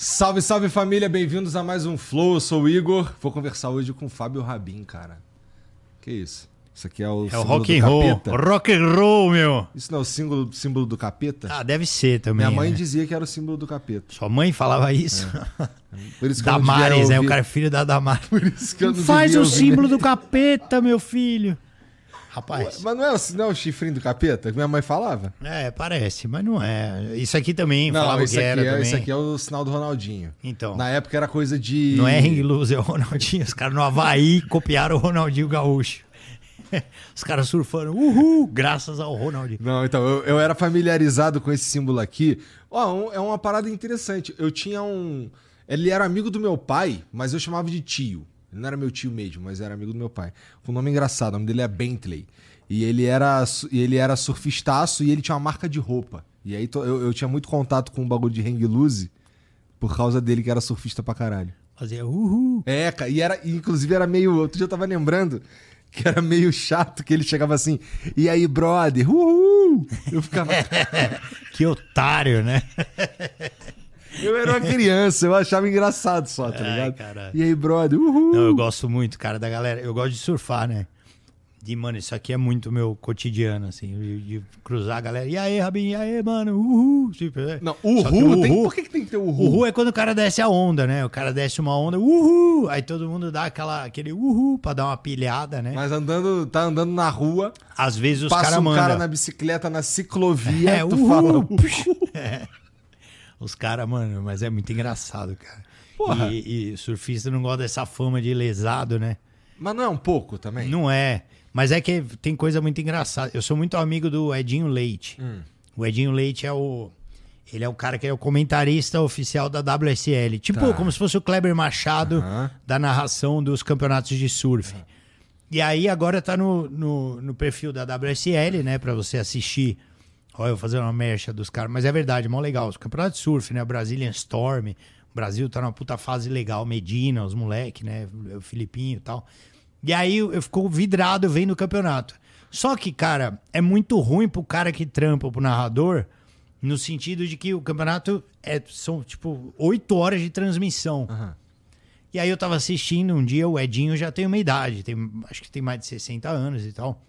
Salve, salve família, bem-vindos a mais um Flow. Eu sou o Igor. Vou conversar hoje com o Fábio Rabin, cara. Que isso? Isso aqui é o É o símbolo rock do and roll. capeta? Rock and roll, meu. Isso não é o símbolo, símbolo do capeta? Ah, deve ser também. Minha mãe né? dizia que era o símbolo do capeta. Sua mãe falava isso? Por isso que eu não Damares, né? O cara é filho da Damares. Por isso que eu não Faz o símbolo do capeta, meu filho. Rapaz, Mas não é, o, não é o chifrinho do capeta que minha mãe falava? é, parece, mas não é. Isso aqui também Não, falava que era é, também. isso aqui é o sinal do Ronaldinho. Então. Na época era coisa de. Não é hang loose, é o Ronaldinho. Os caras no Havaí copiaram o Ronaldinho Gaúcho. Os caras surfando, uhul, graças ao Ronaldinho. Não, então, eu, eu era familiarizado com esse símbolo aqui. Ó, um- é uma parada interessante. Eu tinha um. Ele era amigo do meu pai, mas eu chamava de tio. Ele não era meu tio mesmo, mas era amigo do meu pai. Com um nome engraçado, o nome dele é Bentley. E ele era, ele era surfistaço e ele tinha uma marca de roupa. E aí eu, eu tinha muito contato com o bagulho de hang loose por causa dele que era surfista pra caralho. Fazia uhul. É, cara, e era, e inclusive era meio. Outro dia eu tava lembrando que era meio chato que ele chegava assim, e aí, brother, uhul! Eu ficava. Que otário, né? eu era uma criança, eu achava engraçado só, tá Ai, ligado? caralho. E aí, brother, uhul! Não, eu gosto muito, cara, da galera. Eu gosto de surfar, né? De, mano, isso aqui é muito meu cotidiano, assim, de, de cruzar a galera. E aí, Rabin, e aí, mano, uhul. Tipo, é. Não, uhul, o tem- uhul- por que, que tem que ter uhul? Uhul é quando o cara desce a onda, né? O cara desce uma onda, uhul! Aí todo mundo dá aquela, aquele uhul pra dar uma pilhada, né? Mas andando, tá andando na rua, Às vezes os passa caras um mandam. cara na bicicleta, na ciclovia, É, tu uhul. fala. Os caras, mano, mas é muito engraçado, cara. Porra. E, e surfista não gosta dessa fama de lesado, né? Mas não é um pouco também? Não é. Mas é que tem coisa muito engraçada. Eu sou muito amigo do Edinho Leite. Hum. O Edinho Leite é o. Ele é o cara que é o comentarista oficial da WSL. Tipo, Tá. como se fosse o Kleber Machado Aham. da narração dos campeonatos de surf. E aí agora tá no, no, no perfil da WSL, né? Pra você assistir. Olha, eu vou fazer uma mercha dos caras. Mas é verdade, mó legal. Os campeonatos de surf, né? Brazilian Storm. O Brasil tá numa puta fase legal. Medina, os moleque, né? O Filipinho e tal. E aí eu, eu fico vidrado vendo o campeonato. Só que, cara, é muito ruim pro cara que trampa, pro narrador, no sentido de que o campeonato é, são, tipo, oito horas de transmissão. Aham. E aí eu tava assistindo um dia, o Edinho já tem uma idade, tem, acho que tem mais de 60 anos e tal.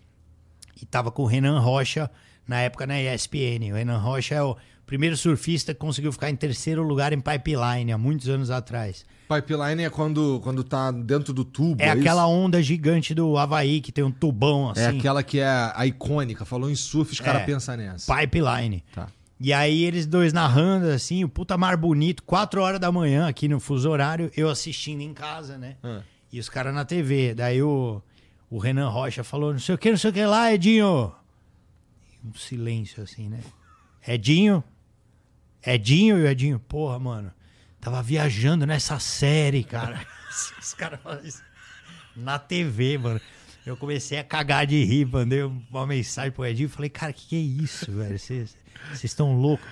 E tava com o Renan Rocha na época na ESPN. O Renan Rocha é o primeiro surfista que conseguiu ficar em terceiro lugar em pipeline há muitos anos atrás. Pipeline é quando, quando tá dentro do tubo. É, isso? aquela onda gigante do Havaí que tem um tubão assim. É aquela que é a icônica. Falou em surf, os caras É. pensam nessa. Pipeline. Tá. E aí eles dois narrando, assim, o puta mar bonito, 4 horas da manhã aqui no fuso horário, eu assistindo em casa, né? Ah. E os caras na TV. Daí o, o Renan Rocha falou, não sei o que, não sei o que lá, Edinho. E Um silêncio assim, né? Edinho? Edinho e o Edinho, porra, mano, tava viajando nessa série, cara. os caras falam isso na TV, mano. Eu comecei a cagar de rir, mandei uma mensagem pro Edinho e falei, cara, que que é isso, velho? Vocês estão loucos?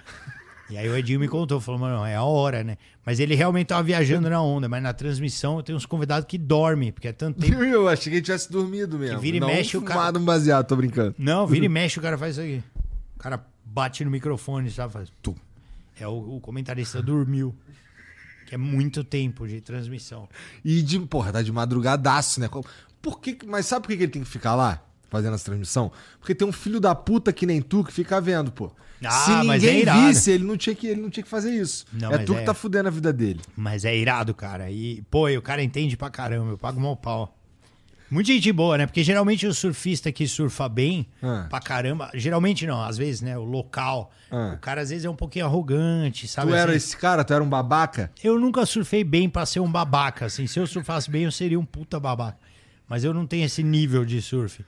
E aí o Edinho me contou, falou, mano, é a hora, né? Mas ele realmente tava viajando na onda, mas na transmissão tem uns convidados que dormem, porque é tanto tempo. Eu achei que ele tivesse dormido mesmo. Que vira e não mexe o cara- fumado um baseado, tô brincando. Não, vira e mexe, o cara faz isso aqui. O cara bate no microfone, sabe? Faz tum. É o, o comentarista dormiu. Que é muito tempo de transmissão. E de, porra, tá de madrugadaço, né? Por que, mas sabe por que ele tem que ficar lá? Fazendo essa transmissão? Porque tem um filho da puta que nem tu que fica vendo, pô. Ah, Se mas é ninguém irado. visse, ele não, tinha que, ele não tinha que fazer isso. Não, é tu é- que tá fudendo a vida dele. Mas é irado, cara. E, pô, e o cara entende pra caramba. Eu pago mal pau. Muita gente boa, né? Porque geralmente o surfista que surfa bem Ah. pra caramba. Geralmente não, às vezes, né? O local. Ah. O cara às vezes é um pouquinho arrogante, sabe? tu era assim? esse cara? Tu era um babaca? Eu nunca surfei bem pra ser um babaca, assim. Se eu surfasse bem, eu seria um puta babaca. Mas eu não tenho esse nível de surf.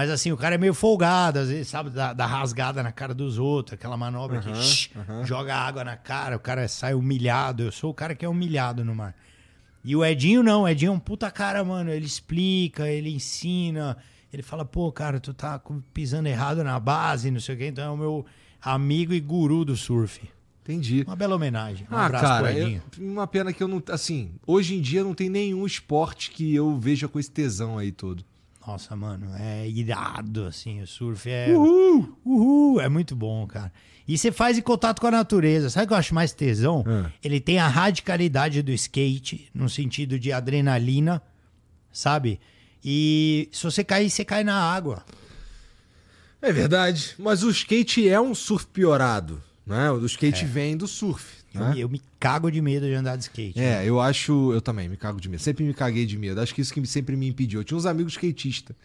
Mas assim, o cara é meio folgado, às vezes, sabe, dá, dá rasgada na cara dos outros, aquela manobra que shh, joga água na cara, o cara sai humilhado. Eu sou o cara que é humilhado no mar. E o Edinho não, o Edinho é um puta cara, mano. Ele explica, ele ensina, ele fala, pô, cara, tu tá pisando errado na base, não sei o quê. Então é o meu amigo e guru do surf. Entendi. Uma bela homenagem. Um Ah, abraço cara, pro eu- Edinho. uma pena que eu não. Assim, hoje em dia não tem nenhum esporte que eu veja com esse tesão aí todo. Nossa, mano, é irado, assim, o surf é... Uhul! Uhul! É muito bom, cara. E você faz em contato com a natureza. Sabe o que eu acho mais tesão? Ah. Ele tem a radicalidade do skate, no sentido de adrenalina, sabe? E se você cair, você cai na água. É verdade. Mas o skate é um surf piorado, né? O skate vem do surf. Eu, Né? eu me cago de medo de andar de skate. É, eu acho. Eu também me cago de medo. Sempre me caguei de medo. Acho que isso que sempre me impediu. Eu tinha uns amigos skatistas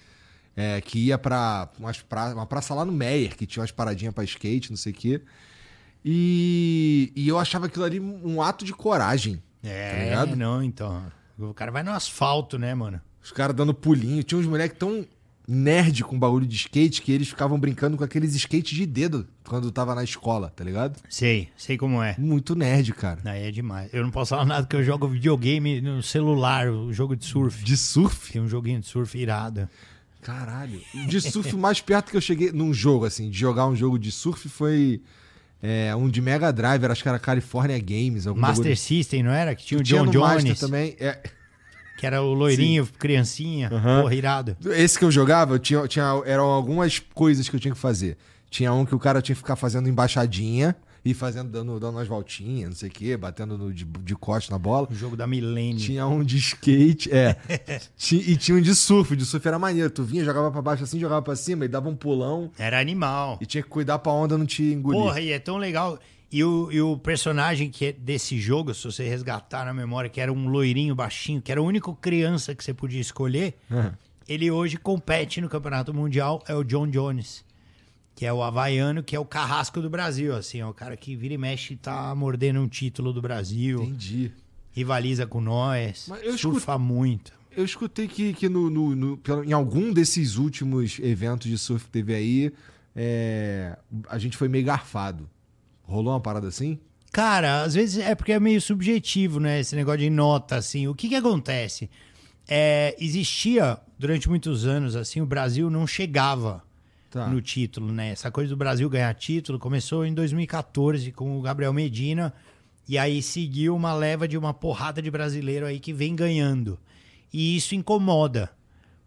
é, que ia pra, umas pra uma praça lá no Meyer, que tinha umas paradinhas pra skate, não sei o quê. E, e eu achava aquilo ali um ato de coragem. tá É, ligado? não, então. O cara vai no asfalto, né, mano? Os caras dando pulinho. Tinha uns moleques tão nerd com bagulho de skate que eles ficavam brincando com aqueles skates de dedo quando tava na escola, tá ligado? Sei, sei como é. Muito nerd, cara. Aí é demais. Eu não posso falar nada porque eu jogo videogame no celular, o jogo de surf. De surf? Tem um joguinho de surf irado. Caralho. De surf, o mais perto que eu cheguei num jogo, assim, de jogar um jogo de surf foi é, um de Mega Drive, acho que era California Games. Master bagulho. System, não era? Que tinha o John no Master Jones, também. É, que era o loirinho, criancinha. Aham. Porra, irado. esse que eu jogava, eu tinha, tinha, eram algumas coisas que eu tinha que fazer. Tinha um que o cara tinha que ficar fazendo embaixadinha e fazendo, dando, dando umas voltinhas, não sei o quê, batendo no, de, de costa na bola. O jogo da Millennium. Tinha um de skate, é. E tinha um de surf. O de surf era maneiro. Tu vinha, jogava pra baixo assim, jogava pra cima e dava um pulão. Era animal. E tinha que cuidar pra onda não te engolir. Porra, e é tão legal. E o, e o personagem que é desse jogo, se você resgatar na memória, que era um loirinho baixinho, que era o único criança que você podia escolher, Aham. ele hoje compete no Campeonato Mundial, é o John Jones. Que é o havaiano, que é o carrasco do Brasil, assim, é o cara que vira e mexe e tá mordendo um título do Brasil, Entendi. rivaliza com nós, surfa muito. Eu escutei que, que no, no- no- em algum desses últimos eventos de surf que teve aí, é, a gente foi meio garfado. Rolou uma parada assim? Cara, às vezes é porque é meio subjetivo, né? Esse negócio de nota, assim. O que que acontece? É, existia, durante muitos anos, assim, o Brasil não chegava Tá. no título, né? Essa coisa do Brasil ganhar título começou em 2014 com o Gabriel Medina. E aí seguiu uma leva de uma porrada de brasileiro aí que vem ganhando. E isso incomoda.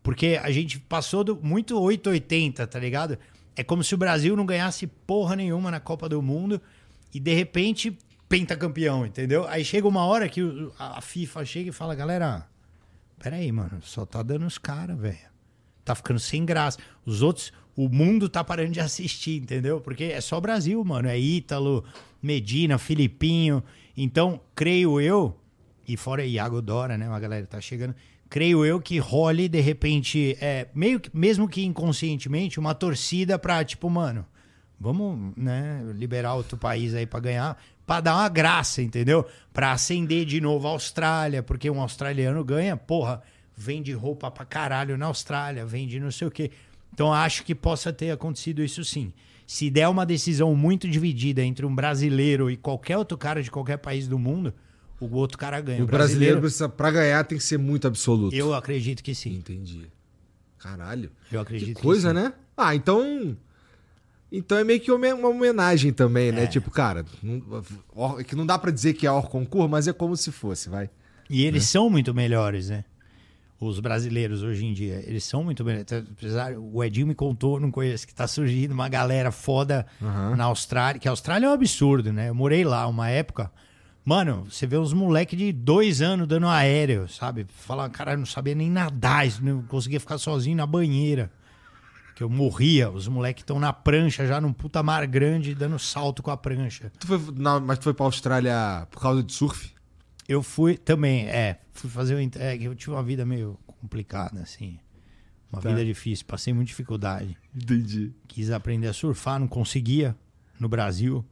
Porque a gente passou do muito 880, tá ligado? É como se o Brasil não ganhasse porra nenhuma na Copa do Mundo e de repente pentacampeão, entendeu? Aí chega uma hora que a FIFA chega e fala, galera, peraí, mano, só tá dando os caras, velho. Tá ficando sem graça. Os outros, o mundo tá parando de assistir, entendeu? Porque é só Brasil, mano. É Ítalo, Medina, Filipinho. Então, creio eu, e fora Iago Dora, né? Uma galera tá chegando. Creio eu que role, de repente, é, meio que, mesmo que inconscientemente, uma torcida pra, tipo, mano, vamos, né, liberar outro país aí pra ganhar, pra dar uma graça, entendeu? Pra acender de novo a Austrália, porque um australiano ganha, porra, vende roupa pra caralho na Austrália, vende não sei o quê. Então acho que possa ter acontecido isso sim. Se der uma decisão muito dividida entre um brasileiro e qualquer outro cara de qualquer país do mundo, o outro cara ganha. o brasileiro, precisa, pra ganhar, tem que ser muito absoluto. eu acredito que sim. Entendi. Caralho. Eu acredito Que coisa, que né? Ah, então. Então é meio que uma homenagem também, né? É. Tipo, cara, não, que não dá pra dizer que é Orconcourt, mas é como se fosse, vai. E eles são muito melhores, né? Os brasileiros hoje em dia, eles são muito melhores. Apesar, o Edinho me contou, não conheço, que tá surgindo uma galera foda Aham. na Austrália, que a Austrália é um absurdo, né? Eu morei lá uma época. Mano, você vê uns moleque de dois anos dando aéreo, sabe? Fala, cara, não sabia nem nadar, não conseguia ficar sozinho na banheira. Que eu morria. Os moleques estão na prancha já num puta mar grande, dando salto com a prancha. Tu foi, não, mas tu foi pra Austrália por causa de surf? Eu fui também, é, fui fazer o. É, eu tive uma vida meio complicada, assim. Uma Tá. vida difícil, passei muita dificuldade. Entendi. Quis aprender a surfar, não conseguia no Brasil.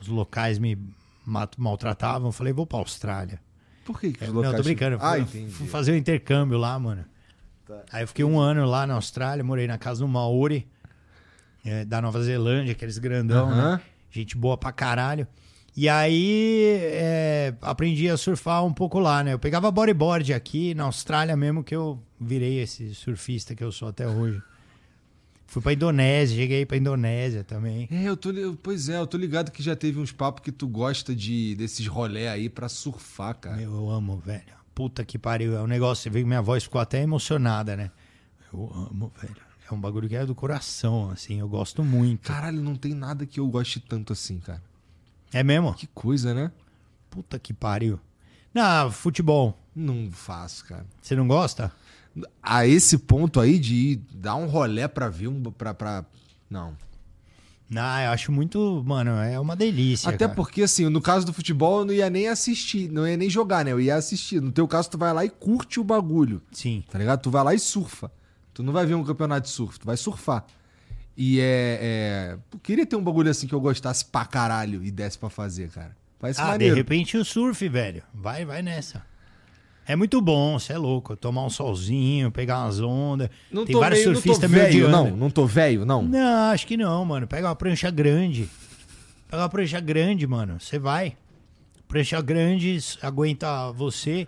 Os locais me ma- maltratavam. Falei, vou pra Austrália. Por que, que os não, tô brincando. Ah, fui, entendi. fui fazer o intercâmbio lá, mano. Aí eu fiquei um ano lá na Austrália, morei na casa do Maori, é, da Nova Zelândia, aqueles grandão, Aham. né? Gente boa pra caralho. E aí é, aprendi a surfar um pouco lá, né? Eu pegava bodyboard aqui na Austrália mesmo que eu virei esse surfista que eu sou até hoje. Fui pra Indonésia, cheguei pra Indonésia também. É, eu tô, pois é, eu tô ligado que já teve uns papos que tu gosta de desses rolé aí pra surfar, cara. Meu, eu amo, velho. Puta que pariu. É um negócio, você vê que minha voz ficou até emocionada, né? Eu amo, velho. É um bagulho que é do coração, assim. Eu gosto muito. Caralho, não tem nada que eu goste tanto assim, cara. É mesmo? Que coisa, né? Puta que pariu. Não, futebol. Não faço, cara. Você não gosta? A esse ponto aí de ir dar um rolé pra ver um. Pra, pra... Não. Não, eu acho muito. Mano, é uma delícia. Até cara. porque, assim, no caso do futebol, eu não ia nem assistir, não ia nem jogar, né? Eu ia assistir. No teu caso, tu vai lá e curte o bagulho, Sim. tá ligado? Tu vai lá e surfa. Tu não vai ver um campeonato de surf, tu vai surfar. E é. é... Eu queria ter um bagulho assim que eu gostasse pra caralho e desse pra fazer, cara. Parece Ah, de maneiro. repente o surf, velho. Vai, vai nessa. É muito bom, você é louco. Tomar um solzinho, pegar umas ondas. Não Tem vários meio, surfistas meio velho, não. ano. Não tô velho, não. Não, acho que não, mano. Pega uma prancha grande. Pega uma prancha grande, mano. Você vai. Prancha grande aguenta você.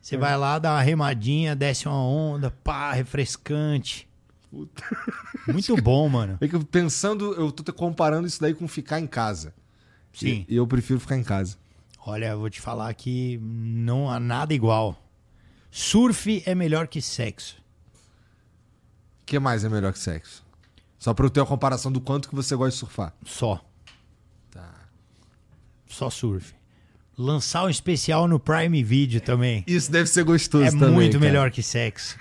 Você vai lá, dá uma remadinha, desce uma onda, pá, refrescante. Muito bom, mano. É que pensando, eu tô comparando isso daí com ficar em casa. Sim. E eu prefiro ficar em casa. Olha, eu vou te falar que não há nada igual. Surf é melhor que sexo. O que mais é melhor que sexo? Só pra eu ter a comparação do quanto que você gosta de surfar. Só. Tá. Só surf. Lançar um especial no Prime Video também. Isso deve ser gostoso É também. muito cara. melhor que sexo.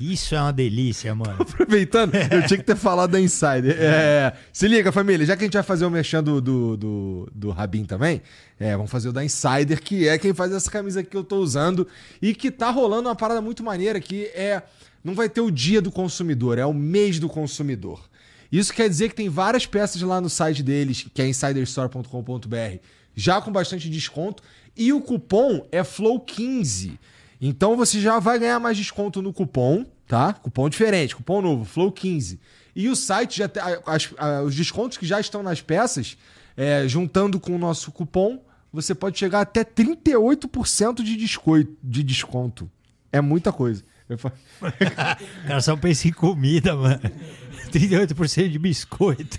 Isso é uma delícia, mano. Aproveitando, eu tinha que ter falado da Insider. É, se liga, família, já que a gente vai fazer o merchan do, do, do, do Rabin também, é, vamos fazer o da Insider, que é quem faz essa camisa que eu tô usando e que tá rolando uma parada muito maneira, que é... Não vai ter o dia do consumidor, é o mês do consumidor. Isso quer dizer que tem várias peças lá no site deles, que é insiderstore.com.br, já com bastante desconto, e o cupom é FLOW15. Então você já vai ganhar mais desconto no cupom, tá? Cupom diferente, cupom novo, FLOW15. E o site já tem as- os descontos que já estão nas peças, é, juntando com o nosso cupom, você pode chegar até 38% de desconto, de desconto. É muita coisa. Eu fa- O cara só pensa em comida, mano. 38% de biscoito.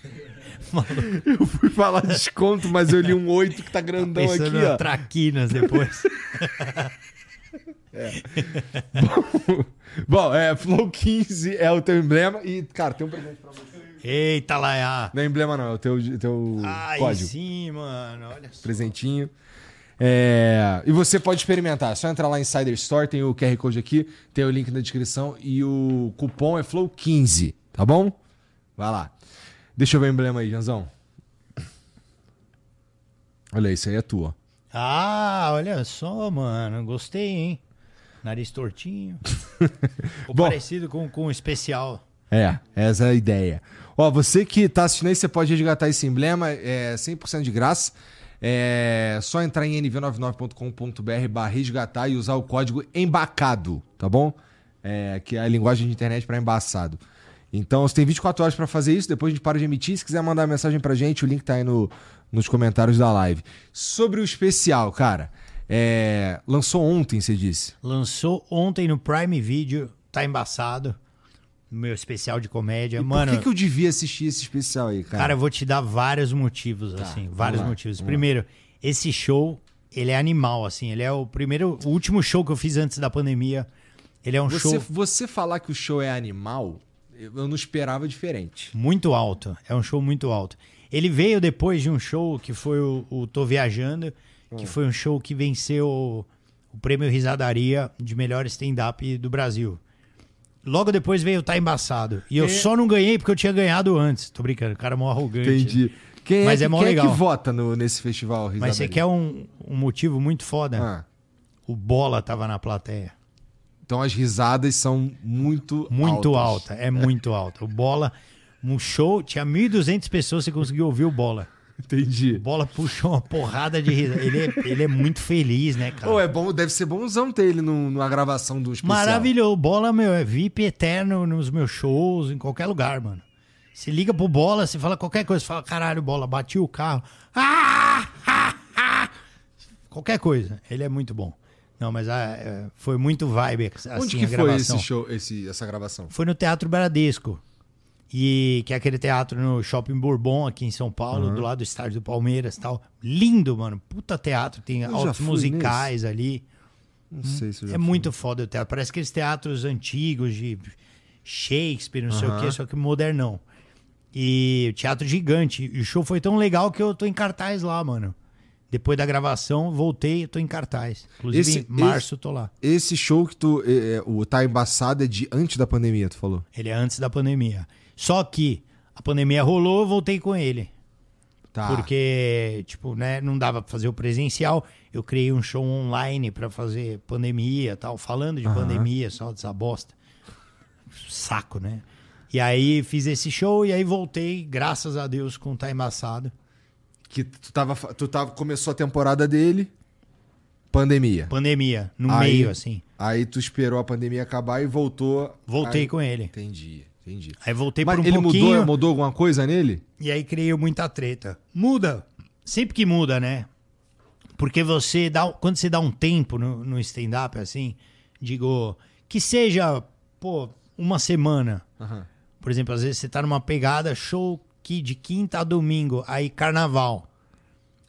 Maluco, Eu fui falar desconto, mas eu li um 8 que tá grandão pensando aqui, ó. traquinas depois. Bom, é, Flow 15 é o teu emblema e, cara, tem um presente pra você. Eita, Laia. Não é emblema não, é o teu, teu Ai, código. sim, mano. Olha só. presentinho. É, e você pode experimentar. É só entrar lá em Insider Store, tem o QR Code aqui, tem o link na descrição e o cupom é FLOW15, tá bom? Vai lá. Deixa eu ver o emblema aí, Janzão. Olha, isso aí é tua. Ah, olha só, mano. Gostei, hein? Nariz tortinho. Bom. parecido com, com o especial. É, essa é a ideia. Ó, você que tá assistindo aí, você pode resgatar esse emblema, é 100% de graça. É só entrar em nv99.com.br barra resgatar e usar o código embacado, tá bom? É, que é a linguagem de internet para embaçado. Então você tem 24 horas para fazer isso, depois a gente para de emitir. Se quiser mandar mensagem pra gente, o link tá aí no, nos comentários da live. Sobre o especial, cara, é, lançou ontem, você disse. Lançou ontem no Prime Video. Tá embaçado. Meu especial de comédia. E Mano, por que, que eu devia assistir esse especial aí, cara? Cara, eu vou te dar vários motivos, assim, vamos vários lá, motivos. Primeiro, esse show, ele é animal, assim, ele é o primeiro, o último show que eu fiz antes da pandemia. Ele é um Você, show você falar que o show é animal, eu eu não esperava diferente. muito alto, é um show muito alto. Ele veio depois de um show que foi o, o Tô Viajando, Hum. que foi um show que venceu o, prêmio Risadaria de melhor stand-up do Brasil. Logo depois veio o Tá Embaçado. E eu é- só não ganhei porque eu tinha ganhado antes. Tô brincando, o cara é mó arrogante. Quem, Mas é, é mó quem é legal. que vota no- nesse festival, Risadaria? Mas você quer um, um motivo muito foda? Ah, O Bola tava na plateia. então as risadas são muito Muito altas. alta, é muito alta. O Bola, um show, tinha 1.200 pessoas, você conseguiu ouvir o Bola. Entendi. Bola puxou uma porrada de risada. Ele é, ele é muito feliz, né, cara? Pô, é bom, deve ser bonzão ter ele no- numa gravação do especial. Maravilhoso. Bola, meu, é VIP eterno nos meus shows, em qualquer lugar, mano. Se liga pro bola, você fala qualquer coisa, você fala, caralho, bola, bati o carro. Ah, ah, ah. Qualquer coisa. Ele é muito bom. Não, mas ah, é, foi muito vibe assim, Onde a que foi gravação. esse show, esse, essa gravação? Foi no Teatro Bradesco. E que é aquele teatro no Shopping Bourbon, aqui em São Paulo, do lado do estádio do Palmeiras e tal. Lindo, mano. Puta teatro. Tem já altos musicais ali. Não sei se eu já É fui. muito foda o teatro. Parece aqueles teatros antigos de Shakespeare, não sei o quê, só que modernão. E teatro gigante. E o show foi tão legal que eu tô em cartaz lá, mano. Depois da gravação, voltei e tô em cartaz. Inclusive, Esse- em março eu tô lá. Esse show que tu. é, é, o Tá Embaçado é de antes da pandemia, tu falou. Ele é antes da pandemia. Só que a pandemia rolou, voltei com ele. Tá. Porque, tipo, né, não dava pra fazer o presencial. Eu criei um show online pra fazer pandemia e tal, falando de Aham. pandemia, só dessa bosta. Saco, né? E aí fiz esse show e aí voltei, graças a Deus, com o Tá Embaçado. Que tu tava. Tu tava, começou a temporada dele. Pandemia. Pandemia, no Aí- meio, assim. Aí tu esperou a pandemia acabar e voltou. Voltei Aí- com ele. Entendi, entendi. Aí voltei Mas por um ele pouquinho. mudou, mudou alguma coisa nele? E aí criei muita treta. Muda. Sempre que muda, né? Porque você dá. Quando você dá um tempo no, no stand-up, assim, digo, que seja, pô, uma semana. Aham. Por exemplo, às vezes você tá numa pegada show que de quinta a domingo, aí carnaval.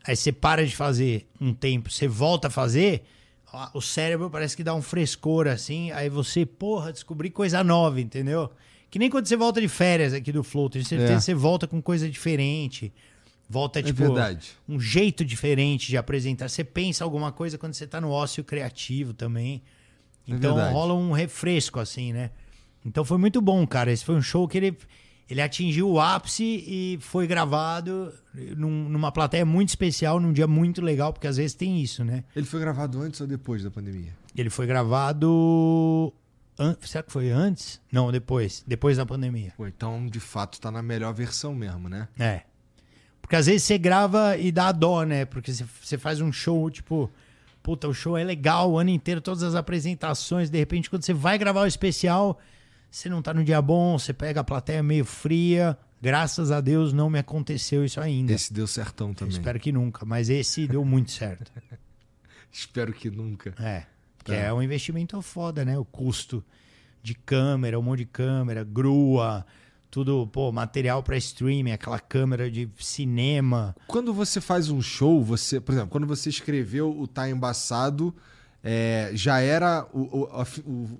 Aí você para de fazer um tempo, você volta a fazer, o cérebro parece que dá um frescor assim, aí você, porra, descobri coisa nova, entendeu? Que nem quando você volta de férias aqui do Flow, tenho certeza É. que você volta com coisa diferente. Volta, tipo, verdade. um jeito diferente de apresentar. Você pensa alguma coisa quando você tá no ócio criativo também. Então verdade. rola um refresco, assim, né? Então foi muito bom, cara. Esse foi um show que ele, ele atingiu o ápice e foi gravado num- numa plateia muito especial, num dia muito legal, porque às vezes tem isso, né? Ele foi gravado antes ou depois da pandemia? Ele foi gravado. An- Será que foi antes? Não, depois. Depois da pandemia. Pô, então de fato tá na melhor versão mesmo, né? É. Porque às vezes você grava e dá dó, né? Porque você, faz um show, tipo, puta, o show é legal o ano inteiro, todas as apresentações. De repente, quando você vai gravar o especial, você não tá no dia bom, você pega a plateia meio fria. Graças a Deus não me aconteceu isso ainda. Esse deu certão também. Espero que nunca, mas esse deu muito certo. Espero que nunca. É. Que Tá. é um investimento foda, né? O custo de câmera, um monte de câmera, grua, tudo, pô, material pra streaming, aquela câmera de cinema. Quando você faz um show, você, por exemplo, quando você escreveu o Tá Embaçado, é, já era o, o- a o-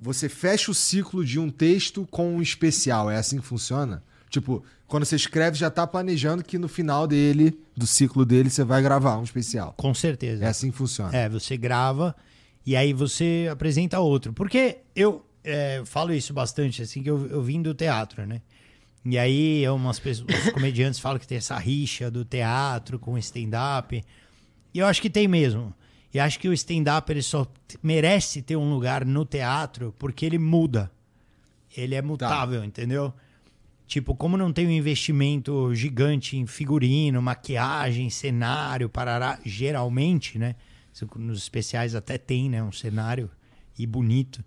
você fecha o ciclo de um texto com um especial. É assim que funciona? Tipo, quando você escreve, já tá planejando que no final dele, do ciclo dele, você vai gravar um especial. Com certeza. É assim que funciona. É, você grava e aí você apresenta outro. Porque eu é, falo isso bastante, assim, que eu, eu vim do teatro, né? E aí umas pessoas, os comediantes falam que tem essa rixa do teatro com o stand-up. E eu acho que tem mesmo. E acho que o stand-up ele só merece ter um lugar no teatro porque ele muda. Ele é mutável, entendeu? Tipo, como não tem um investimento gigante em figurino, maquiagem, cenário, parará, geralmente, né? Nos especiais até tem, né? Um cenário e bonito.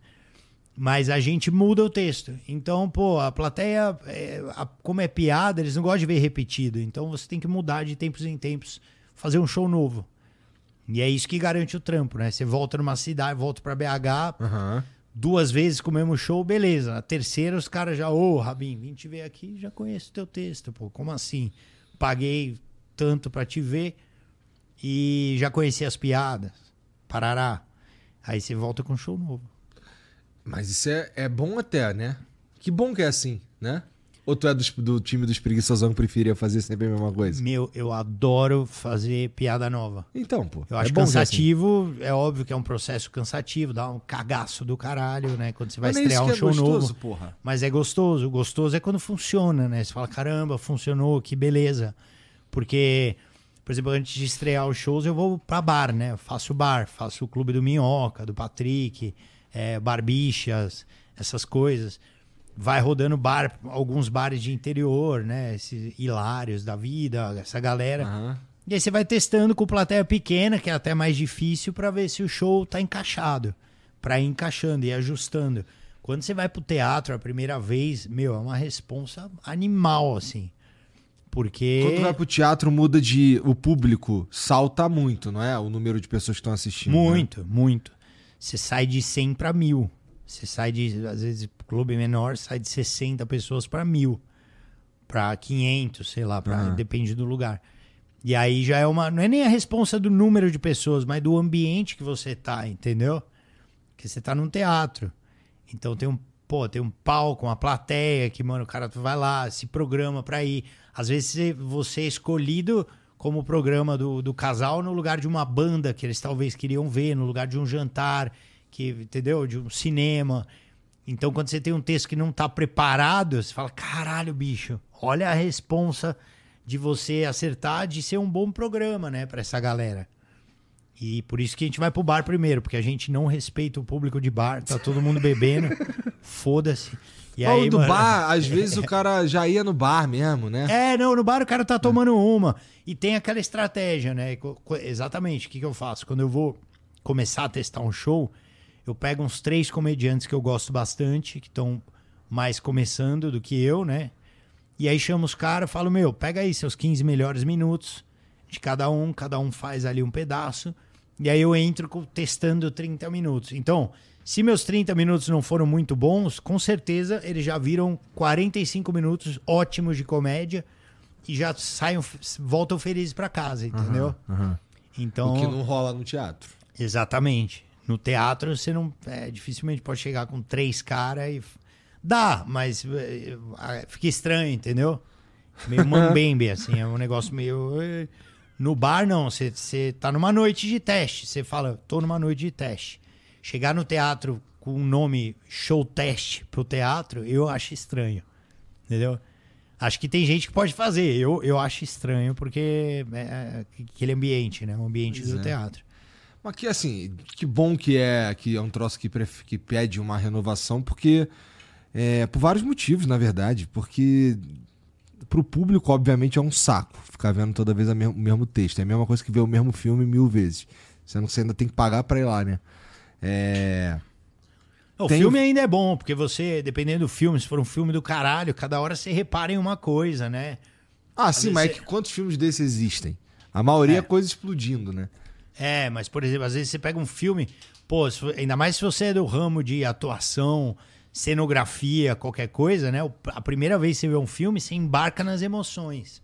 Mas a gente muda o texto. Então, pô, a plateia, é, a- como é piada, eles não gostam de ver repetido. Então você tem que mudar de tempos em tempos, fazer um show novo. E é isso que garante o trampo, né? Você volta numa cidade, volta pra BH, Aham. duas vezes com o mesmo show, beleza. Na terceira, os caras já, ô, Rabin, vim te ver aqui, já conheço o teu texto, pô. Como assim? Paguei tanto pra te ver e já conheci as piadas. Parará. Aí você volta com um show novo. Mas isso é, é bom até, né? Que bom que é assim, né? Ou tu é dos- do, time dos preguiçosão que preferia fazer sempre a mesma coisa? Meu, eu adoro fazer piada nova. Então, pô. Eu é acho é assim. cansativo, é óbvio que é um processo cansativo, dá um cagaço do caralho, né? Quando você vai Mas é estrear um é show gostoso, novo. porra. Mas é gostoso. Gostoso é quando funciona, né? Você fala, caramba, funcionou, que beleza. Porque, por exemplo, antes de estrear os shows, eu vou pra bar, né? Eu faço bar, faço o Clube do Minhoca, do Patrick, é, Barbichas, essas coisas. vai rodando bar, alguns bares de interior, né? Esses hilários da vida, essa galera. Aham. E aí você vai testando com plateia pequena, que é até mais difícil, pra ver se o show tá encaixado. Pra ir encaixando e ajustando. Quando você vai pro teatro a primeira vez, meu, é uma responsa animal, assim. Porque. Quando vai pro teatro, muda de. O público salta muito, não é? O número de pessoas que estão assistindo. né? Muito, muito. Você sai de 100 para mil. Você sai de, às vezes, clube menor, sai de 60 pessoas para mil. Para 500, sei lá, pra, Aham. depende do lugar. E aí já é uma. Não é nem a responsa do número de pessoas, mas do ambiente que você tá, entendeu? Que você tá num teatro. Então tem um. Pô, tem um palco, uma plateia que, mano, o cara vai lá, se programa pra ir. Às vezes você- é escolhido como programa do, do casal no lugar de uma banda que eles talvez queriam ver, no lugar de um jantar, que, entendeu? De um cinema. Então, quando você tem um texto que não tá preparado, você fala: caralho, bicho, olha a responsa de você acertar de ser um bom programa, né, pra essa galera. E por isso que a gente vai pro bar primeiro, porque a gente não respeita o público de bar, tá todo mundo bebendo, foda-se. E Ou aí, do mano- bar, às vezes o cara já ia no bar mesmo, né? é, não, no bar o cara tá tomando uma. E tem aquela estratégia, né? Exatamente, o que, que eu faço? Quando eu vou começar a testar um show, eu pego uns três comediantes que eu gosto bastante, que estão mais começando do que eu, né? E aí chamo os caras, falo, meu, pega aí seus 15 melhores minutos de cada um, cada um faz ali um pedaço. E aí eu entro testando 30 minutos. Então, se meus 30 minutos não foram muito bons, com certeza eles já viram 45 minutos ótimos de comédia e já saem, voltam felizes pra casa, entendeu? Aham. Então, O que não rola no teatro. exatamente. No teatro você não, é, dificilmente pode chegar com três caras e dá, mas é, é, fica estranho, entendeu? Meio mambembe assim, é um negócio meio é. No bar não, você tá numa noite de teste, você fala, tô numa noite de teste. Chegar no teatro com o nome show teste pro teatro, eu acho estranho. Entendeu? Acho que tem gente que pode fazer. Eu, eu acho estranho porque é, é aquele ambiente, né? O ambiente Pois do é. teatro. Mas que assim, que bom que é que é um troço que, que pede uma renovação, porque é, por vários motivos, na verdade. Porque pro público, obviamente, é um saco ficar vendo toda vez o mesmo texto. É a mesma coisa que ver o mesmo filme mil vezes. Sendo que você ainda tem que pagar pra ir lá, né? É. O Tem filme ainda é bom, porque você, dependendo do filme, se for um filme do caralho, cada hora você repara em uma coisa, né? Ah, sim, vezes mas é que quantos filmes desses existem? A maioria é, É. coisa explodindo, né? É, mas, por exemplo, às vezes você pega um filme, pô, ainda mais se você é do ramo de atuação, cenografia, qualquer coisa, né? A primeira vez que você vê um filme, você embarca nas emoções.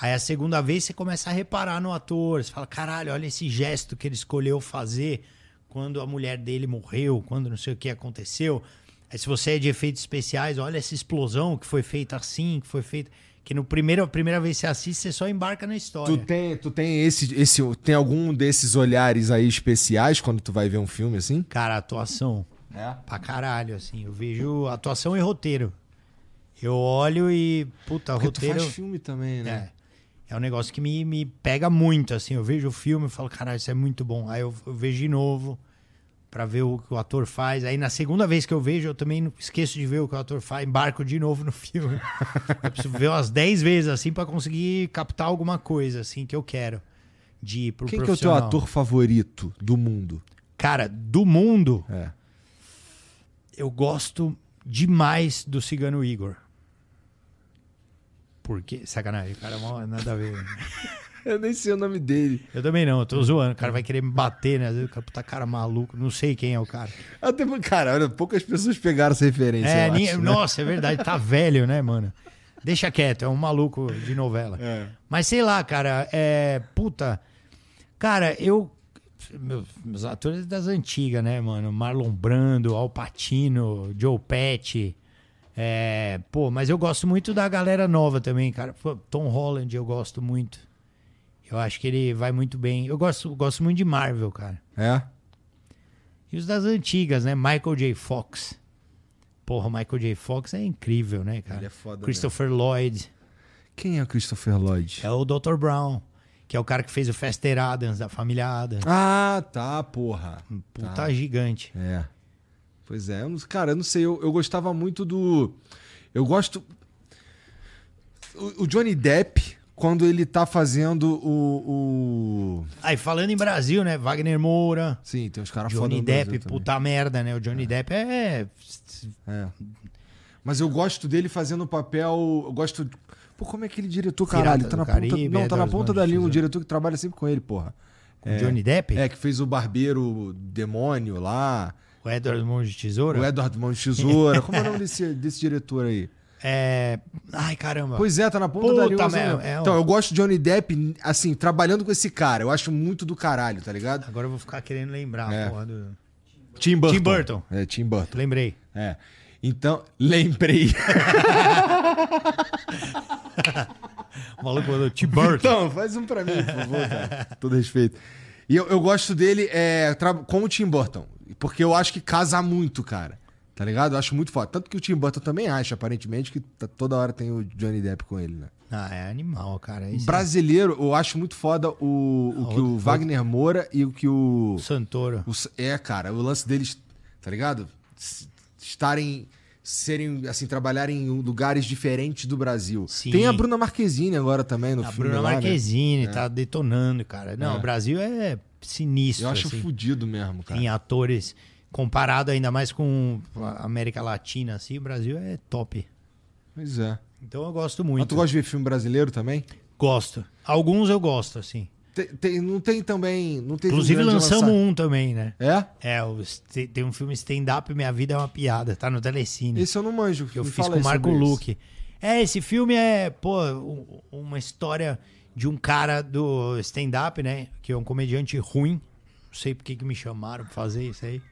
Aí a segunda vez você começa a reparar no ator, você fala, caralho, olha esse gesto que ele escolheu fazer quando a mulher dele morreu, quando não sei o que aconteceu. Aí se você é de efeitos especiais, olha essa explosão que foi feita assim, que foi feita... Que no primeiro, a primeira vez que você assiste, você só embarca na história. Tu tem, tu tem esse, esse. Tem algum desses olhares aí especiais quando tu vai ver um filme assim? Cara, atuação. É. Pra caralho, assim. Eu vejo atuação e roteiro. Eu olho e. Puta, Porque roteiro. tu faz filme também, né? É. É um negócio que me, me pega muito, assim. Eu vejo o filme e falo, caralho, isso é muito bom. Aí eu, eu vejo de novo pra ver o que o ator faz. Aí na segunda vez que eu vejo, eu também não- esqueço de ver o que o ator faz, embarco de novo no filme. eu preciso ver umas 10 vezes, assim, pra conseguir captar alguma coisa, assim, que eu quero. De ir pro Quem que é o teu ator favorito do mundo? Cara, do mundo, É. eu gosto demais do Cigano Igor. Por quê? Sacanagem, o cara é mó- nada a ver. Eu nem sei o nome dele. Eu também não, eu tô zoando. O cara vai querer me bater, né? Às vezes o cara, puta cara maluco, não sei quem é o cara. Até, cara, olha, poucas pessoas pegaram essa referência. É, ninguém- acho, né? nossa, é verdade, tá velho, né, mano? Deixa quieto, é um maluco de novela. É. Mas sei lá, cara, é. Puta. Cara, eu. Meus, meus atores das antigas, né, mano? Marlon Brando, Al Pacino, Joe Pesci. É, pô, mas eu gosto muito da galera nova também, cara. Pô, Tom Holland eu gosto muito. Eu acho que ele vai muito bem. Eu gosto, gosto muito de Marvel, cara. É? E os das antigas, né? Michael J. Fox. Porra, Michael J. Fox é incrível, né, cara? Ele é foda Christopher Lloyd. Quem é o Christopher Lloyd? É o Dr. Brown, que é o cara que fez o Fester Adams, da família Adams. Ah, tá, porra. Puta Tá. gigante. É. Pois é, eu não- cara, eu não sei, eu, eu gostava muito do. Eu gosto. O, o Johnny Depp, quando ele tá fazendo o. o... Aí, falando em Brasil, né? Wagner Moura, Sim, tem uns caras foda Johnny Depp, Brasil também. puta merda, né? O Johnny Depp é. É. Mas eu gosto dele fazendo o papel. Eu gosto. Pô, como é aquele diretor, Pirata caralho? Tá do na ponta, Caribe, não, tá na Edward ponta Mãos da de língua, o diretor que trabalha sempre com ele, porra. O Johnny Depp? É, que fez o Barbeiro Demônio lá. O Edward Mãos de Tesoura? O Edward Mão de Tesoura. Como é o nome desse, desse diretor aí? É. Ai, caramba. Pois é, tá na ponta Puta da língua. merda, assim, é, então, eu gosto de Johnny Depp, assim, trabalhando com esse cara. Eu acho muito do caralho, tá ligado? Agora eu vou ficar querendo lembrar, É. porra do. Tim Burton. Tim Burton. É, Tim Burton. Lembrei. É. Então, lembrei. O maluco falou Tim Burton. Então, faz um pra mim, por favor, cara. Todo respeito. E eu, eu gosto dele é, com o Tim Burton. Porque eu acho que casa muito, cara. Tá ligado? Eu acho muito foda. Tanto que o Tim Burton também acha, aparentemente, que tá- toda hora tem o Johnny Depp com ele, né? Ah, é animal, cara. Esse Brasileiro, eu acho muito foda o, o que o Wagner Moura e o que o. Santoro. o é, cara, o lance deles, tá ligado? Estarem. Serem, assim, trabalharem em lugares diferentes do Brasil. Sim. Tem a Bruna Marquezine agora também no A filme. Bruna lá, né? Marquezine tá detonando, cara. Não, É. o Brasil é sinistro. Eu acho assim. fudido mesmo, cara. Tem atores comparado ainda mais com a América Latina, assim, o Brasil é top. Pois é. Então eu gosto Mas muito. tu gosta de ver filme brasileiro também? Gosto. Alguns eu gosto, assim. Tem, tem- não tem também. Não tem Inclusive lançamos um também, né? É? É, tem um filme stand-up Minha Vida é uma Piada, tá no Telecine. Esse eu não manjo. que eu fiz com o Marco isso. Luque. É, esse filme é, pô, um- uma história de um cara do stand-up, né? Que é um comediante ruim. Não sei por que me chamaram pra fazer isso aí.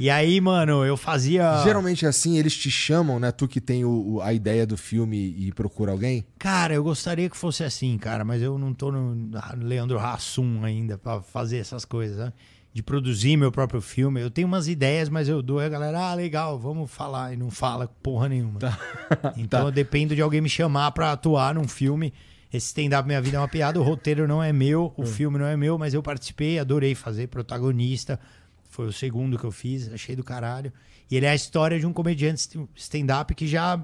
E aí, mano, eu fazia. Geralmente é assim, eles te chamam, né? Tu que tem o- a ideia do filme e procura alguém. Cara, eu gostaria que fosse assim, cara, mas eu não tô no Leandro Hassum ainda pra fazer essas coisas, né? De produzir meu próprio filme. Eu tenho umas ideias, mas eu dou a galera, ah, legal, vamos falar. E não fala porra nenhuma. Então eu dependo de alguém me chamar pra atuar num filme. Esse stand-up Minha Vida é uma Piada, o roteiro não é meu, o filme não é meu, mas eu participei, adorei fazer protagonista. Foi o segundo que eu fiz, achei do caralho. E ele é a história de um comediante stand-up que já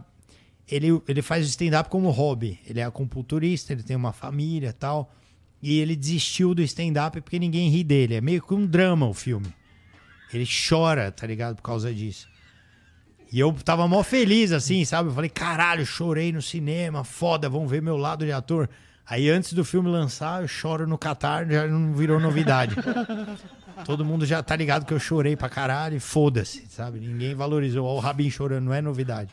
ele, ele faz o stand-up como hobby. Ele é acupunturista, ele tem uma família tal. E ele desistiu do stand-up porque ninguém ri dele. É meio que um drama o filme. Ele chora, tá ligado? Por causa disso. E eu tava mó feliz, assim, sabe? Eu falei, caralho, chorei no cinema, foda, vamos ver meu lado de ator. Aí antes do filme lançar, eu choro no Catar, já não virou novidade. Todo mundo já tá ligado que eu chorei pra caralho e foda-se, sabe? Ninguém valorizou. Ó, o Rabin chorando, não é novidade.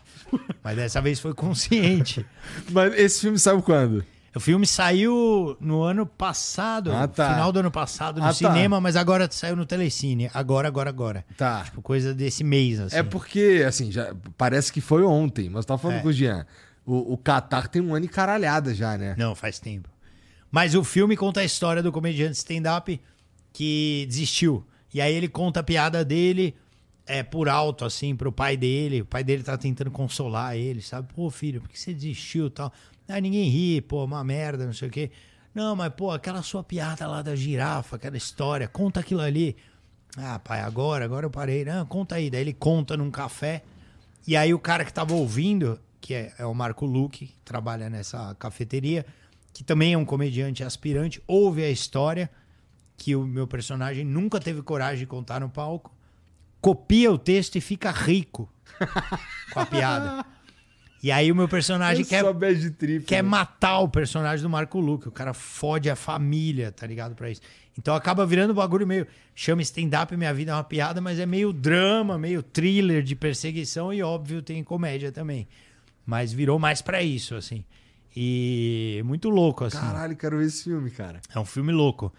Mas dessa vez foi consciente. Mas esse filme saiu quando? O filme saiu no ano passado, Ah, tá. final do ano passado, no Ah, tá. cinema, mas agora saiu no Telecine. Agora, agora, agora. Tá. Tipo, coisa desse mês, assim. É porque, assim, já parece que foi ontem, mas eu tava falando É. com o Jean. O, o Qatar tem um ano e caralhada já, né? Não, faz tempo. Mas o filme conta a história do comediante stand-up que desistiu. E aí ele conta a piada dele é, por alto, assim, pro pai dele. O pai dele tá tentando consolar ele, sabe? Pô, filho, por que você desistiu e tal? Ah, ninguém ri, pô, uma merda, não sei o quê. Não, mas, pô, aquela sua piada lá da girafa, aquela história, conta aquilo ali. Ah, pai, agora, agora eu parei. Não, conta aí. Daí ele conta num café. E aí o cara que tava ouvindo, que é, é o Marco Luque, que trabalha nessa cafeteria, que também é um comediante aspirante, ouve a história que o meu personagem nunca teve coragem de contar no palco, copia o texto e fica rico com a piada. E aí o meu personagem quer, trip. quer né? matar o personagem do Marco Luque. O cara fode a família, tá ligado? Pra isso. Então acaba virando um bagulho meio. Chama stand-up Minha Vida é uma Piada, mas é meio drama, meio thriller de perseguição e, óbvio, tem comédia também. Mas virou mais pra isso, assim. E muito louco, assim. Caralho, quero ver esse filme, cara. É um filme louco.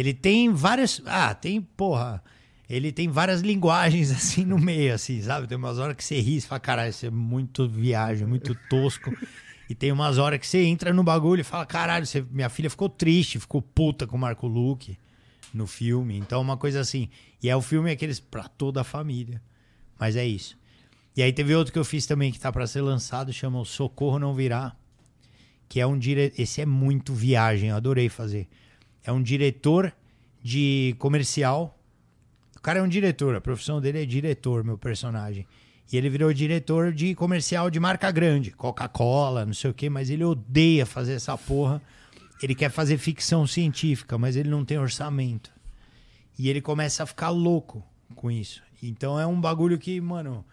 Ele tem várias. Ah, tem, porra. Ele tem várias linguagens assim no meio, assim, sabe? Tem umas horas que você ri e fala, caralho, isso é muito viagem, muito tosco. e tem umas horas que você entra no bagulho e fala, caralho, você- minha filha ficou triste, ficou puta com o Marco Luque no filme. Então, uma coisa assim. E é o filme aqueles pra toda a família. Mas é isso. E aí teve outro que eu fiz também que tá pra ser lançado, chama o Socorro Não Virá. Que é um dire... Esse é muito viagem, eu adorei fazer. É um diretor de comercial O cara é um diretor, a profissão dele é diretor, meu personagem. E ele virou diretor de comercial de marca grande, Coca-Cola, não sei o quê, mas ele odeia fazer essa porra. Ele quer fazer ficção científica, mas ele não tem orçamento. E ele começa a ficar louco com isso. Então é um bagulho que, mano,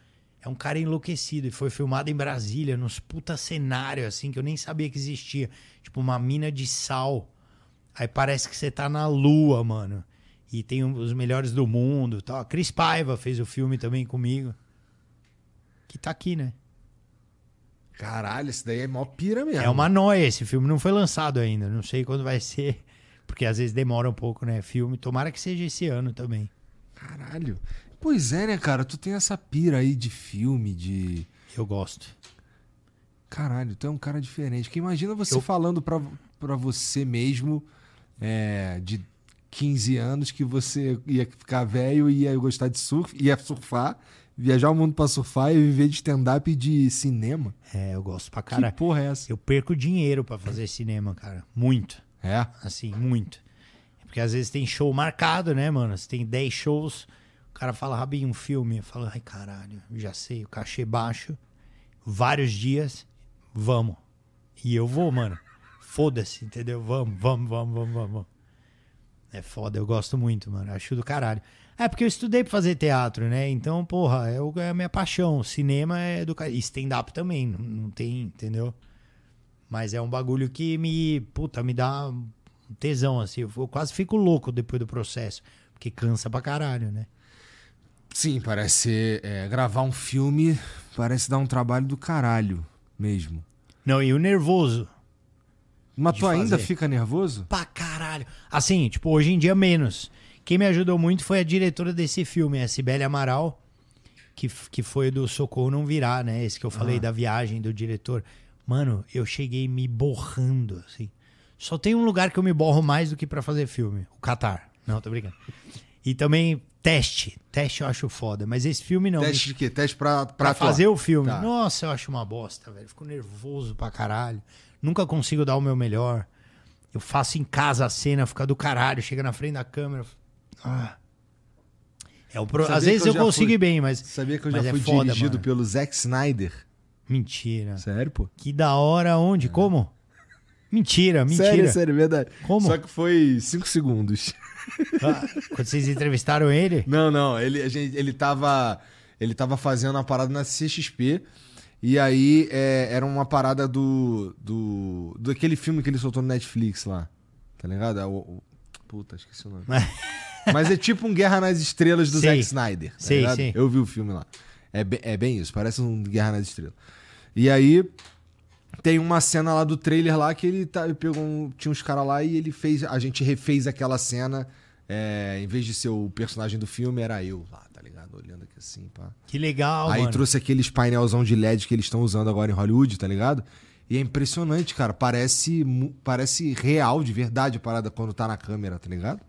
é um cara enlouquecido. E foi filmado em Brasília, nos puta cenário, assim, que eu nem sabia que existia. Tipo, uma mina de sal. Aí parece que você tá na lua, mano. E tem um- os melhores do mundo. Tal. A Cris Paiva fez o filme também comigo. Que tá aqui, né? Caralho, esse daí é mó pira mesmo. É uma noia. Esse filme não foi lançado ainda. Não sei quando vai ser. Porque às vezes demora um pouco, né? Filme. Tomara que seja esse ano também. Caralho. Pois é, né, cara? Tu tem essa pira aí de filme, de. Eu gosto. Caralho, tu é um cara diferente. Porque imagina você Eu- falando pra, pra você mesmo é, de 15 anos que você ia ficar velho e ia gostar de surf, ia surfar, viajar o mundo pra surfar e viver de stand-up e de cinema. É, eu gosto pra caralho. Que porra é essa? Eu perco dinheiro pra fazer cinema, cara. Muito. É? Assim, muito. Porque às vezes tem show marcado, né, mano? Você tem 10 shows, o cara fala, Rabinho, um filme. Eu falo, ai, caralho, já sei, o cachê baixo, vários dias, vamos. E eu vou, mano. Foda-se, entendeu? Vamos, vamos, vamos, vamos, vamos. É foda, eu gosto muito, mano. Acho do caralho. É porque eu estudei pra fazer teatro, né? Então, porra, é, o- é a minha paixão. Cinema é do caralho. E stand-up também, não, não tem, entendeu? Mas é um bagulho que me, puta, me dá um tesão, assim. Eu, eu quase fico louco depois do processo. Porque cansa pra caralho, né? Sim, parece é, gravar um filme parece dar um trabalho do caralho mesmo. Não, e o nervoso. Mas tu ainda fazer. fica nervoso? Pra caralho. Assim, tipo, hoje em dia menos. Quem me ajudou muito foi a diretora desse filme, a Cibele Amaral, que, que foi do Socorro Não Virar, né? Esse que eu falei da viagem do diretor. Mano, eu cheguei me borrando, assim. Só tem um lugar que eu me borro mais do que pra fazer filme. O Catar. Não, tô brincando. E também teste. Teste eu acho foda. Mas esse filme não. Teste de quê? Teste pra, pra, Pra fazer o filme. Tá. Nossa, eu acho uma bosta, velho. Fico nervoso pra caralho. Nunca consigo dar o meu melhor. Eu faço em casa a cena, fica do caralho. Chega na frente da câmera. Ah. É o pro... Às vezes eu eu, consigo fui- ir bem, mas. Sabia que eu já é fui foda, dirigido mano. pelo Zack Snyder? Mentira. Sério, pô? Que da hora, onde? Como? Mentira, mentira. Sério, sério, verdade. Como? Só que foi 5 segundos. Ah, quando vocês entrevistaram ele? Não, não, ele, a gente, ele tava. Ele tava fazendo uma parada na CXP. E aí é, era uma parada do. do. daquele filme que ele soltou no Netflix lá. Tá ligado? É O, o- puta, esqueci o nome. Mas é tipo um Guerra nas Estrelas do Sei. Zack Snyder. Tá Sei, ligado? sei. Eu vi o filme lá. É bem, é bem isso, parece um Guerra nas Estrelas. E aí tem uma cena lá do trailer lá que ele, tá, ele pegou um- tinha uns caras lá e ele fez. A gente refez aquela cena. é, em vez de ser o personagem do filme, era eu lá, ligado? Olhando aqui assim, pá. Que legal, Aí mano. trouxe aqueles painelzão de LED que eles estão usando agora em Hollywood, tá ligado? E é impressionante, cara. Parece, parece real, de verdade, a parada quando tá na câmera, tá ligado?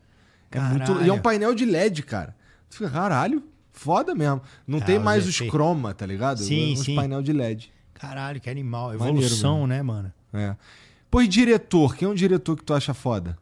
É muito, e é um painel de LED, cara. Tu fica, caralho, foda mesmo. Não Ah, tem mais os efeitos. croma, tá ligado? Sim, uns sim. painel de LED. Caralho, que animal. Maneiro Evolução, né, mano? É. Pô, e diretor? Quem é um diretor que tu acha foda?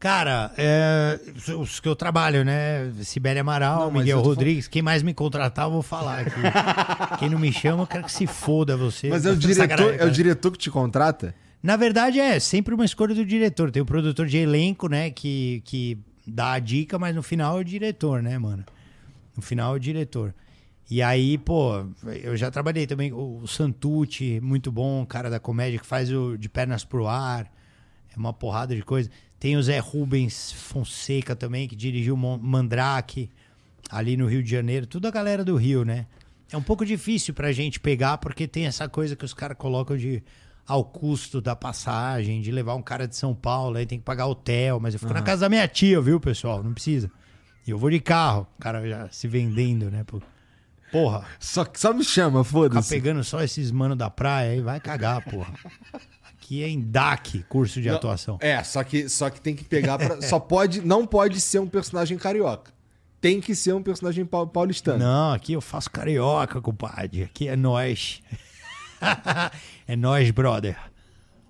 Cara, é, os que eu trabalho, né? Sibeli Amaral, Não, Miguel Rodrigues. Quem mais me contratar, eu vou falar aqui. Quem não me chama, eu quero que se foda você. Mas é o diretor, é o diretor que te contrata? Na verdade, é sempre uma escolha do diretor. Tem o produtor de elenco, né? Que, que dá a dica, mas no final é o diretor, né, mano? No final é o diretor. E aí, pô, eu já trabalhei também com o Santucci, muito bom, cara da comédia, que faz o De Pernas pro Ar. É uma porrada de coisa. Tem o Zé Rubens Fonseca também, que dirigiu Mandrake ali no Rio de Janeiro. Tudo a galera do Rio, né? É um pouco difícil pra gente pegar, porque tem essa coisa que os caras colocam de ao custo da passagem, de levar um cara de São Paulo, aí tem que pagar hotel, mas eu fico na casa da minha tia, viu, pessoal? Não precisa. E eu vou de carro, o cara já se vendendo, né? Porra, Só, só me chama, foda-se. pegando só esses mano da praia aí vai cagar, porra. Aqui é em DAC, curso de Não, atuação. É, só que, só que tem que pegar pra, Só pode. Não pode ser um personagem carioca. Tem que ser um personagem pau- paulistano. Não, aqui eu faço carioca, compadre. Aqui é nós. é nós, brother.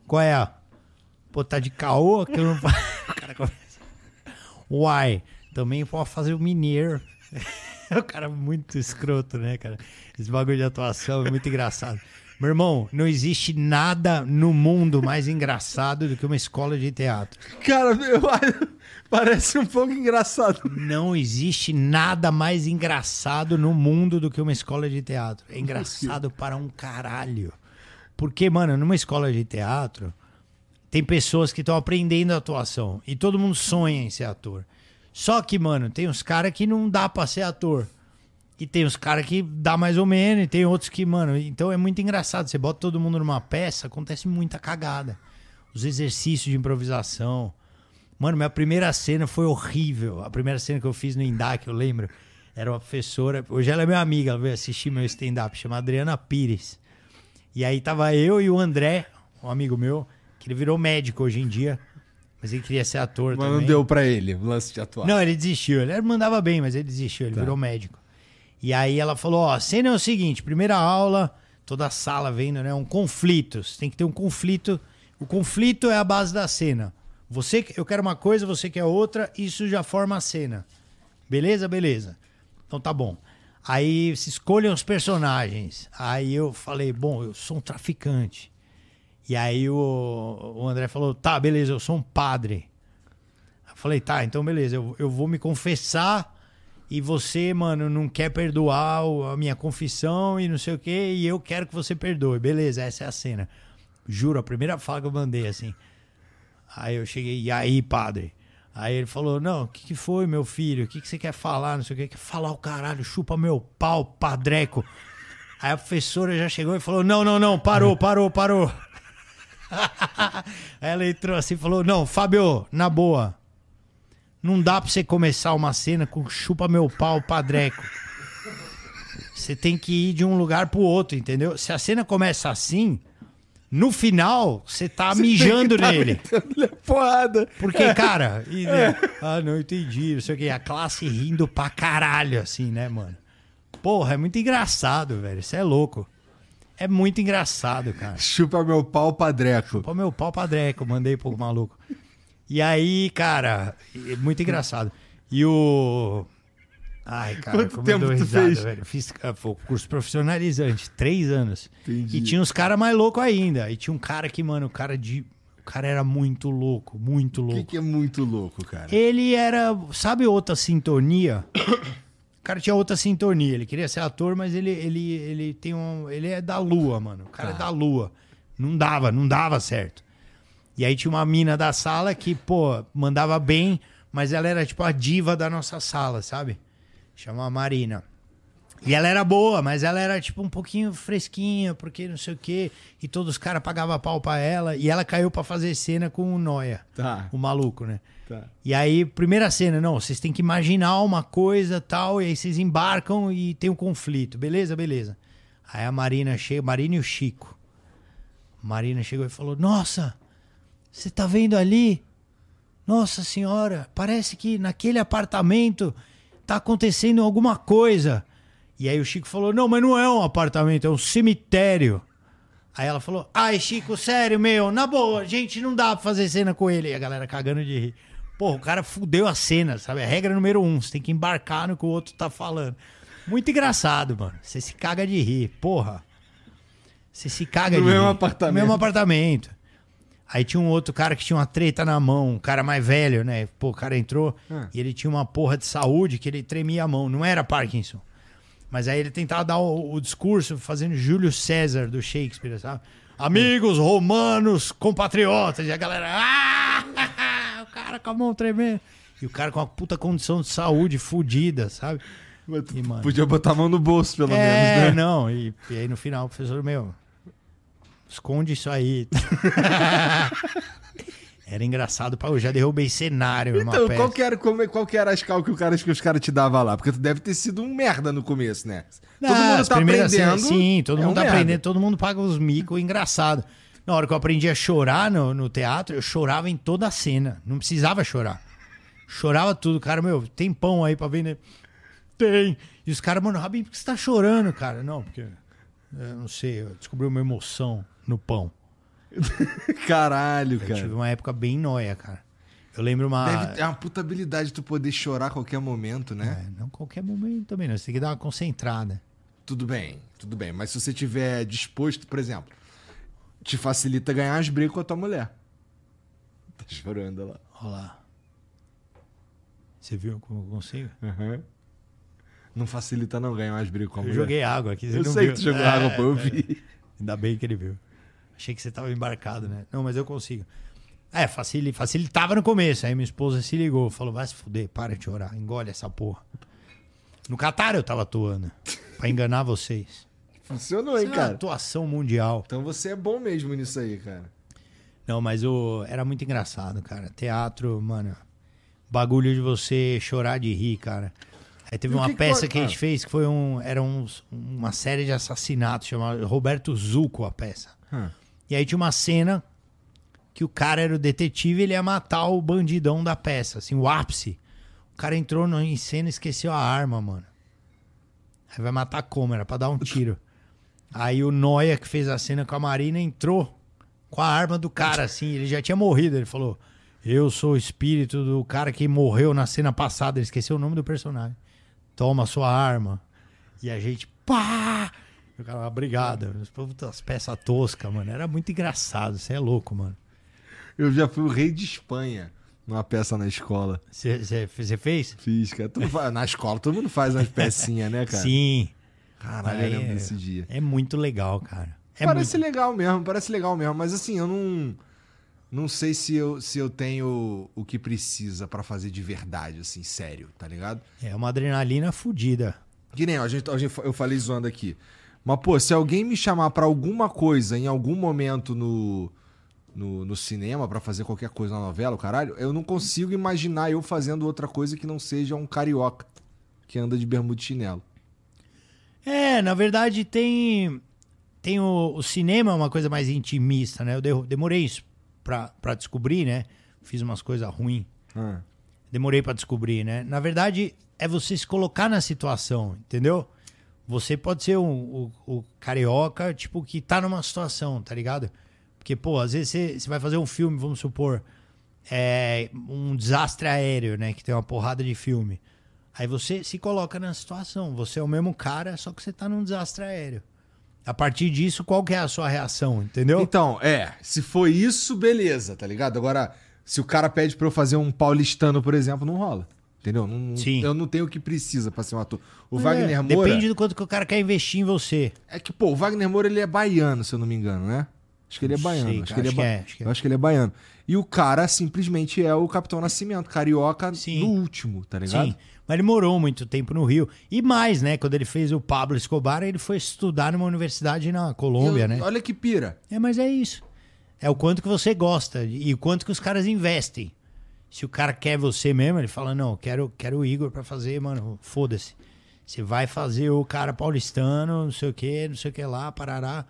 Qual é? Pô, tá de caô que eu não O cara começa. Uai, também pode fazer o mineiro. É o cara muito escroto, né, cara? Esse bagulho de atuação é muito engraçado. Meu irmão, não existe nada no mundo mais engraçado do que uma escola de teatro. Cara, meu, parece um pouco engraçado. Não existe nada mais engraçado no mundo do que uma escola de teatro. É engraçado para um caralho. Porque, mano, numa escola de teatro, tem pessoas que estão aprendendo atuação. E todo mundo sonha em ser ator. Só que, mano, tem uns caras que não dá pra ser ator. E tem os caras que dá mais ou menos, e tem outros que, mano. Então é muito engraçado. Você bota todo mundo numa peça, acontece muita cagada. Os exercícios de improvisação. Mano, minha primeira cena foi horrível. A primeira cena que eu fiz no Indac, eu lembro, era uma professora. Hoje ela é minha amiga, ela veio assistir meu stand-up, chama Adriana Pires. E aí tava eu e o André, um amigo meu, que ele virou médico hoje em dia. Mas ele queria ser ator Mas também. não deu pra ele o lance de atuar. Não, ele desistiu. Ele mandava bem, mas ele desistiu. Ele Tá. virou médico. E aí ela falou: ó, a cena é o seguinte: primeira aula, toda a sala vendo, né? Um conflito. Você tem que ter um conflito. O conflito é a base da cena. Você, eu quero uma coisa, você quer outra, isso já forma a cena. Beleza? Beleza. Então tá bom. Aí se escolhem os personagens. Aí eu falei: bom, eu sou um traficante. E aí o, o André falou: tá, beleza, eu sou um padre. Eu falei, tá, então beleza, eu, eu vou me confessar e você, mano, não quer perdoar a minha confissão e não sei o quê, e eu quero que você perdoe. Beleza, essa é a cena. Juro, a primeira fala que eu mandei assim. Aí eu cheguei, e aí, padre? Aí ele falou: Não, o que, que foi, meu filho? O que, que você quer falar? Não sei o que. Quer falar o caralho, chupa meu pau, padreco. Aí a professora já chegou e falou: Não, não, não, parou, parou, parou. Aí ela entrou assim e falou: Não, Fábio, na boa. Não dá pra você começar uma cena com chupa meu pau, padreco. Você tem que ir de um lugar pro outro, entendeu? Se a cena começa assim, no final, você tá mijando nele. Ele é porrada. Porque, cara, e, né, ah, não entendi, não sei o que, a classe rindo pra caralho, assim, né, mano? Porra, é muito engraçado, velho. Isso é louco. É muito engraçado, cara. Chupa meu pau, padreco. Pô, meu pau padreco, mandei pro maluco. E aí, cara, é muito engraçado. E o. Ai, cara, Quanto como tempo eu dou risada, fez? velho. Fiz ah, curso profissionalizante, três anos. Entendi. E tinha uns caras mais loucos ainda. E tinha um cara que, mano, o cara de. O cara era muito louco, muito O que, louco. que é muito louco, cara? Ele era. Sabe outra sintonia? O cara tinha outra sintonia. Ele queria ser ator, mas ele, ele, ele tem um. Ele é da lua, mano. O cara é da lua. Não dava, não dava certo. E aí tinha uma mina da sala que, pô, mandava bem, mas ela era tipo a diva da nossa sala, sabe? Chama Marina. E ela era boa, mas ela era tipo um pouquinho fresquinha, porque não sei o quê. E todos os caras pagavam pau pra ela. E ela caiu pra fazer cena com o Noia, Tá. o maluco, né? Tá. E aí, primeira cena, não, vocês têm que imaginar uma coisa tal, e aí vocês embarcam e tem um conflito. Beleza, beleza. Aí a Marina chega, Marina e o Chico. Marina chegou e falou: Nossa, você tá vendo ali? Nossa senhora, parece que naquele apartamento tá acontecendo alguma coisa. E aí o Chico falou: Não, mas não é um apartamento, é um cemitério. Aí ela falou: Ai, Chico, sério, meu, na boa, gente, não dá pra fazer cena com ele. E a galera cagando de rir. Pô, o cara fudeu a cena, sabe? A regra número um: você tem que embarcar no que o outro tá falando. Muito engraçado, mano. Você se caga de rir, porra. Você se caga No de mesmo rir. apartamento. No mesmo apartamento. Aí tinha um outro cara que tinha uma treta na mão, um cara mais velho, né? Pô, o cara entrou Ah. e ele tinha uma porra de saúde que ele tremia a mão. Não era Parkinson. Mas aí ele tentava dar o, o discurso fazendo Júlio César do Shakespeare, sabe? Amigos romanos, compatriotas. E a galera. Ah! O cara com a mão tremendo. E o cara com uma puta condição de saúde fudida, sabe? E, mano, Podia botar a mão no bolso, pelo é, menos, né? não. E, e aí no final o professor, meu, esconde isso aí. era engraçado, pra eu já derrubei cenário Então, peça. qual que, era, é- qual que era as cal que, o cara, que os caras te davam lá? Porque tu deve ter sido um merda no começo, né? todo Ah, mundo as tá primeiras aprendendo. cenas- Sim, todo é mundo um tá merda. aprendendo, todo mundo paga os micos, engraçado. Na hora que eu aprendi a chorar no, no teatro, eu chorava em toda a cena. Não precisava chorar. Chorava tudo. Cara, meu, tem pão aí pra vender? Tem. E os caras, mano, Rabin, por que você tá chorando, cara? Não, porque. Eu não sei, eu descobri uma emoção no pão. Caralho, Eu tive cara. uma época bem nóia, cara. Eu lembro uma. Deve ter uma puta habilidade tu poder chorar a qualquer momento, né? É, não qualquer momento também, não. Você tem que dar uma concentrada. Tudo bem, tudo bem. Mas se você tiver disposto, por exemplo, te facilita ganhar as brigas com a tua mulher. Tá chorando lá. Olha lá. Você viu como eu consigo? Uhum. Não facilita não ganhar mais brigas com a Eu mulher. joguei água aqui. Você Eu não sei viu. que tu jogou É, água, pô, eu é. vi. Ainda bem que ele viu. Achei que você tava embarcado, né? Não, mas eu consigo. É, facili- facilitava no começo. Aí minha esposa se ligou, falou: vai se fuder, para de chorar, engole essa porra. No Catar eu tava atuando. Pra enganar vocês. Funcionou, Isso hein, é cara? atuação mundial. Então você é bom mesmo nisso aí, cara. Não, mas o... era muito engraçado, cara. Teatro, mano. Bagulho de você chorar de rir, cara. Aí teve E uma que que peça pode- que a gente Ah. fez que foi um. Era uns- uma série de assassinatos chamada Roberto Zuco, a peça. Hum. E aí tinha uma cena que o cara era o detetive e ele ia matar o bandidão da peça, assim, o ápice. O cara entrou no, em cena e esqueceu a arma, mano. Aí vai matar como? Era pra dar um tiro. Aí o Noia, que fez a cena com a Marina, entrou com a arma do cara, assim. Ele já tinha morrido. Ele falou: Eu sou o espírito do cara que morreu na cena passada. Ele esqueceu o nome do personagem. Toma sua arma. E a gente, pá! E O cara, obrigado. As peças toscas, mano. Era muito engraçado. Você é louco, mano. Eu já fui o rei de Espanha numa peça na escola. Você fez? Fiz, cara. Faz- na escola todo mundo faz umas pecinhas, né, cara? Sim. Caralho, eu lembro desse dia. É muito legal, cara. É parece muito... legal mesmo, parece legal mesmo. Mas assim, eu não. Não sei se eu, se eu tenho o que precisa pra fazer de verdade, assim, sério, tá ligado? É uma adrenalina fodida. Que nem ó, a gente, a gente- eu falei zoando aqui. Mas, pô, se alguém me chamar pra alguma coisa em algum momento no, no, no cinema, pra fazer qualquer coisa na novela, o caralho, eu não consigo imaginar eu fazendo outra coisa que não seja um carioca que anda de bermuda e chinelo. É, na verdade tem tem o, o cinema é uma coisa mais intimista, né? Eu de- demorei isso pra, pra descobrir, né? Fiz umas coisas ruins. Ah. Demorei pra descobrir, né? Na verdade, é você se colocar na situação, entendeu? Você pode ser o, o carioca, tipo, que tá numa situação, tá ligado? Porque, pô, às vezes você, você vai fazer um filme, vamos supor, é, um desastre aéreo, né? Que tem uma porrada de filme. Aí você se coloca na situação. Você é o mesmo cara, só que você tá num desastre aéreo. A partir disso, qual que é a sua reação, entendeu? Então, é, se foi isso, beleza, tá ligado? Agora, se o cara pede pra eu fazer um paulistano, por exemplo, não rola. Entendeu? Não- Sim. Eu não tenho o que precisa pra ser um ator. O É, Wagner Moura. Depende do quanto que o cara quer investir em você. É que, pô, o Wagner Moura ele é baiano, se eu não me engano, né? Acho que ele é baiano. sei, acho, que ele é ba- é, acho que é. Eu acho que ele é baiano. E o cara simplesmente é o Capitão Nascimento, carioca Sim. no último, tá ligado? Sim. Mas ele morou muito tempo no Rio. E mais, né? Quando ele fez o Pablo Escobar, ele foi estudar numa universidade na Colômbia, E- né? Olha que pira. É, mas é isso. É o quanto que você gosta e o quanto que os caras investem. Se o cara quer você mesmo, ele fala, não, quero, quero o Igor pra fazer, mano, foda-se. Você vai fazer o cara paulistano, não sei o que, não sei o que lá, parará.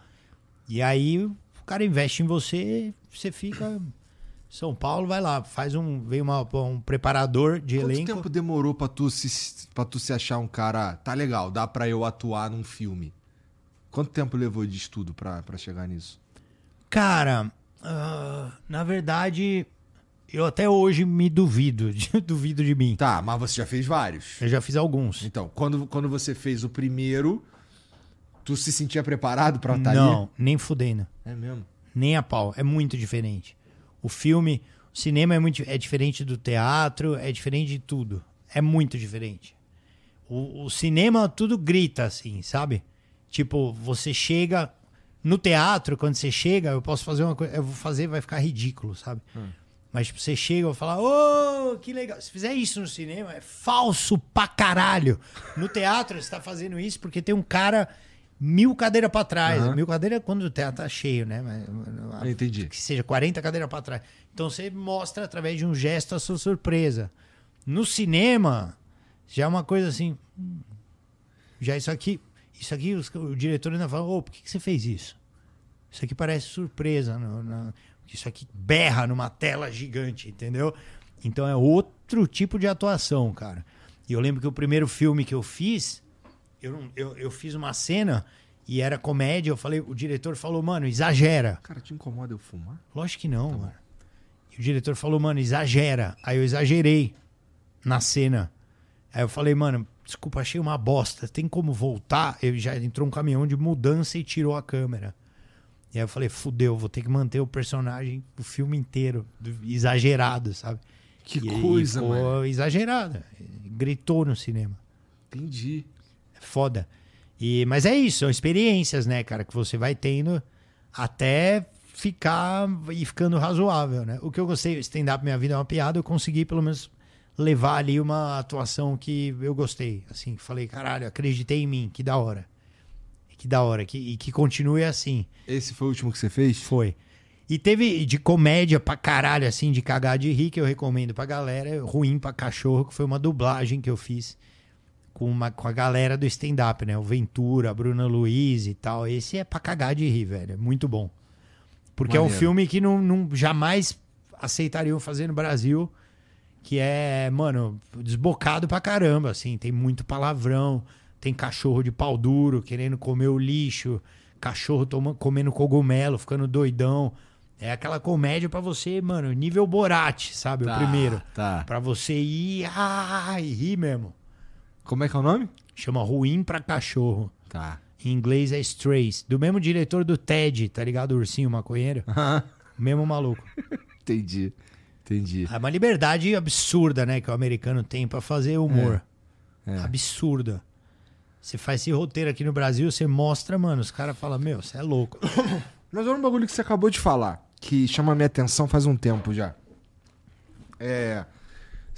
E aí o cara investe em você, você fica... São Paulo, vai lá, faz um... Vem uma, um preparador de Quanto elenco. tempo demorou pra tu, se, pra tu se achar um cara. Tá legal, dá pra eu atuar num filme? Quanto tempo levou de estudo pra, pra chegar nisso? Cara, ah, na verdade, eu até hoje me duvido, duvido de mim. Tá, mas você já fez vários. Eu já fiz alguns. Então, quando, quando você fez o primeiro, tu se sentia preparado pra estar Não, ali? nem fudendo. É mesmo. Nem a pau. É muito diferente. O filme, o cinema é, muito, é diferente do teatro, é diferente de tudo. É muito diferente. O, o cinema, tudo grita assim, sabe? Tipo, você chega. No teatro, quando você chega, eu posso fazer uma coisa. Eu vou fazer, vai ficar ridículo, sabe? Mas tipo, você chega e vai falar, ô, que legal. Se fizer isso no cinema, é falso pra caralho. No teatro, você tá fazendo isso porque tem um cara mil cadeiras pra trás. Aham. Mil cadeiras é quando o teatro tá cheio, né? Mas, entendi. Que seja 40 cadeiras pra trás. Então você mostra através de um gesto a sua surpresa. No cinema, já é uma coisa assim. hum, Já isso aqui. Isso aqui, os- o diretor ainda fala, ô, por que, que você fez isso? Isso aqui parece surpresa. no- na- isso aqui berra numa tela gigante, entendeu? Então é outro tipo de atuação, cara. E eu lembro que o primeiro filme que eu fiz, eu, eu, eu fiz uma cena e era comédia. Eu falei, o diretor falou, mano, exagera. Cara, te incomoda eu fumar? Lógico que não, mano. E o diretor falou, mano, exagera. Aí eu exagerei na cena. Aí eu falei, mano, desculpa, achei uma bosta. Tem como voltar? Ele já entrou um caminhão de mudança e tirou a câmera. E aí eu falei, fudeu, vou ter que manter o personagem o filme inteiro, do- exagerado, sabe? Que E coisa, mano. exagerado. Gritou no cinema. Entendi. Foda. E, mas é isso, são experiências, né, cara, que você vai tendo até ficar e ficando razoável, né? O que eu gostei, stand-up Minha Vida é uma piada, eu consegui pelo menos levar ali uma atuação que eu gostei. Assim, falei, caralho, acreditei em mim, que da hora. Que da hora, que, e que continue assim. Esse foi o último que você fez? Foi. E teve de comédia pra caralho, assim, de cagar de rir, que eu recomendo pra galera. Ruim pra cachorro, que foi uma dublagem que eu fiz com, uma, com a galera do stand-up, né? O Ventura, a Bruna Luiz e tal. Esse é pra cagar de rir, velho. É muito bom. Porque é um Maneiro. filme que não, não jamais aceitariam fazer no Brasil. Que é, mano, desbocado pra caramba, assim. Tem muito palavrão. Tem cachorro de pau duro querendo comer o lixo. Cachorro toma, comendo cogumelo, ficando doidão. É aquela comédia pra você, mano, nível Borat, sabe? Tá, o primeiro. tá. Pra você ir ah, e rir mesmo. Como é que é o nome? Chama Ruim pra Cachorro. Tá. Em inglês é Strays. Do mesmo diretor do Ted, tá ligado? O ursinho maconheiro. mesmo maluco. Entendi. Entendi. É uma liberdade absurda, né? Que o americano tem pra fazer humor. É. Absurda. Você faz esse roteiro aqui no Brasil, você mostra, mano, os caras falam, meu, você é louco. Mas olha um bagulho que você acabou de falar, que chama a minha atenção faz um tempo já. É.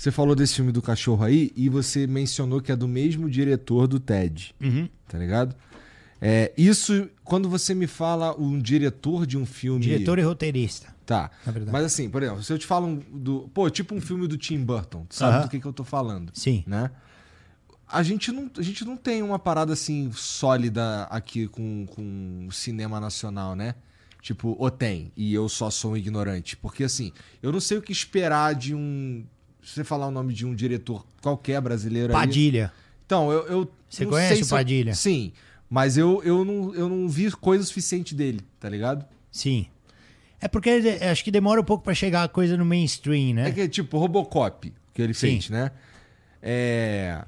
Você falou desse filme do cachorro aí e você mencionou que é do mesmo diretor do Ted, Uhum. tá ligado? É, isso, quando você me fala um diretor de um filme. Diretor e roteirista. Tá. Mas assim, por exemplo, se eu te falo um do. Pô, tipo um filme do Tim Burton, tu sabe Aham. do que, que eu tô falando? Sim. Né? A gente, não, a gente não tem uma parada assim sólida aqui com, com o cinema nacional, né? Tipo, ou tem, e eu só sou um ignorante. Porque assim, eu não sei o que esperar de um. Se você falar o nome de um diretor qualquer brasileiro aí. Padilha. Então, eu. eu Você conhece o se eu- Padilha? Sim. Mas eu, eu, não, eu não vi coisa suficiente dele, tá ligado? Sim. É porque de- acho que demora um pouco pra chegar a coisa no mainstream, né? É que é tipo Robocop, que ele Sim. fez, né? É.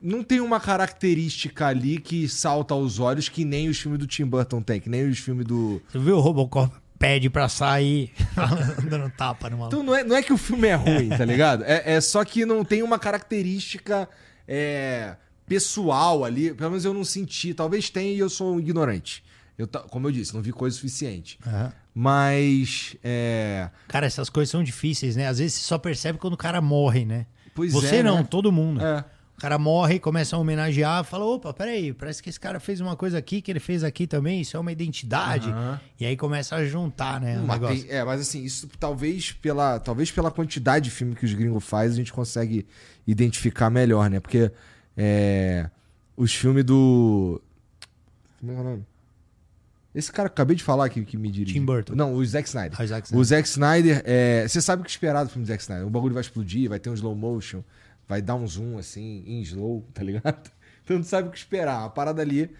Não tem uma característica ali que salta aos olhos que nem os filmes do Tim Burton tem, que nem os filmes do. Você viu o Robocop pede pra sair dando tapa no maluco. Então não é, não é que o filme é ruim, tá ligado? É, é só que não tem uma característica é, pessoal ali. Pelo menos eu não senti. Talvez tenha e eu sou um ignorante. Eu, como eu disse, não vi coisa suficiente. Aham. Mas. É. Cara, essas coisas são difíceis, né? Às vezes você só percebe quando o cara morre, né? Pois Você é, não, né? todo mundo. É. O cara morre, começa a homenagear, fala: opa, peraí, parece que esse cara fez uma coisa aqui que ele fez aqui também, isso é uma identidade. Aham. E aí começa a juntar, né? Mas negócio. tem- é, mas assim, isso talvez pela, talvez pela quantidade de filme que os gringos fazem, a gente consegue identificar melhor, né? Porque é, os filmes do. Como é que é o nome? Esse cara que eu acabei de falar que, que me dirige. Tim Burton. Não, o Zack Snyder. Ah, o Zack O Zack Snyder, é, você sabe o que esperar do filme do Zack Snyder. O bagulho vai explodir, vai ter um slow motion, vai dar um zoom assim, em slow, tá ligado? Então não sabe o que esperar. Uma parada ali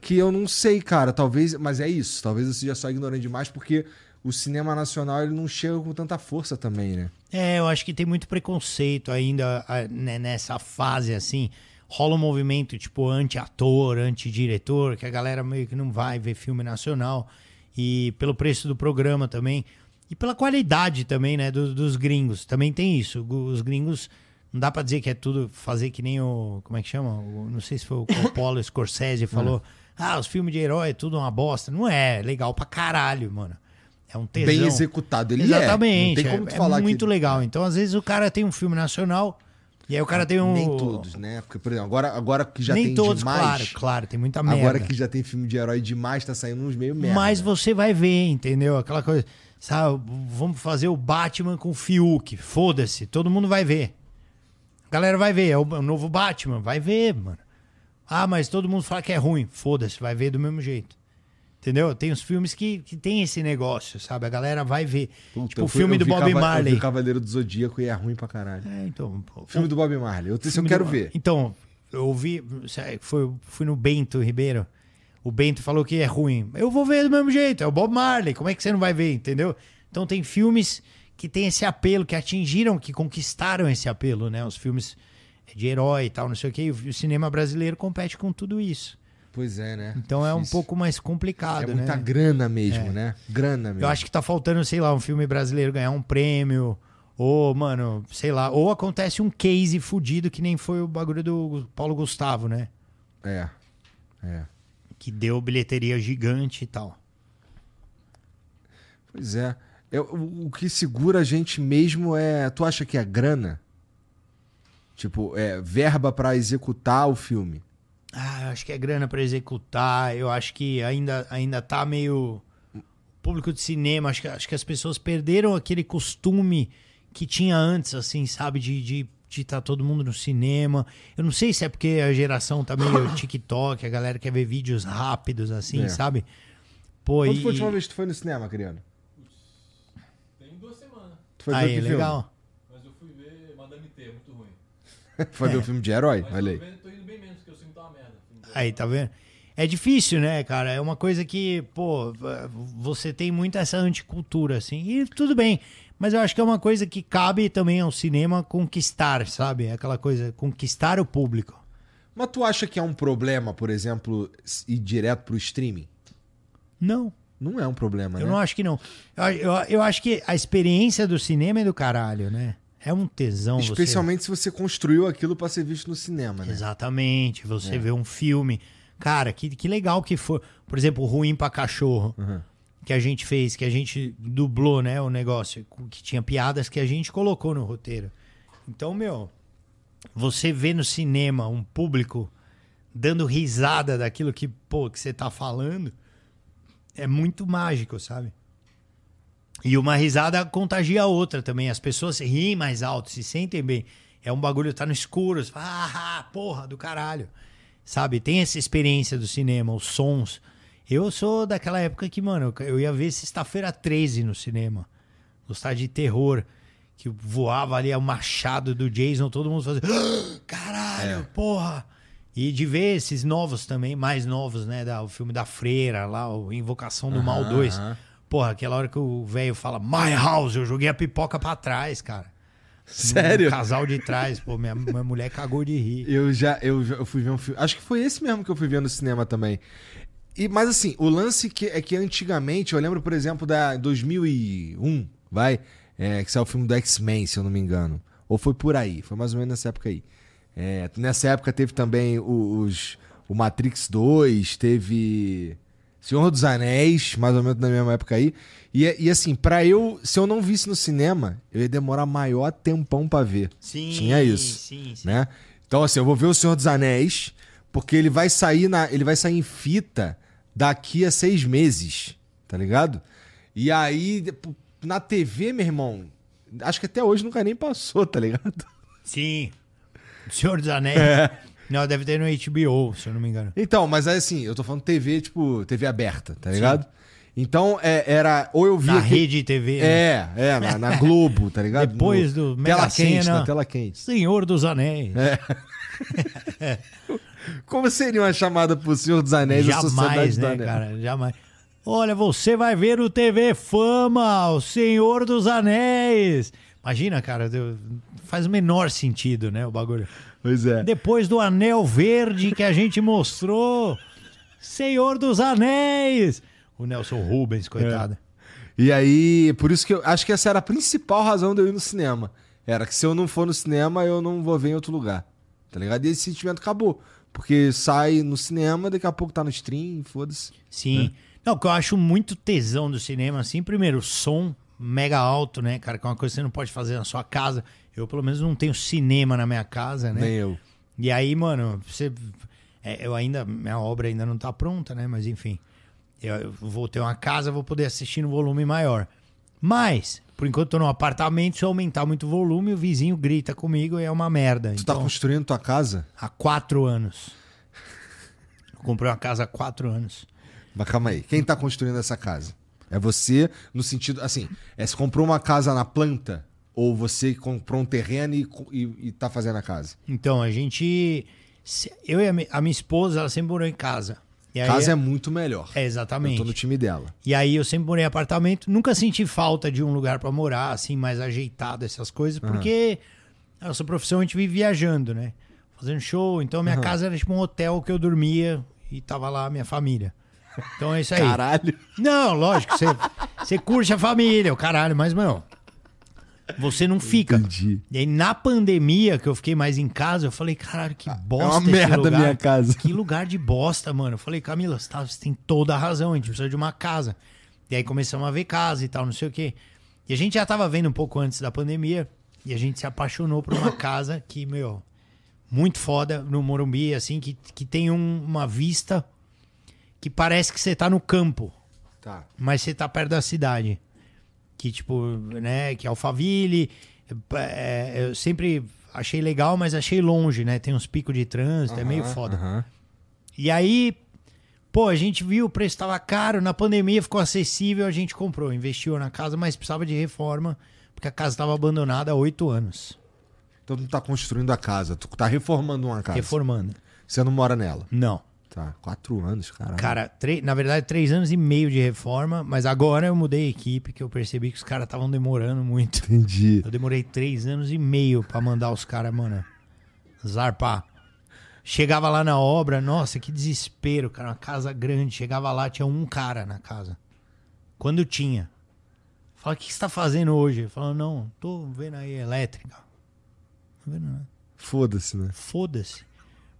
que eu não sei, cara. Talvez, mas é isso. Talvez eu seja só ignorante demais porque o cinema nacional ele não chega com tanta força também, né? É, eu acho que tem muito preconceito ainda né, nessa fase, assim. Rola um movimento, tipo, anti-ator, anti-diretor, que a galera meio que não vai ver filme nacional. E pelo preço do programa também. E pela qualidade também, né, do- dos gringos. Também tem isso. Os gringos, não dá pra dizer que é tudo fazer que nem o... Como é que chama? O- não sei se foi o Coppola, Scorsese falou. Ah, os filmes de herói é tudo uma bosta. Não é, é legal pra caralho, mano. É um tesão. Bem executado. Ele Exatamente. é. Não tem como é, tu é falar que muito legal. Então, às vezes, o cara tem um filme nacional e aí o cara tem um. Nem todos, né? Porque, por exemplo, agora, agora que já Nem tem todos, demais. claro, claro, tem muita merda. Agora que já tem filme de herói demais, tá saindo uns meio merda. Mas você vai ver, entendeu? Aquela coisa. Sabe, vamos fazer o Batman com o Fiuk. Foda-se, todo mundo vai ver. A galera vai ver, é o, o novo Batman, vai ver, mano. Ah, mas todo mundo fala que é ruim. Foda-se, vai ver do mesmo jeito. Entendeu? Tem os filmes que, que tem esse negócio, sabe? A galera vai ver. Puta, tipo o filme do vi Bob Cava- Marley. vi Cavaleiro do Zodíaco e é ruim pra caralho. É, então. pô, Filme do Bob Marley. Eu, esse eu quero do- ver. Então, eu ouvi, foi, fui no Bento Ribeiro. O Bento falou que é ruim. Eu vou ver do mesmo jeito, é o Bob Marley. Como é que você não vai ver, entendeu? Então tem filmes que tem esse apelo, que atingiram, que conquistaram esse apelo, né? Os filmes de herói e tal, não sei o quê. E o cinema brasileiro compete com tudo isso. Pois é, né? Então é um Difícil. pouco mais complicado, É né? muita grana mesmo, né? Grana mesmo. Eu acho que tá faltando, sei lá, um filme brasileiro ganhar um prêmio. Ou, mano, sei lá. Ou acontece um case fudido que nem foi o bagulho do Paulo Gustavo, né? É. É. Que deu bilheteria gigante e tal. Pois é. É, o, que segura a gente mesmo é. Tu acha que é grana? Tipo, é verba pra executar o filme. Ah, eu acho que é grana pra executar. Eu acho que ainda, ainda tá meio. Público de cinema, acho que, acho que as pessoas perderam aquele costume que tinha antes, assim, sabe? De de de tá todo mundo no cinema. Eu não sei se é porque a geração tá meio TikTok, a galera quer ver vídeos rápidos, assim, É. sabe? Pô, Quando e... foi a última vez que tu foi no cinema, Criano? Tem duas semanas. Tu foi ver Aí, que legal. Mas eu fui ver Madame T, muito ruim. filme? Foi ver o filme de herói? Mas Olha tô, aí. vendo, tô indo bem menos, porque o filme tá uma merda. Filme Aí, tá vendo? É difícil, né, cara? É uma coisa que, pô, você tem muito essa anticultura, assim. E tudo bem. Mas eu acho que é uma coisa que cabe também ao cinema conquistar, sabe? É Aquela coisa, conquistar o público. Mas tu acha que é um problema, por exemplo, ir direto pro streaming? Não, Não é um problema, eu né? não acho que não. Eu, eu, eu acho que a experiência do cinema é do caralho, né? É um tesão você- Especialmente se você construiu aquilo pra ser visto no cinema, né? Exatamente. Você É. vê um filme. Cara, que, que legal que foi. Por exemplo, Ruim pra Cachorro. Uhum. Que a gente fez, que a gente dublou, né? O negócio. Que tinha piadas que a gente colocou no roteiro. Então, meu. Você vê no cinema um público dando risada daquilo que, pô, que você tá falando. É muito mágico, sabe? E uma risada contagia a outra também. As pessoas riem mais alto, se sentem bem. É um bagulho, tá no escuro. Você fala, ah, porra, do caralho. Sabe? Tem essa experiência do cinema, os sons. Eu sou daquela época que, mano, eu ia ver sexta-feira 13 no cinema. Gostar de terror. Que voava ali o machado do Jason, todo mundo fazia. "Ah, Caralho, porra! E de ver esses novos também, mais novos, né? Da, o filme da Freira, lá, o Invocação do Mal Aham, 2. aham. Porra, aquela hora que o velho fala, My House, eu joguei a pipoca pra trás, cara. Sério? No casal de trás, pô, minha, minha mulher cagou de rir. Eu já eu, eu fui ver um filme. Acho que foi esse mesmo que eu fui ver no cinema também. E, mas assim, o lance que, é que antigamente, eu lembro, por exemplo, da 2001, vai? É, que saiu o filme do X-Men, se eu não me engano. Ou foi por aí, foi mais ou menos nessa época aí. É, nessa época teve também o- os, o Matrix 2, teve Senhor dos Anéis, mais ou menos na mesma época aí. E, e assim, pra eu, se eu não visse no cinema, eu ia demorar maior tempão pra ver. Sim, Tinha isso Sim, sim. né? Então assim, eu vou ver o Senhor dos Anéis porque ele vai sair na, ele vai sair em fita daqui a seis meses, tá ligado? E aí na TV, meu irmão, acho que até hoje nunca nem passou, tá ligado? Sim. Senhor dos Anéis. É. Não, deve ter no HBO, se eu não me engano. Então, mas aí, assim, eu tô falando TV tipo TV aberta, tá ligado? Então é, era ou eu via Na que- rede TV. né? é, é na, na Globo, tá ligado? Depois No- do Mega tela quente, na tela quente. Senhor dos Anéis. Como seria uma chamada pro Senhor dos Anéis a Sociedade Jamais, do né, Anel? cara? Jamais. Olha, você vai ver no TV Fama, o Senhor dos Anéis. Imagina, cara, faz o menor sentido, né, o bagulho. Pois é. Depois do anel verde que a gente mostrou, Senhor dos Anéis. O Nelson Rubens, coitado. E aí, por isso que eu acho que essa era a principal razão de eu ir no cinema. Era que se eu não for no cinema, eu não vou ver em outro lugar. Tá ligado? E esse sentimento acabou. Porque sai no cinema, daqui a pouco tá no stream, foda-se. Sim. Não, o que eu acho muito tesão do cinema, assim, primeiro, o som mega alto, né, cara? Que é uma coisa que você não pode fazer na sua casa. Eu, pelo menos, não tenho cinema na minha casa, né? Nem eu. E aí, mano, você. é, eu ainda. Minha obra ainda não tá pronta, né? Mas enfim. Eu, eu vou ter uma casa, vou poder assistir no volume maior. Mas, por enquanto, tô num apartamento, se eu aumentar muito o volume, o vizinho grita comigo e é uma merda. Tu tá Então, construindo tua casa? há quatro anos. Eu comprei uma casa há quatro anos. Mas calma aí. Quem tá construindo essa casa? É você, no sentido. Assim, é você comprou uma casa na planta? Ou você comprou um terreno e, e, e tá fazendo a casa? Então, a gente. se- Eu e a mi- a minha esposa, ela sempre morou em casa. Aí, Casa é muito melhor. é, Eu exatamente. tô no time dela. E aí eu sempre morei em apartamento, nunca senti falta de um lugar pra morar, assim, mais ajeitado, essas coisas, porque a nossa profissão a gente vive viajando, né? Fazendo show, então minha casa era tipo um hotel que eu dormia e tava lá a minha família. Então é isso aí. Caralho. Não, lógico, você, você curte a família, o caralho, mas, meu, você não fica. Entendi. E aí, na pandemia, que eu fiquei mais em casa, eu falei, caralho, que bosta é uma esse merda lugar. minha casa. Que lugar de bosta, mano. Eu falei, Camila, você, tá- você tem toda a razão, a gente precisa de uma casa. E aí começamos a ver casa e tal, não sei o quê. E a gente já tava vendo um pouco antes da pandemia, e a gente se apaixonou por uma casa que, meu, muito foda, no Morumbi, assim, que, que tem um- uma vista que parece que você tá no campo Tá. mas você tá perto da cidade. Que, tipo, né, que é Alphaville. é, eu sempre achei legal, mas achei longe, né? Tem uns picos de trânsito, é meio foda. Aham. E aí, pô, a gente viu, o preço tava caro, na pandemia ficou acessível, a gente comprou, investiu na casa, mas precisava de reforma, porque a casa tava abandonada há oito anos. Então tu não tá construindo a casa, tu tá reformando uma casa. Reformando. Você não mora nela. Não. Tá. Quatro anos, caralho. Cara, na verdade, três anos e meio de reforma, mas agora eu mudei a equipe, que eu percebi que os caras estavam demorando muito. Entendi. Eu demorei três anos e meio pra mandar os caras, mano, zarpar. Chegava lá na obra, nossa, que desespero, cara. Uma casa grande. Chegava lá, tinha um cara na casa. Quando tinha. Fala, o que que você tá fazendo hoje? Fala, não, tô vendo aí elétrica. Não vendo nada. Foda-se, né? Foda-se.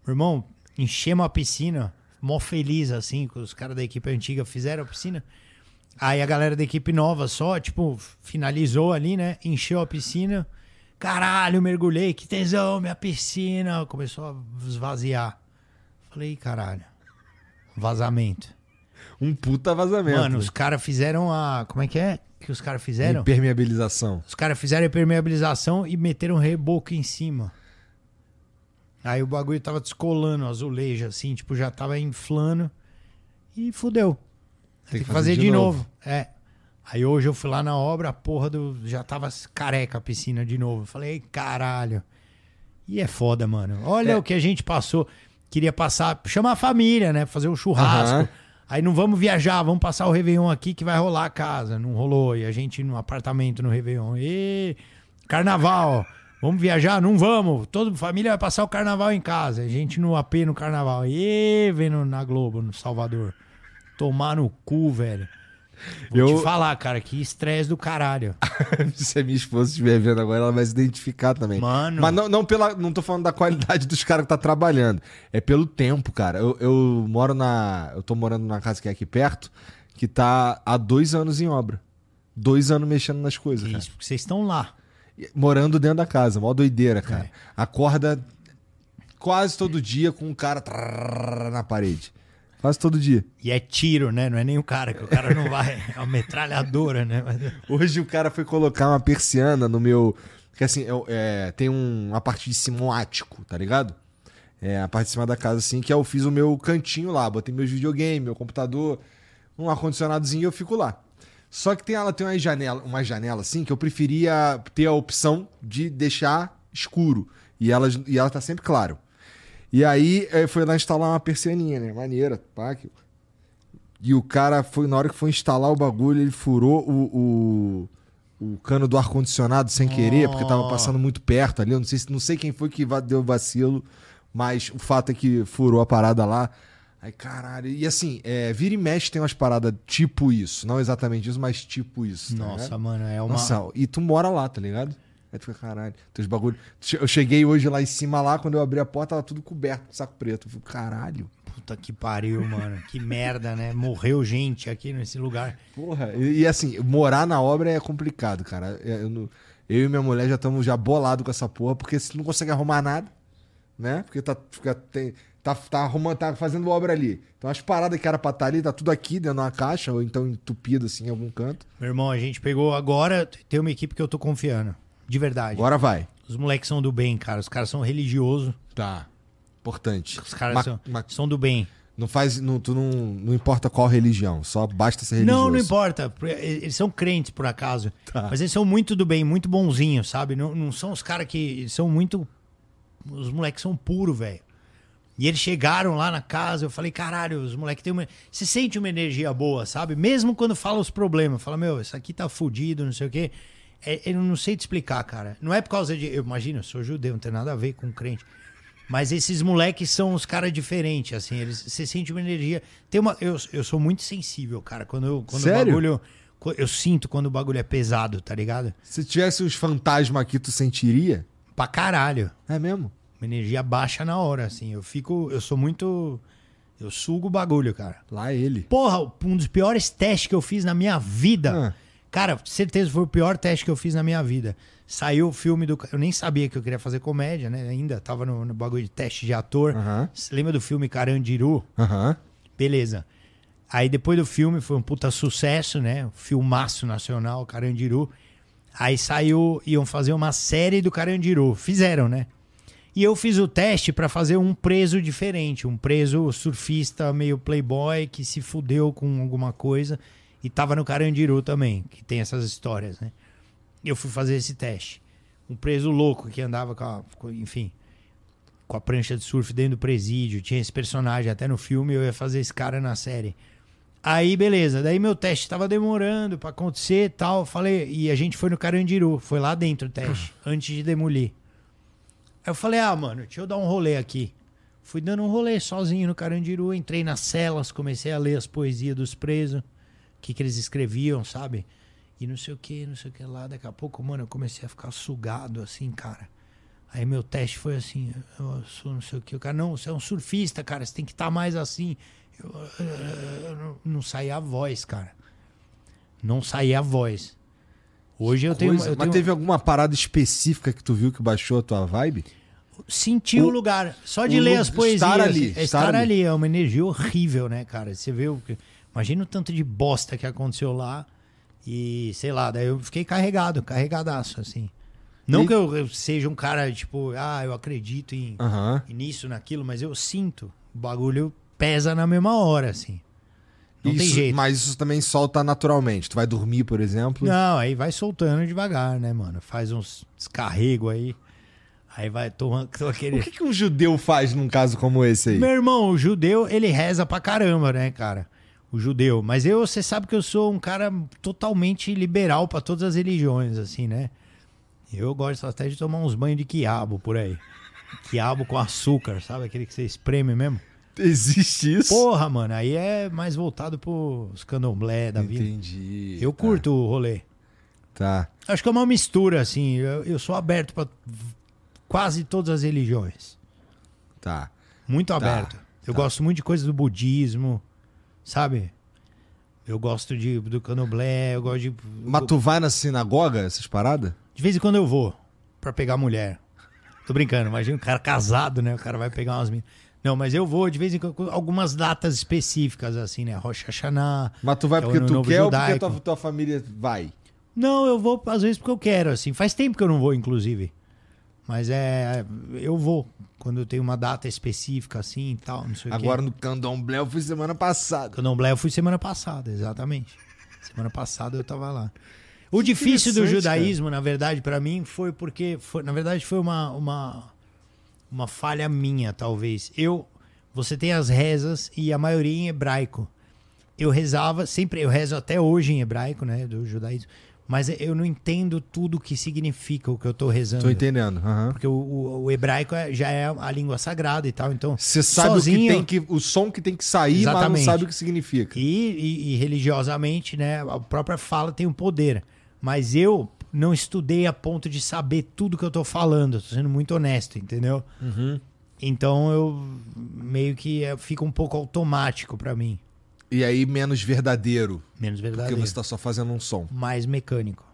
Meu irmão, enchemos a piscina, mó feliz assim, que os caras da equipe antiga fizeram a piscina. Aí a galera da equipe nova só, tipo, finalizou ali, né? Encheu a piscina. Caralho, mergulhei, que tesão, minha piscina. Começou a esvaziar. Falei, caralho. Vazamento. Um puta vazamento. Mano, os caras fizeram a. Como é que é? Que os caras fizeram? Impermeabilização. Os caras fizeram a impermeabilização e meteram reboco em cima. Aí o bagulho tava descolando, azulejo, assim, tipo, já tava inflando. E fudeu. Tem, que fazer, de, novo. É. Aí hoje eu fui lá na obra, a porra do. Já tava careca a piscina de novo. Falei, caralho. E é foda, mano. Olha É. o que a gente passou. Queria passar, chamar a família, né? Fazer um churrasco. Aham. Aí não vamos viajar, vamos passar o Réveillon aqui que vai rolar a casa. Não rolou. E a gente no apartamento no Réveillon. E carnaval. Vamos viajar? Não vamos. Toda família vai passar o carnaval em casa. A gente no AP no carnaval. E vendo na Globo, no Salvador. Tomar no cu, velho. Vou Eu- te falar, cara, que estresse do caralho. Se a minha esposa estiver vendo agora, ela vai se identificar também. Mano. Mas não, não, pela, não tô falando da qualidade dos caras que tá trabalhando. É pelo tempo, cara. Eu, eu moro na. Eu tô morando numa casa que é aqui perto, que tá há dois anos em obra. Dois anos mexendo nas coisas, cara. Isso, porque vocês estão lá. Morando dentro da casa, mó doideira, É. cara. Acorda quase todo dia com um cara trrr na parede. Quase todo dia. E é tiro, né? Não é nem o cara, que o cara não vai. É uma metralhadora, né? Mas- Hoje o cara foi colocar uma persiana no meu. Que assim, eu- é, tem um, uma parte de cima, um ático, tá ligado? É, a parte de cima da casa, assim, que eu fiz o meu cantinho lá. Botei meus videogames, meu computador, um ar-condicionadozinho e eu fico lá. Só que tem, ela tem uma janela, uma janela, assim, que eu preferia ter a opção de deixar escuro. E ela, e ela tá sempre claro. E aí eh, foi lá instalar uma persianinha, né? Maneira, pá. que- E o cara foi, na hora que foi instalar o bagulho, ele furou o, o, o cano do ar-condicionado sem querer, porque tava passando muito perto ali. Eu não sei, se- não sei quem foi que deu vacilo, mas o fato é que furou a parada lá. Aí, caralho. E assim, é, vira e mexe tem umas paradas tipo isso. Não exatamente isso, mas tipo isso. tá Nossa, ligado? mano, é uma. Nossa, e tu mora lá, tá ligado? Aí tu fica, caralho, teus bagulho. Eu cheguei hoje lá em cima lá, quando eu abri a porta, tava tudo coberto com saco preto. Eu falei, caralho. Puta que pariu, mano. Que merda, né? Morreu gente aqui nesse lugar. Porra, e, e assim, morar na obra é complicado, cara. Eu, não- eu e minha mulher já estamos já bolados com essa porra, porque você não consegue arrumar nada, né? Porque tá, fica, tem, tá, tá, arrumando, tá fazendo obra ali. Então as paradas que era pra estar ali, tá tudo aqui dentro de uma caixa, ou então entupido assim em algum canto. Meu irmão, a gente pegou agora. Tem uma equipe que eu tô confiando. De verdade. Agora vai. Os moleques são do bem, cara. Os caras são religiosos. Tá. Importante. Os caras Ma- são, ma- são do bem. não faz. Não, tu não, não importa qual religião, só basta ser religioso. Não, não importa. Eles são crentes, por acaso. Tá. Mas eles são muito do bem, muito bonzinhos, sabe? Não, não são os caras que. São muito. Os moleques são puros, velho. E eles chegaram lá na casa, eu falei, caralho, os moleques têm uma. Você sente uma energia boa, sabe? Mesmo quando fala os problemas. Fala, meu, isso aqui tá fudido, não sei o quê. É, eu não sei te explicar, cara. Não é por causa de. Eu imagino, eu sou judeu, não tem nada a ver com crente. Mas esses moleques são os caras diferentes, assim. Eles, você sente uma energia. Tem uma. Eu, eu sou muito sensível, cara. Quando, eu, quando Sério? o bagulho. Eu sinto quando o bagulho é pesado, tá ligado? Se tivesse os fantasmas aqui, tu sentiria? Pra caralho. É mesmo? Uma energia baixa na hora, assim. Eu fico. Eu sou muito. Eu sugo o bagulho, cara. Lá ele. Porra, um dos piores testes que eu fiz na minha vida. Ah. Cara, certeza foi o pior teste que eu fiz na minha vida. Saiu o filme do. Eu nem sabia que eu queria fazer comédia, né? Ainda tava no, no bagulho de teste de ator. Você lembra do filme Carandiru? Beleza. Aí depois do filme foi um puta sucesso, né? Filmaço nacional, Carandiru. Aí saiu, iam fazer uma série do Carandiru. Fizeram, né? E eu fiz o teste pra fazer um preso diferente, um preso surfista meio playboy que se fudeu com alguma coisa e tava no Carandiru também, que tem essas histórias, né? Eu fui fazer esse teste. Um preso louco que andava com, a, com- enfim, com a prancha de surf dentro do presídio, tinha esse personagem até no filme, eu ia fazer esse cara na série. Aí, beleza. Daí meu teste tava demorando pra acontecer e tal. Falei, e a gente foi no Carandiru. Foi lá dentro o teste, antes de demolir. Aí eu falei, ah, mano, deixa eu dar um rolê aqui. Fui dando um rolê sozinho no Carandiru. Entrei nas celas, comecei a ler as poesias dos presos. O que, que eles escreviam, sabe? E não sei o que, não sei o que lá. Daqui a pouco, mano, eu comecei a ficar sugado, assim, cara. Aí meu teste foi assim, eu sou não sei o que. O cara, não, você é um surfista, cara, você tem que estar mais assim. Eu, eu não, não saía a voz, cara. Não saía a voz. Hoje eu tenho, eu Mas tenho teve alguma parada específica que tu viu que baixou a tua vibe? senti o, o- lugar. Só de ler as poesias. estar ali, é estar estar ali. ali. É uma energia horrível, né, cara? Você vê o que. Imagina o tanto de bosta que aconteceu lá. E, sei lá, daí eu fiquei carregado, carregadaço, assim. Não E- que eu, eu seja um cara, tipo, ah, eu acredito em, e nisso, naquilo, mas eu sinto. O bagulho pesa na mesma hora, assim. Não tem Isso- jeito. Mas isso também solta naturalmente. Tu vai dormir, por exemplo. Não, aí vai soltando devagar, né, mano? Faz uns descarrego aí. Aí vai tomando aquele. O que, que um judeu faz num caso como esse aí? Meu irmão, o judeu, ele reza pra caramba, né, cara? O judeu. Mas eu, você sabe que eu sou um cara totalmente liberal pra todas as religiões, assim, né? Eu gosto até de tomar uns banhos de quiabo por aí. Quiabo com açúcar, sabe? Aquele que você espreme mesmo. Existe isso? Porra, mano, aí é mais voltado pros candomblé da vida. Entendi. Eu Tá, curto o rolê. Tá. Acho que é uma mistura, assim. Eu, eu sou aberto pra quase todas as religiões. Tá. Muito aberto. Eu gosto muito de coisas do budismo, sabe? Eu gosto de, do candomblé, eu gosto de. Mas tu vai na sinagoga, essas paradas? De vez em quando eu vou pra pegar mulher. Tô brincando, imagina um cara casado, né? O cara vai pegar umas meninas. Não, mas eu vou de vez em quando, algumas datas específicas, assim, né? Rosh Hashanah. Mas tu vai que é o porque tu quer ou porque Judaico. tua, tua família vai? Não, eu vou às vezes porque eu quero, assim. Faz tempo que eu não vou, inclusive. Mas é. Eu vou quando eu tenho uma data específica, assim e tal, não sei o quê. Agora no candomblé eu fui semana passada. Candomblé eu fui semana passada, exatamente. Semana passada eu tava lá. O difícil do judaísmo, na verdade, pra mim, foi porque. Foi, na verdade, foi uma, uma, uma falha minha, talvez. Eu. Você tem as rezas e a maioria em hebraico. Eu rezava, sempre, eu rezo até hoje em hebraico, né? Do judaísmo. Mas eu não entendo tudo que significa o que eu tô rezando. Tô entendendo. aham. Porque o, o- o hebraico é- já é a língua sagrada e tal. Então, Você sabe o sozinho, que tem que. O som que tem que sair, mas Exatamente. não sabe o que significa. E, e- e religiosamente, né, a própria fala tem um poder. Mas eu não estudei a ponto de saber tudo que eu tô falando. Tô sendo muito honesto, entendeu? Então eu meio que é, fica um pouco automático pra mim. E aí menos verdadeiro. Menos Porque verdadeiro. você tá só fazendo um som. Mais mecânico.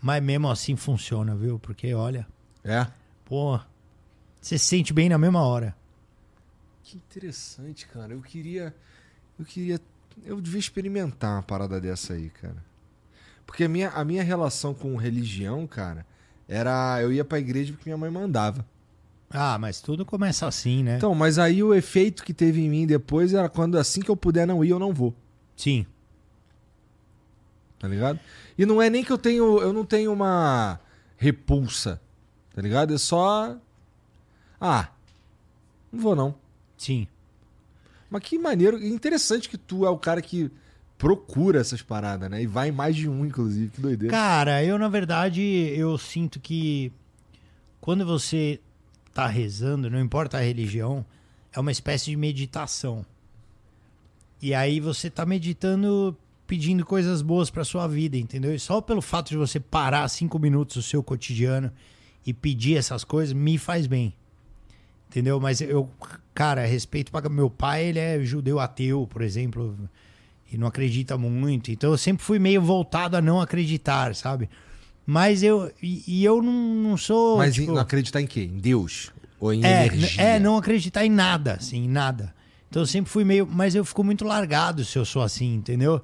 Mas mesmo assim funciona, viu? Porque olha, É? pô, você se sente bem na mesma hora. Que interessante, cara. Eu queria. Eu queria. Eu devia experimentar uma parada dessa aí, cara. Porque a minha, a minha relação com religião, cara, era. Eu ia pra igreja porque minha mãe mandava. Ah, mas tudo começa assim, né? Então, mas aí o efeito que teve em mim depois era quando assim que eu puder não ir, eu não vou. Sim. Tá ligado? E não é nem que eu tenho. Eu não tenho uma repulsa. Tá ligado? É só. Ah. Não vou não. Sim. Mas que maneiro. Interessante que tu é o cara que procura essas paradas, né? E vai em mais de um, inclusive. Que doideira. Cara, eu na verdade, eu sinto que quando você tá rezando, não importa a religião, é uma espécie de meditação. E aí você tá meditando pedindo coisas boas pra sua vida, entendeu? E só pelo fato de você parar cinco minutos do seu cotidiano e pedir essas coisas me faz bem. Entendeu? Mas eu, cara, respeito para meu pai, ele é judeu ateu, por exemplo, e não acredita muito. Então eu sempre fui meio voltado a não acreditar, sabe? Mas eu e, e eu não, não sou Mas tipo, em- acreditar em quê? Em Deus? Ou em é, energia? é, não acreditar em nada, assim, em nada. Então eu sempre fui meio. Mas eu fico muito largado se eu sou assim, entendeu?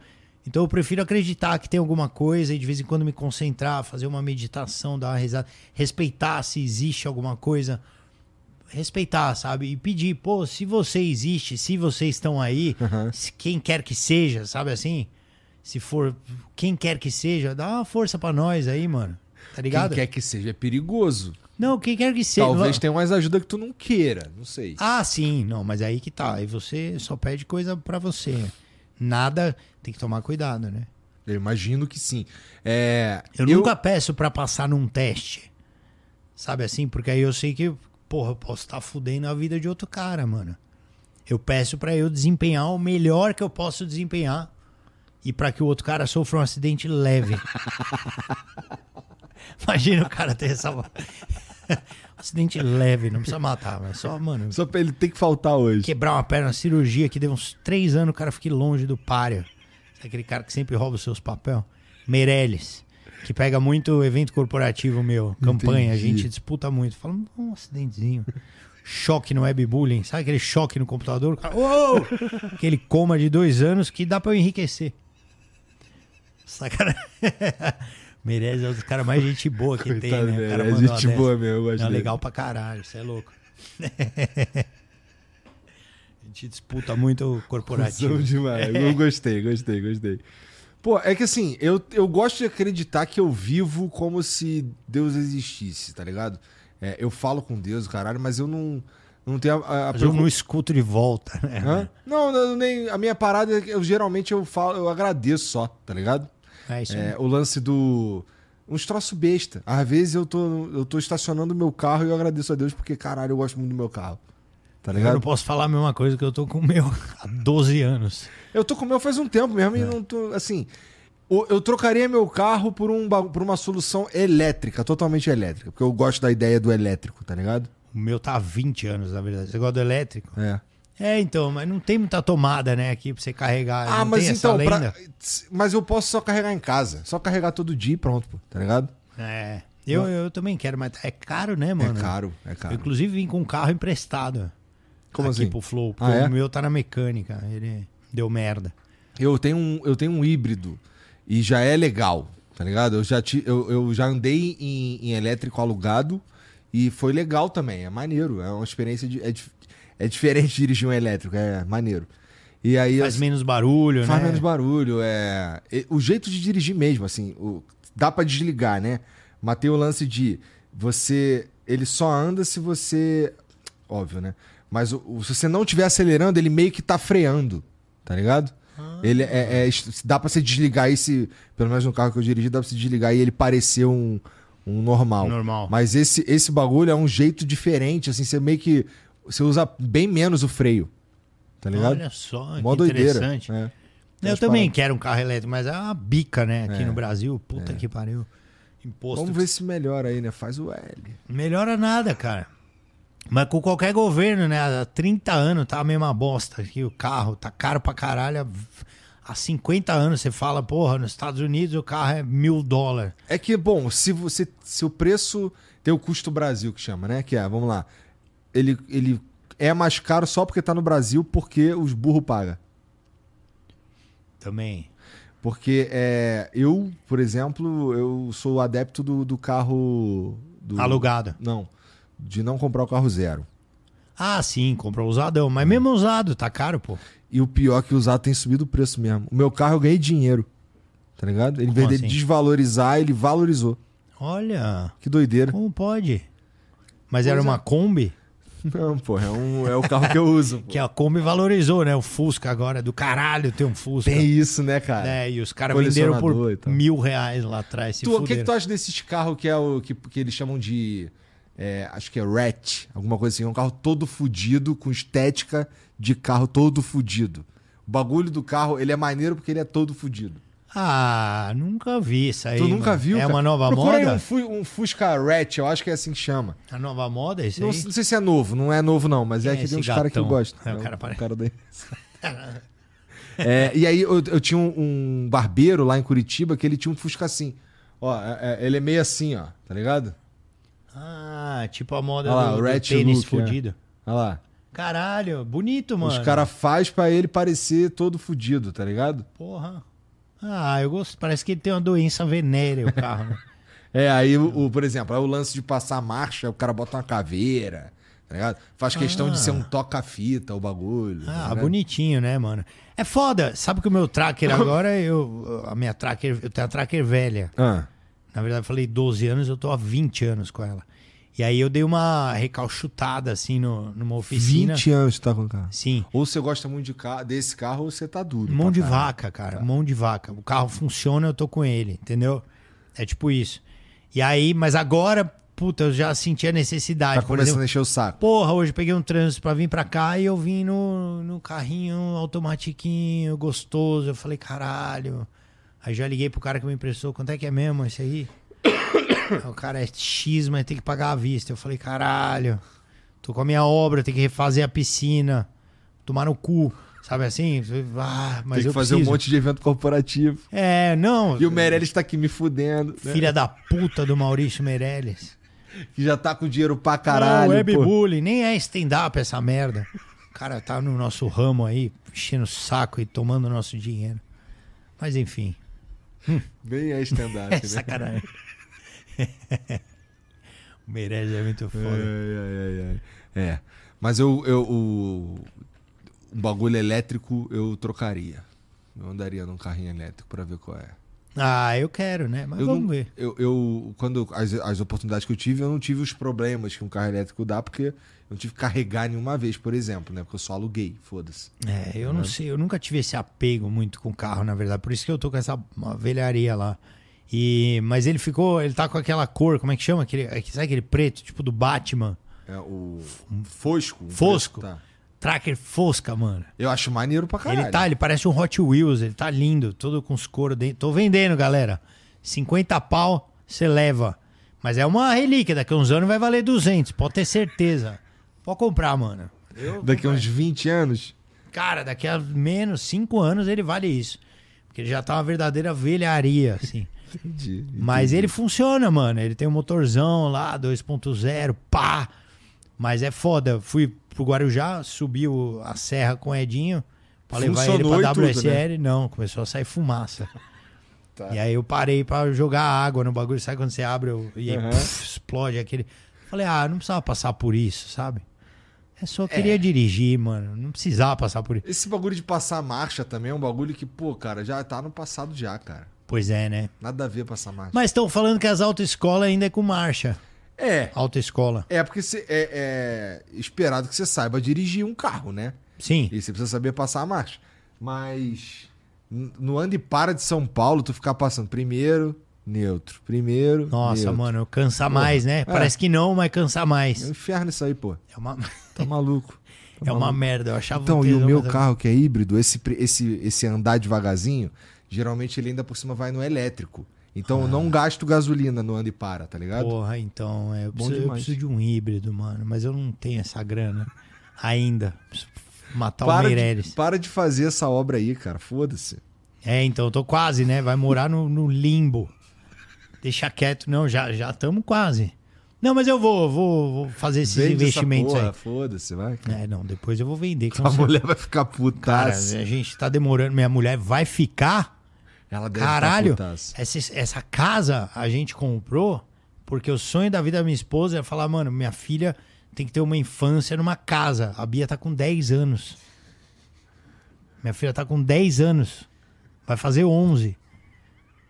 Então eu prefiro acreditar que tem alguma coisa e de vez em quando me concentrar, fazer uma meditação, dar uma risada, respeitar se existe alguma coisa. Respeitar, sabe? E pedir, pô, se você existe, se vocês estão aí, se quem quer que seja, sabe assim? Se for quem quer que seja, dá uma força pra nós aí, mano. Tá Quem ligado? quer que seja é perigoso. Não, quem quer que seja. Talvez tenha umas ajudas que tu não queira, não sei. Ah, sim, não, mas aí que tá. Aí você só pede coisa pra você. Nada, tem que tomar cuidado, né? Eu imagino que sim. É, Eu, nunca peço pra passar num teste. Sabe assim? Porque aí eu sei que, porra, eu posso estar fudendo a vida de outro cara, mano. Eu peço pra eu desempenhar o melhor que eu posso desempenhar e pra que o outro cara sofra um acidente leve. Imagina o cara ter essa. acidente leve, não precisa matar, mas só, mano, Só pra ele ter que faltar hoje. quebrar uma perna, cirurgia que deu uns três anos, o cara fique longe do páreo. Aquele cara que sempre rouba os seus papéis. Meirelles, que pega muito evento corporativo meu, campanha, a Entendi. gente disputa muito. Fala, um acidentezinho. Choque no webbullying, sabe aquele choque no computador? O cara, "Uou!" Aquele coma de dois anos que dá pra eu enriquecer. Sacanagem. Meirelles é um dos caras mais gente boa que tem, Coitado, né? O cara é gente boa mesmo, eu Não, legal pra caralho, você é louco. A gente disputa muito corporativo. Cusão demais. Eu gostei, gostei, gostei. Pô, é que assim, eu, eu gosto de acreditar que eu vivo como se Deus existisse, tá ligado? É, eu falo com Deus, caralho, mas eu não, não tenho a, a Mas eu não escuto de volta, né? Hã? Não, não, nem, a minha parada, é que eu geralmente eu falo, eu agradeço só, tá ligado? É isso É, o lance do. Uns troços besta. Às vezes eu tô, eu tô estacionando o meu carro e eu agradeço a Deus porque, caralho, eu gosto muito do meu carro. Tá Eu não ligado? posso falar a mesma coisa que eu tô com o meu há 12 anos. Eu tô com o meu faz um tempo mesmo É. e não tô. Assim. Eu trocaria meu carro por, um, por uma solução elétrica, totalmente elétrica. Porque eu gosto da ideia do elétrico, tá ligado? O meu tá há 20 anos, na verdade. Você gosta do elétrico? É. É, então, mas não tem muita tomada, né, aqui pra você carregar. Ah, não mas então. pra-. Mas eu posso só carregar em casa. Só carregar todo dia e pronto, pô, tá ligado? É. Eu, eu também quero, mas é caro, né, mano? É caro, é Eu, caro. inclusive, vim com um carro emprestado. Como aqui assim? pro Flow. Porque Ah, é? o meu tá na mecânica. Ele deu merda. Eu tenho um, eu tenho um híbrido e já é legal, tá ligado? Eu já, ti, eu, eu já andei em, em elétrico alugado e foi legal também, é maneiro. É uma experiência. De, é, é diferente dirigir um elétrico, é maneiro. E aí Faz eu- menos barulho, faz né? menos barulho. É, e- o jeito de dirigir mesmo, assim, o- dá pra desligar, né? Mas tem o lance de você. Ele só anda se você. Óbvio, né? Mas o- o- se você não estiver acelerando, ele meio que tá freando, tá ligado? Ah. Ele é, é- Dá pra você desligar esse. Pelo menos no carro que eu dirigi, dá pra você desligar e ele parecer um, um normal. Normal. Mas esse, esse bagulho é um jeito diferente, assim, você meio que. Você usa bem menos o freio. Tá ligado? Olha só, Mó que doideira. interessante. É. Eu também paradas. quero um carro elétrico, mas é uma bica, né? Aqui É, no Brasil. Puta que pariu. Imposto. Vamos ver se melhora aí, né? Faz o L. Melhora nada, cara. Mas com qualquer governo, né? Há 30 anos tá a mesma bosta aqui. O carro tá caro pra caralho. Há 50 anos você fala, porra, nos Estados Unidos o carro é mil dólares. É que, bom, se você. Se o preço. Tem o custo Brasil que chama, né? Que é, vamos lá. Ele, ele é mais caro só porque tá no Brasil, porque os burros pagam. Também. Porque é, eu, por exemplo, eu sou adepto do, do carro. do- Alugado. Não. De não comprar o carro zero. Ah, sim, comprou usadão. Mas mesmo usado, tá caro, pô. E o pior é que usado tem subido o preço mesmo. O meu carro eu ganhei dinheiro. Tá ligado? Ele, em vez Como dele assim? desvalorizar, ele valorizou. Olha, Que doideira. como pode? Mas era Pois é. uma Kombi? Não, pô, é, um, é o carro que eu uso. Que a Kombi valorizou, né? O Fusca agora, é do caralho ter um Fusca. Tem isso, né, cara? É, e os caras venderam por mil reais lá atrás. O que, que tu acha desses carros que é o que, que eles chamam de. É, acho que é Rat, alguma coisa assim. É um carro todo fudido, com estética de carro todo fudido. O bagulho do carro, ele é maneiro porque ele é todo fudido. Ah, nunca vi isso aí. tu nunca mano. viu? É cara? uma nova Procura moda? um, Fu- um Fusca Rat, eu acho que é assim que chama. A nova moda é isso Não, aí? não sei se é novo, não é novo não, mas Quem é é que tem uns caras que gosto. É, o Não, cara parece- daí. É, e aí eu, eu tinha um, um barbeiro lá em Curitiba que ele tinha um Fusca assim. Ó, é- é- ele é meio assim, ó, tá ligado? Ah, tipo a moda Olha lá, do, o do Ratchet tênis é. fudido. Olha lá. Caralho, bonito, mano. Os caras faz pra ele parecer todo fudido, tá ligado? Porra. Ah, eu gosto. Parece que ele tem uma doença venérea, o carro. né? É, aí, o, o- por exemplo, é o lance de passar marcha, o cara bota uma caveira, tá ligado? Faz questão de ser um toca-fita, o bagulho. tá Ah, ligado? bonitinho, né, mano? É foda. Sabe que o meu tracker agora, eu, a minha tracker, eu tenho a tracker velha. Ah, Na verdade, eu falei 12 anos, eu tô há 20 anos com ela. E aí eu dei uma recalchutada, assim, no, numa oficina. 20 anos tu tá com o carro. Sim. Ou você gosta muito de ca- desse carro ou você tá duro. Mão de vaca, cara. Mão de vaca. O carro funciona, eu tô com ele, entendeu? É tipo isso. E aí, mas agora, puta, eu já senti a necessidade. Tá por começando exemplo, a encher o saco. porra, hoje eu peguei um trânsito pra vir pra cá e eu vim no, no carrinho automatiquinho, gostoso. Eu falei, caralho. Aí já liguei pro cara que me emprestou, quanto é que é mesmo esse aí? O cara é X, mas tem que pagar à vista. Eu falei, caralho, tô com a minha obra, tem que refazer a piscina, tomar no cu, sabe assim? Ah, mas Tem que eu fazer um preciso. monte de evento corporativo. É, não. E o Meirelles tá aqui me fudendo. né? Filha da puta do Maurício Meirelles. Que já tá com dinheiro pra Não, caralho. pô. webbullying, nem é stand-up essa merda. O cara tá no nosso ramo aí, enchendo o saco e tomando o nosso dinheiro. Mas enfim, Nem é stand-up, é né? sacanagem. o Meirelles é muito foda. Ai, ai, ai. É. Mas eu, eu o, um bagulho elétrico eu trocaria. Eu andaria num carrinho elétrico pra ver qual é. Ah, eu quero, né? Mas Eu, vamos não- ver. eu, eu- quando as, as oportunidades que eu tive, eu não tive os problemas que um carro elétrico dá, porque eu não tive que carregar nenhuma vez, por exemplo, né? Porque eu só aluguei, foda-se. É, eu não sei, eu nunca tive esse apego muito com carro, na verdade. Por isso que eu tô com essa velharia lá. E, mas ele ficou, ele tá com aquela cor, como é que chama? Aquele, é sabe aquele preto, tipo do Batman? É o Fosco. Fosco. preço tá. Tracker Fosca, mano. Eu acho maneiro pra caralho. Ele tá, ele parece um Hot Wheels, ele tá lindo, todo com os coros dentro. Tô vendendo, galera. 50 pau, você leva. Mas é uma relíquia, daqui a uns anos vai valer 200, pode ter certeza. Pode comprar, mano. Eu Daqui a uns 20 anos. Cara, daqui a menos 5 anos ele vale isso. Porque ele já tá uma verdadeira velharia, assim. Entendi. Mas ele funciona, mano. Ele tem um motorzão lá, 2.0, pá. Mas é foda. Eu Fui pro Guarujá, subi o- a serra com o Edinho pra levar ele Funcionou pra e tudo, né? WSL. Não, começou a sair fumaça. Tá. E aí eu parei pra jogar água no bagulho. Sabe quando você abre o- e aí, puf, explode aquele... Falei, ah, não precisava passar por isso, sabe? Eu só queria dirigir, mano. Não precisava passar por isso. Esse bagulho de passar marcha também é um bagulho que, pô, cara, já tá no passado já, cara. Pois é, né? Nada a ver passar marcha. Mas estão falando que as autoescolas ainda é com marcha. É. Autoescola. É porque cê- é, é esperado que você saiba dirigir um carro, né? Sim. E você precisa saber passar a marcha. Mas no ando e para de São Paulo, tu ficar passando primeiro, neutro, primeiro. Nossa, neutro. mano, cansa mais, né? É. Parece que não, mas cansa É um mais. inferno isso aí, pô. É uma, Tá maluco. Tá é uma merda. Eu achava Então, e o meu mas- carro que é híbrido, esse, esse, esse andar devagarzinho, geralmente ele ainda por cima vai no elétrico. Então eu Ah. não gasto gasolina no ando e para, tá ligado? Porra, então, é, eu, Bom preciso, eu preciso de um híbrido, mano. Mas eu não tenho essa grana ainda. Preciso matar o para, de, para de fazer essa obra aí, cara. Foda-se. É, então, eu tô quase, né? Vai morar no, no limbo. Deixa quieto. Não, já já estamos quase. Não, mas eu vou, vou, vou fazer esses Vende investimentos essa porra, aí. Foda-se, vai. cara. É, não, depois eu vou vender. A mulher vai ficar Cara, putaça. a gente tá demorando. Minha mulher vai ficar Ela deve Caralho, ficar putaça. essa, essa casa a gente comprou porque o sonho da vida da minha esposa é falar, mano, minha filha tem que ter uma infância numa casa. A Bia tá com 10 anos. Minha filha tá com 10 anos. Vai fazer 11.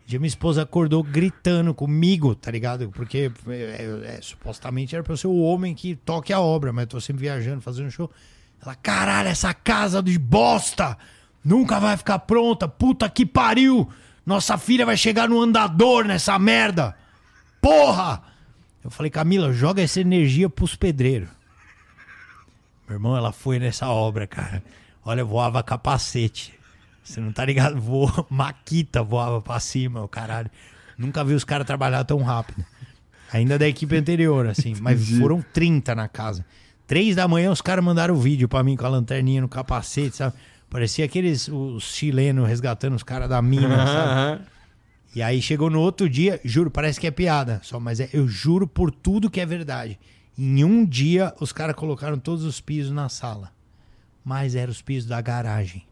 dia minha esposa acordou gritando comigo, tá ligado? Porque é, é, supostamente era pra eu ser o homem que toque a obra, mas eu tô sempre viajando, fazendo show. Ela, caralho, essa casa de bosta nunca vai ficar pronta. Puta que pariu! Nossa filha vai chegar no andador nessa merda. Porra! Eu falei, Camila, joga essa energia pros pedreiros. Meu irmão, ela foi nessa obra, cara. Olha, voava capacete. Você não tá ligado? Voou, Maquita voava pra cima, o caralho. Nunca vi os caras trabalhar tão rápido. Ainda da equipe anterior, assim. Mas foram 30 na casa. Três da manhã os caras mandaram o vídeo pra mim com a lanterninha no capacete, sabe? Parecia aqueles os chilenos resgatando os caras da mina, sabe? E aí chegou no outro dia, juro, parece que é piada, só, mas é, eu juro por tudo que é verdade. Em um dia os caras colocaram todos os pisos na sala. Mas eram os pisos da garagem.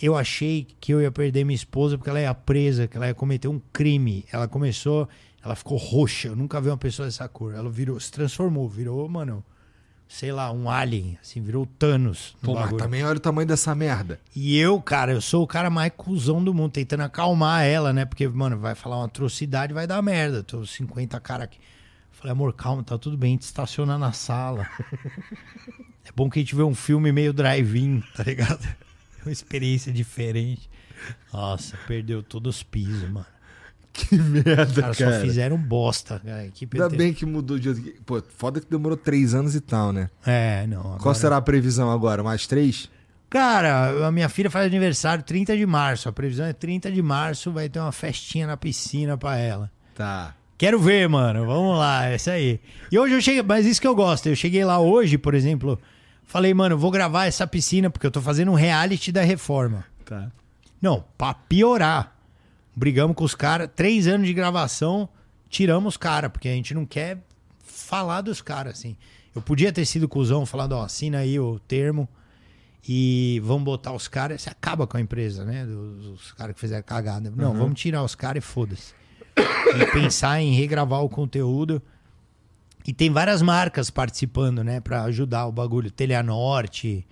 Eu achei que eu ia perder minha esposa porque ela ia presa, que ela ia cometer um crime. Ela começou, ela ficou roxa. Eu nunca vi uma pessoa dessa cor. Ela virou, se transformou, virou, mano, sei lá, um alien, assim, virou Thanos. no Pô, mas também olha o tamanho dessa merda. E eu, cara, eu sou o cara mais cuzão do mundo, tentando acalmar ela, né? Porque, mano, vai falar uma atrocidade, vai dar merda. Tô 50 cara aqui. Falei, amor, calma, tá tudo bem, a gente estaciona na sala. é bom que a gente vê um filme meio drive-in, tá ligado? É uma experiência diferente. Nossa, perdeu todos os pisos, mano. Que merda, Os caras cara. só fizeram bosta. cara. Ainda bem que mudou de. Pô, foda que demorou três anos e tal, né? É, não. Agora... Qual será a previsão agora? Mais três? Cara, a minha filha faz aniversário 30 de março. A previsão é 30 de março, vai ter uma festinha na piscina pra ela. Tá. Quero ver, mano. Vamos lá, é isso aí. E hoje eu cheguei, mas isso que eu gosto. Eu cheguei lá hoje, por exemplo, falei, mano, vou gravar essa piscina porque eu tô fazendo um reality da reforma. Tá. Não, pra piorar. Brigamos com os caras, três anos de gravação, tiramos os caras, porque a gente não quer falar dos caras, assim. Eu podia ter sido cuzão, falando, ó, assina aí o termo e vamos botar os caras. Você acaba com a empresa, né? Dos, dos caras que fizeram cagada. Não, vamos tirar os caras e foda-se. E pensar em regravar o conteúdo. E tem várias marcas participando, né? Pra ajudar o bagulho. Teleanorte,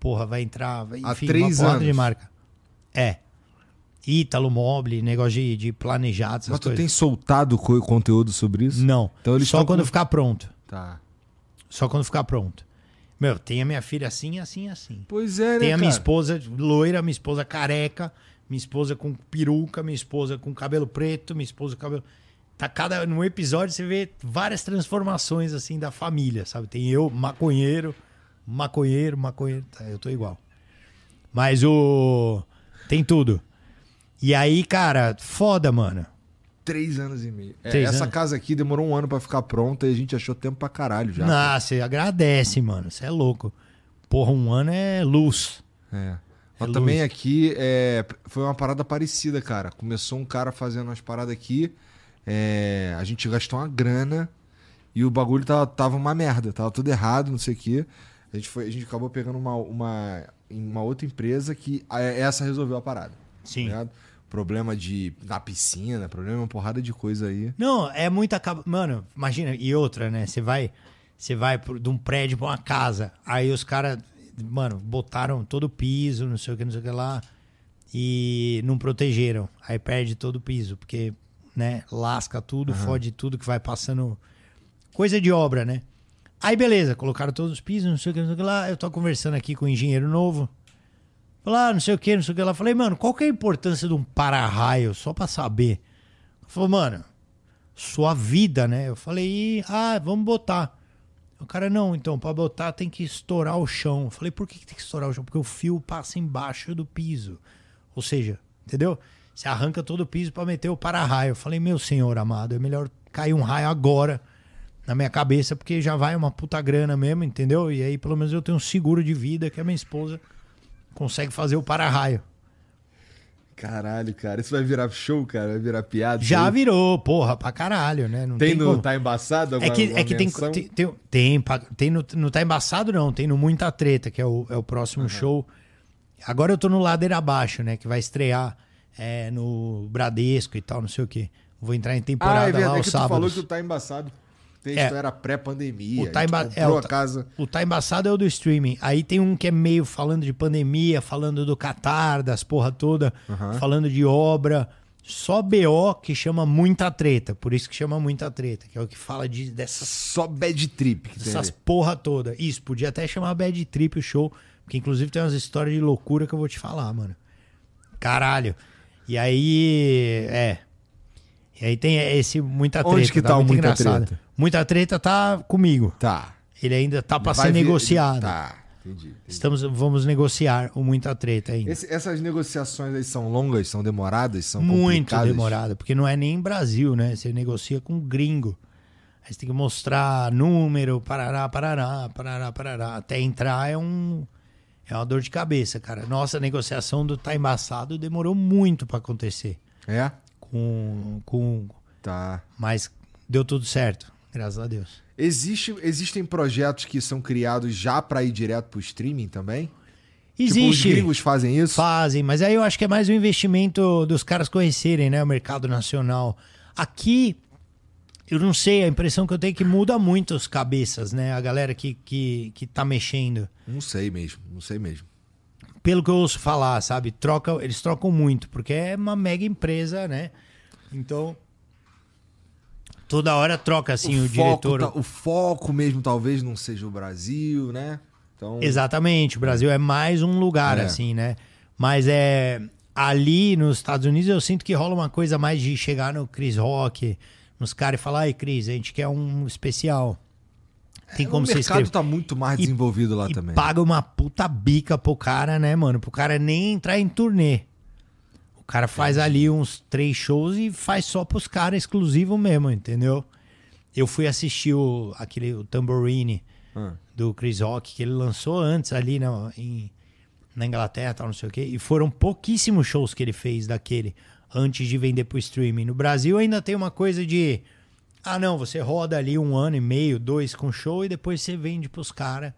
porra, vai entrar. vai- Há Enfim, três uma porrada de anos. marca. É. Ítalo Mobile, negócio de, de planejado, essas Mas tu coisas. tem soltado co- conteúdo sobre isso? Não. Então eles Só quando com- ficar pronto. Tá. Só quando ficar pronto. Meu, tem a minha filha assim, assim, assim. Pois é, né, Tem a minha cara? esposa loira, minha esposa careca, minha esposa com peruca, minha esposa com cabelo preto, minha esposa com cabelo. Tá cada. No episódio você vê várias transformações assim da família, sabe? Tem eu, maconheiro, maconheiro, maconheiro. Tá, eu tô igual. Mas o. Tem tudo. E aí, cara, foda, mano. Três anos e meio. É, Três essa anos. casa aqui demorou um ano pra ficar pronta e a gente achou tempo pra caralho já. Ah, você agradece, mano. Você é louco. Porra, um ano é luz. É. Mas luz. também aqui é, foi uma parada parecida, cara. Começou um cara fazendo umas paradas aqui. é, a gente gastou uma grana e o bagulho tava, tava uma merda, tava tudo errado, não sei o quê. A gente, foi, a gente acabou pegando uma, uma, uma outra empresa que a- essa resolveu a parada. Sim. tá ligado? Problema de na piscina, problema uma porrada de coisa aí. Não, é muita. Mano, imagina. E outra, né? Você vai. Você vai pro- de um prédio pra uma casa. Aí os caras, mano, botaram todo o piso, não sei o que, não sei o que lá. E não protegeram. Aí perde todo o piso. Porque, né, lasca tudo, fode tudo que vai passando. Coisa de obra, né? Aí beleza, colocaram todos os pisos, não sei o que, não sei o que lá. Eu tô conversando aqui com um engenheiro novo. Falei, ah, não sei o que, não sei o que lá. Falei, mano, qual que é a importância de um para-raio? Só pra saber. Falou, mano, sua vida, né? Eu falei, ah, vamos botar. O cara, não, então, pra botar tem que estourar o chão. Eu falei, por que, que tem que estourar o chão? Porque o fio passa embaixo do piso. Ou seja, entendeu? Você arranca todo o piso pra meter o para-raio. Eu falei, meu senhor amado, é melhor cair um raio agora na minha cabeça, porque já vai uma puta grana mesmo, entendeu? E aí, pelo menos, eu tenho um seguro de vida que a minha esposa consegue fazer o para-raio. Caralho, cara. Isso vai virar show, cara? Vai virar piada? Já aí? virou, porra, pra caralho, né? Não Tem, tem, no como. Tá Embaçado? É alguma- que, é que tem, tem, tem, tem, no, no Tá Embaçado, não. Tem no Muita Treta, que é o, é o próximo show. Agora eu tô no Ladeira Abaixo, né? Que vai estrear é, no Bradesco e tal, não sei o quê. Vou entrar em temporada Ah, é lá aos que tu falou que tu tá embaçado. Texto É. era pré-pandemia. O tá emba- é, o casa. O Tá Embaçado é o do streaming. Aí tem um que é meio falando de pandemia, falando do Catar, das porra toda, falando de obra. Só BO que chama muita treta. Por isso que chama muita treta. Que é o que fala de, dessas, Só bad trip que tem dessas ali. porra toda. Isso, podia até chamar Bad Trip o show. Porque inclusive tem umas histórias de loucura que eu vou te falar, mano. Caralho. E aí. É. E aí tem esse muita treta. Onde que tá o muito Muita engraçado. Treta? Muita treta tá comigo. Tá. Ele ainda tá pra Vai ser vir- negociado. Tá, entendi. entendi. Estamos, vamos negociar o muita treta ainda. Esse- essas negociações aí são longas, são demoradas, são Muito demorado, porque não é nem Brasil, né? Você negocia com gringo. Aí você tem que mostrar número, parará, parará, parará, parará. Até entrar é um. É uma dor de cabeça, cara. Nossa negociação do Tá Embaçado demorou muito pra acontecer. É? Com, com, Tá. mas deu tudo certo, graças a Deus. Existe, existem projetos que são criados já pra ir direto pro streaming também? Tipo, os Existe. gringos fazem isso? Fazem, mas aí eu acho que é mais um investimento dos caras conhecerem, né, o mercado nacional. Aqui, eu não sei, a impressão que eu tenho é que muda muito as cabeças, né, a galera que, que, que tá mexendo. Não sei mesmo, não sei mesmo. Pelo que eu ouço falar, sabe, troca, eles trocam muito, porque é uma mega empresa, né, então... Toda hora troca, assim, o, foco diretor... tá- o foco mesmo talvez não seja o Brasil, né? Então, Exatamente, o Brasil é mais um lugar, É. assim, né? Mas é. Ali nos Estados Unidos eu sinto que rola uma coisa mais de chegar no Chris Rock, nos caras e falar, ai, Chris, a gente quer um especial. Tem como o você mercado escrever. tá muito mais E- desenvolvido lá também. paga uma puta bica pro cara, né, mano? Pro cara nem entrar em turnê. O cara faz ali uns três shows e faz só pros caras exclusivo mesmo, entendeu? Eu fui assistir o, aquele o Tambourine Ah. do Chris Rock, que ele lançou antes ali na, em, na Inglaterra, tal, não sei o quê. E foram pouquíssimos shows que ele fez daquele antes de vender pro streaming. No Brasil ainda tem uma coisa de. Ah, não, você roda ali um ano e meio, dois com show e depois você vende pros caras.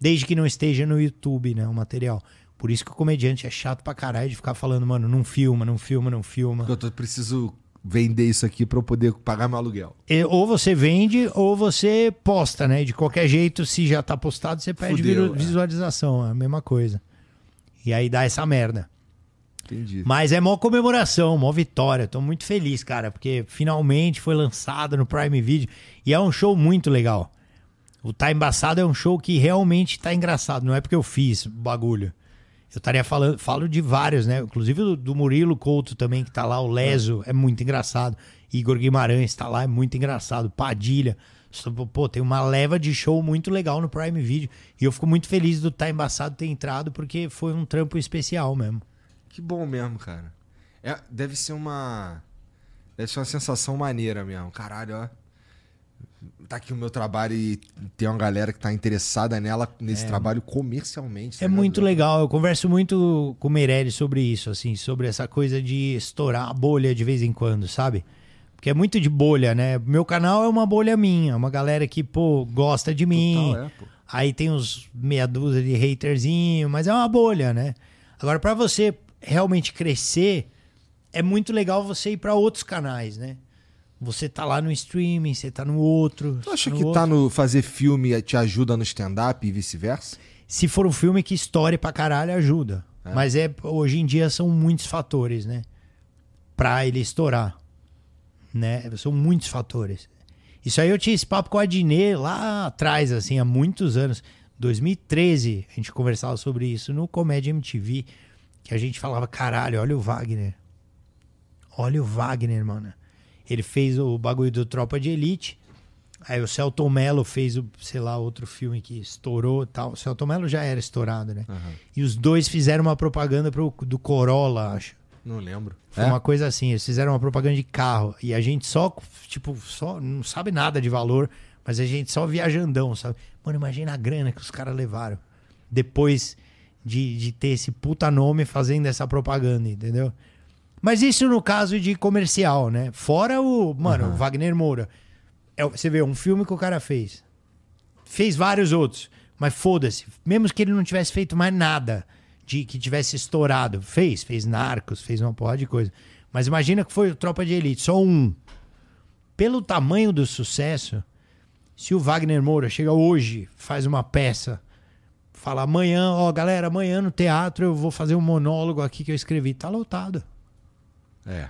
Desde que não esteja no YouTube, né? O material. Por isso que o comediante é chato pra caralho de ficar falando, mano, não filma, não filma, não filma. Eu tô- preciso vender isso aqui pra eu poder pagar meu aluguel. E- Ou você vende ou você posta, né? De qualquer jeito, se já tá postado, você perde Fudeu, é. visualização, é a mesma coisa. E aí dá essa merda. Entendi. Mas é mó comemoração, mó vitória. Tô muito feliz, cara, porque finalmente foi lançado no Prime Video. E é um show muito legal. O Tá Embaçado é um show que realmente tá engraçado. Não é porque eu fiz o bagulho. Eu estaria falando, falo de vários, né? Inclusive do, do Murilo Couto também, que tá lá, o Leso, é muito engraçado. Igor Guimarães tá lá, é muito engraçado. Padilha. Pô, tem uma leva de show muito legal no Prime Video. E eu fico muito feliz do Tá Embaçado ter entrado, porque foi um trampo especial mesmo. Que bom mesmo, cara. É, deve ser uma. Deve ser uma sensação maneira mesmo. Caralho, ó. Tá aqui o meu trabalho e tem uma galera que tá interessada nela, nesse trabalho comercialmente. É tá ligado? muito legal. Eu converso muito com o Meirelles sobre isso, assim, sobre essa coisa de estourar a bolha de vez em quando, sabe? Porque é muito de bolha, né? Meu canal é uma bolha minha, uma galera que, pô, gosta de mim. Total, é, pô. Aí tem uns meia dúzia de haterzinho, mas é uma bolha, né? Agora, pra você realmente crescer, é muito legal você ir pra outros canais, né? Você tá lá no streaming, você tá no outro. Tu acha no que outro. tá no fazer filme te ajuda no stand-up e vice-versa? Se for um filme que estoure pra caralho, ajuda. É. Mas é, hoje em dia são muitos fatores, né? Pra ele estourar. Né? São muitos fatores. Isso aí eu tinha esse papo com a Dinê lá atrás, assim, há muitos anos. 2013, a gente conversava sobre isso no Comédia MTV, que a gente falava, caralho, olha o Wagner. Olha o Wagner, mano. Ele fez o bagulho do Tropa de Elite. Aí o Celton Mello fez o, sei lá, outro filme que estourou e tal. O Celton Mello já era estourado, né? E os dois fizeram uma propaganda pro, do Corolla, acho. Não lembro. Foi É? uma coisa assim, eles fizeram uma propaganda de carro. E a gente só, tipo, só não sabe nada de valor, mas a gente só viajandão, sabe? Mano, imagina a grana que os caras levaram. Depois de, de ter esse puta nome fazendo essa propaganda, entendeu? Mas isso no caso de comercial, né? Fora o, mano, o Wagner Moura. É, você vê, um filme que o cara fez. Fez vários outros. Mas foda-se. Mesmo que ele não tivesse feito mais nada de que tivesse estourado. Fez, fez Narcos, fez uma porrada de coisa. Mas imagina que foi o Tropa de Elite, só um. Pelo tamanho do sucesso, Se o Wagner Moura chega hoje, faz uma peça, fala amanhã, ó, galera, amanhã no teatro eu vou fazer um monólogo aqui que eu escrevi, tá lotado. É.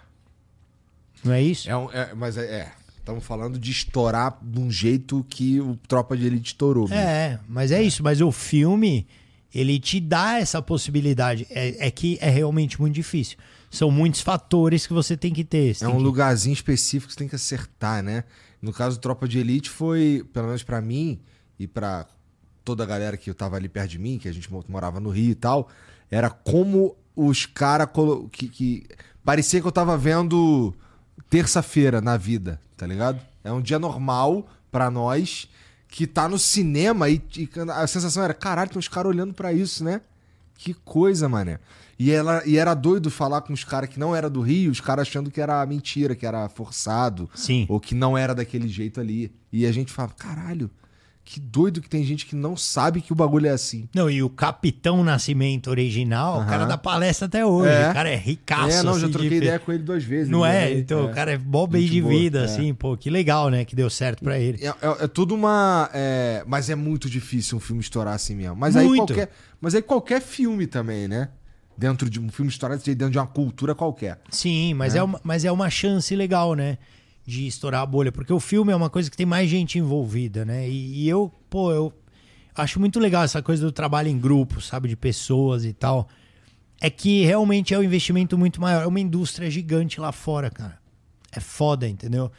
Não é isso? é, um- é mas é. é. Estamos falando de estourar de um jeito que o Tropa de Elite estourou. mesmo. É, mas é, isso. Mas o filme, ele te dá essa possibilidade. É, é que é realmente muito difícil. São muitos fatores que você tem que ter. Você É um que- lugarzinho específico que você tem que acertar, né? No caso do Tropa de Elite foi, pelo menos pra mim e pra toda a galera que eu tava ali perto de mim, que a gente mo- morava no Rio e tal, era como os caras que, que parecia que eu tava vendo terça-feira na vida, tá ligado? É um dia normal pra nós que tá no cinema e, e a sensação era, caralho, tem uns caras olhando pra isso, né? Que coisa, mané. E, ela, e era doido falar com os caras que não era do Rio, os caras achando que era mentira, que era forçado. Sim. Ou que não era daquele jeito ali. E a gente fala, caralho, que doido que tem gente que não sabe que o bagulho é assim. Não, e o Capitão Nascimento original, o cara dá palestra até hoje. É. O cara é ricaço. é, não, já assim, troquei de- ideia com ele duas vezes. Não ele é? Então, o cara é mó bem de boa, vida, é. assim, pô, que legal, né? Que deu certo pra ele. É, é- é tudo uma. é, mas é muito difícil um filme estourar assim mesmo. Mas aí, Muito. qualquer, mas aí qualquer filme também, né? Dentro de um filme estourar dentro de uma cultura qualquer. Sim, mas é, uma, mas é uma chance legal, né? De estourar a bolha. Porque o filme é uma coisa que tem mais gente envolvida, né? E, e eu, pô, eu acho muito legal essa coisa do trabalho em grupo, sabe? De pessoas e tal. É que realmente é um investimento muito maior. É uma indústria gigante lá fora, cara. É foda, entendeu?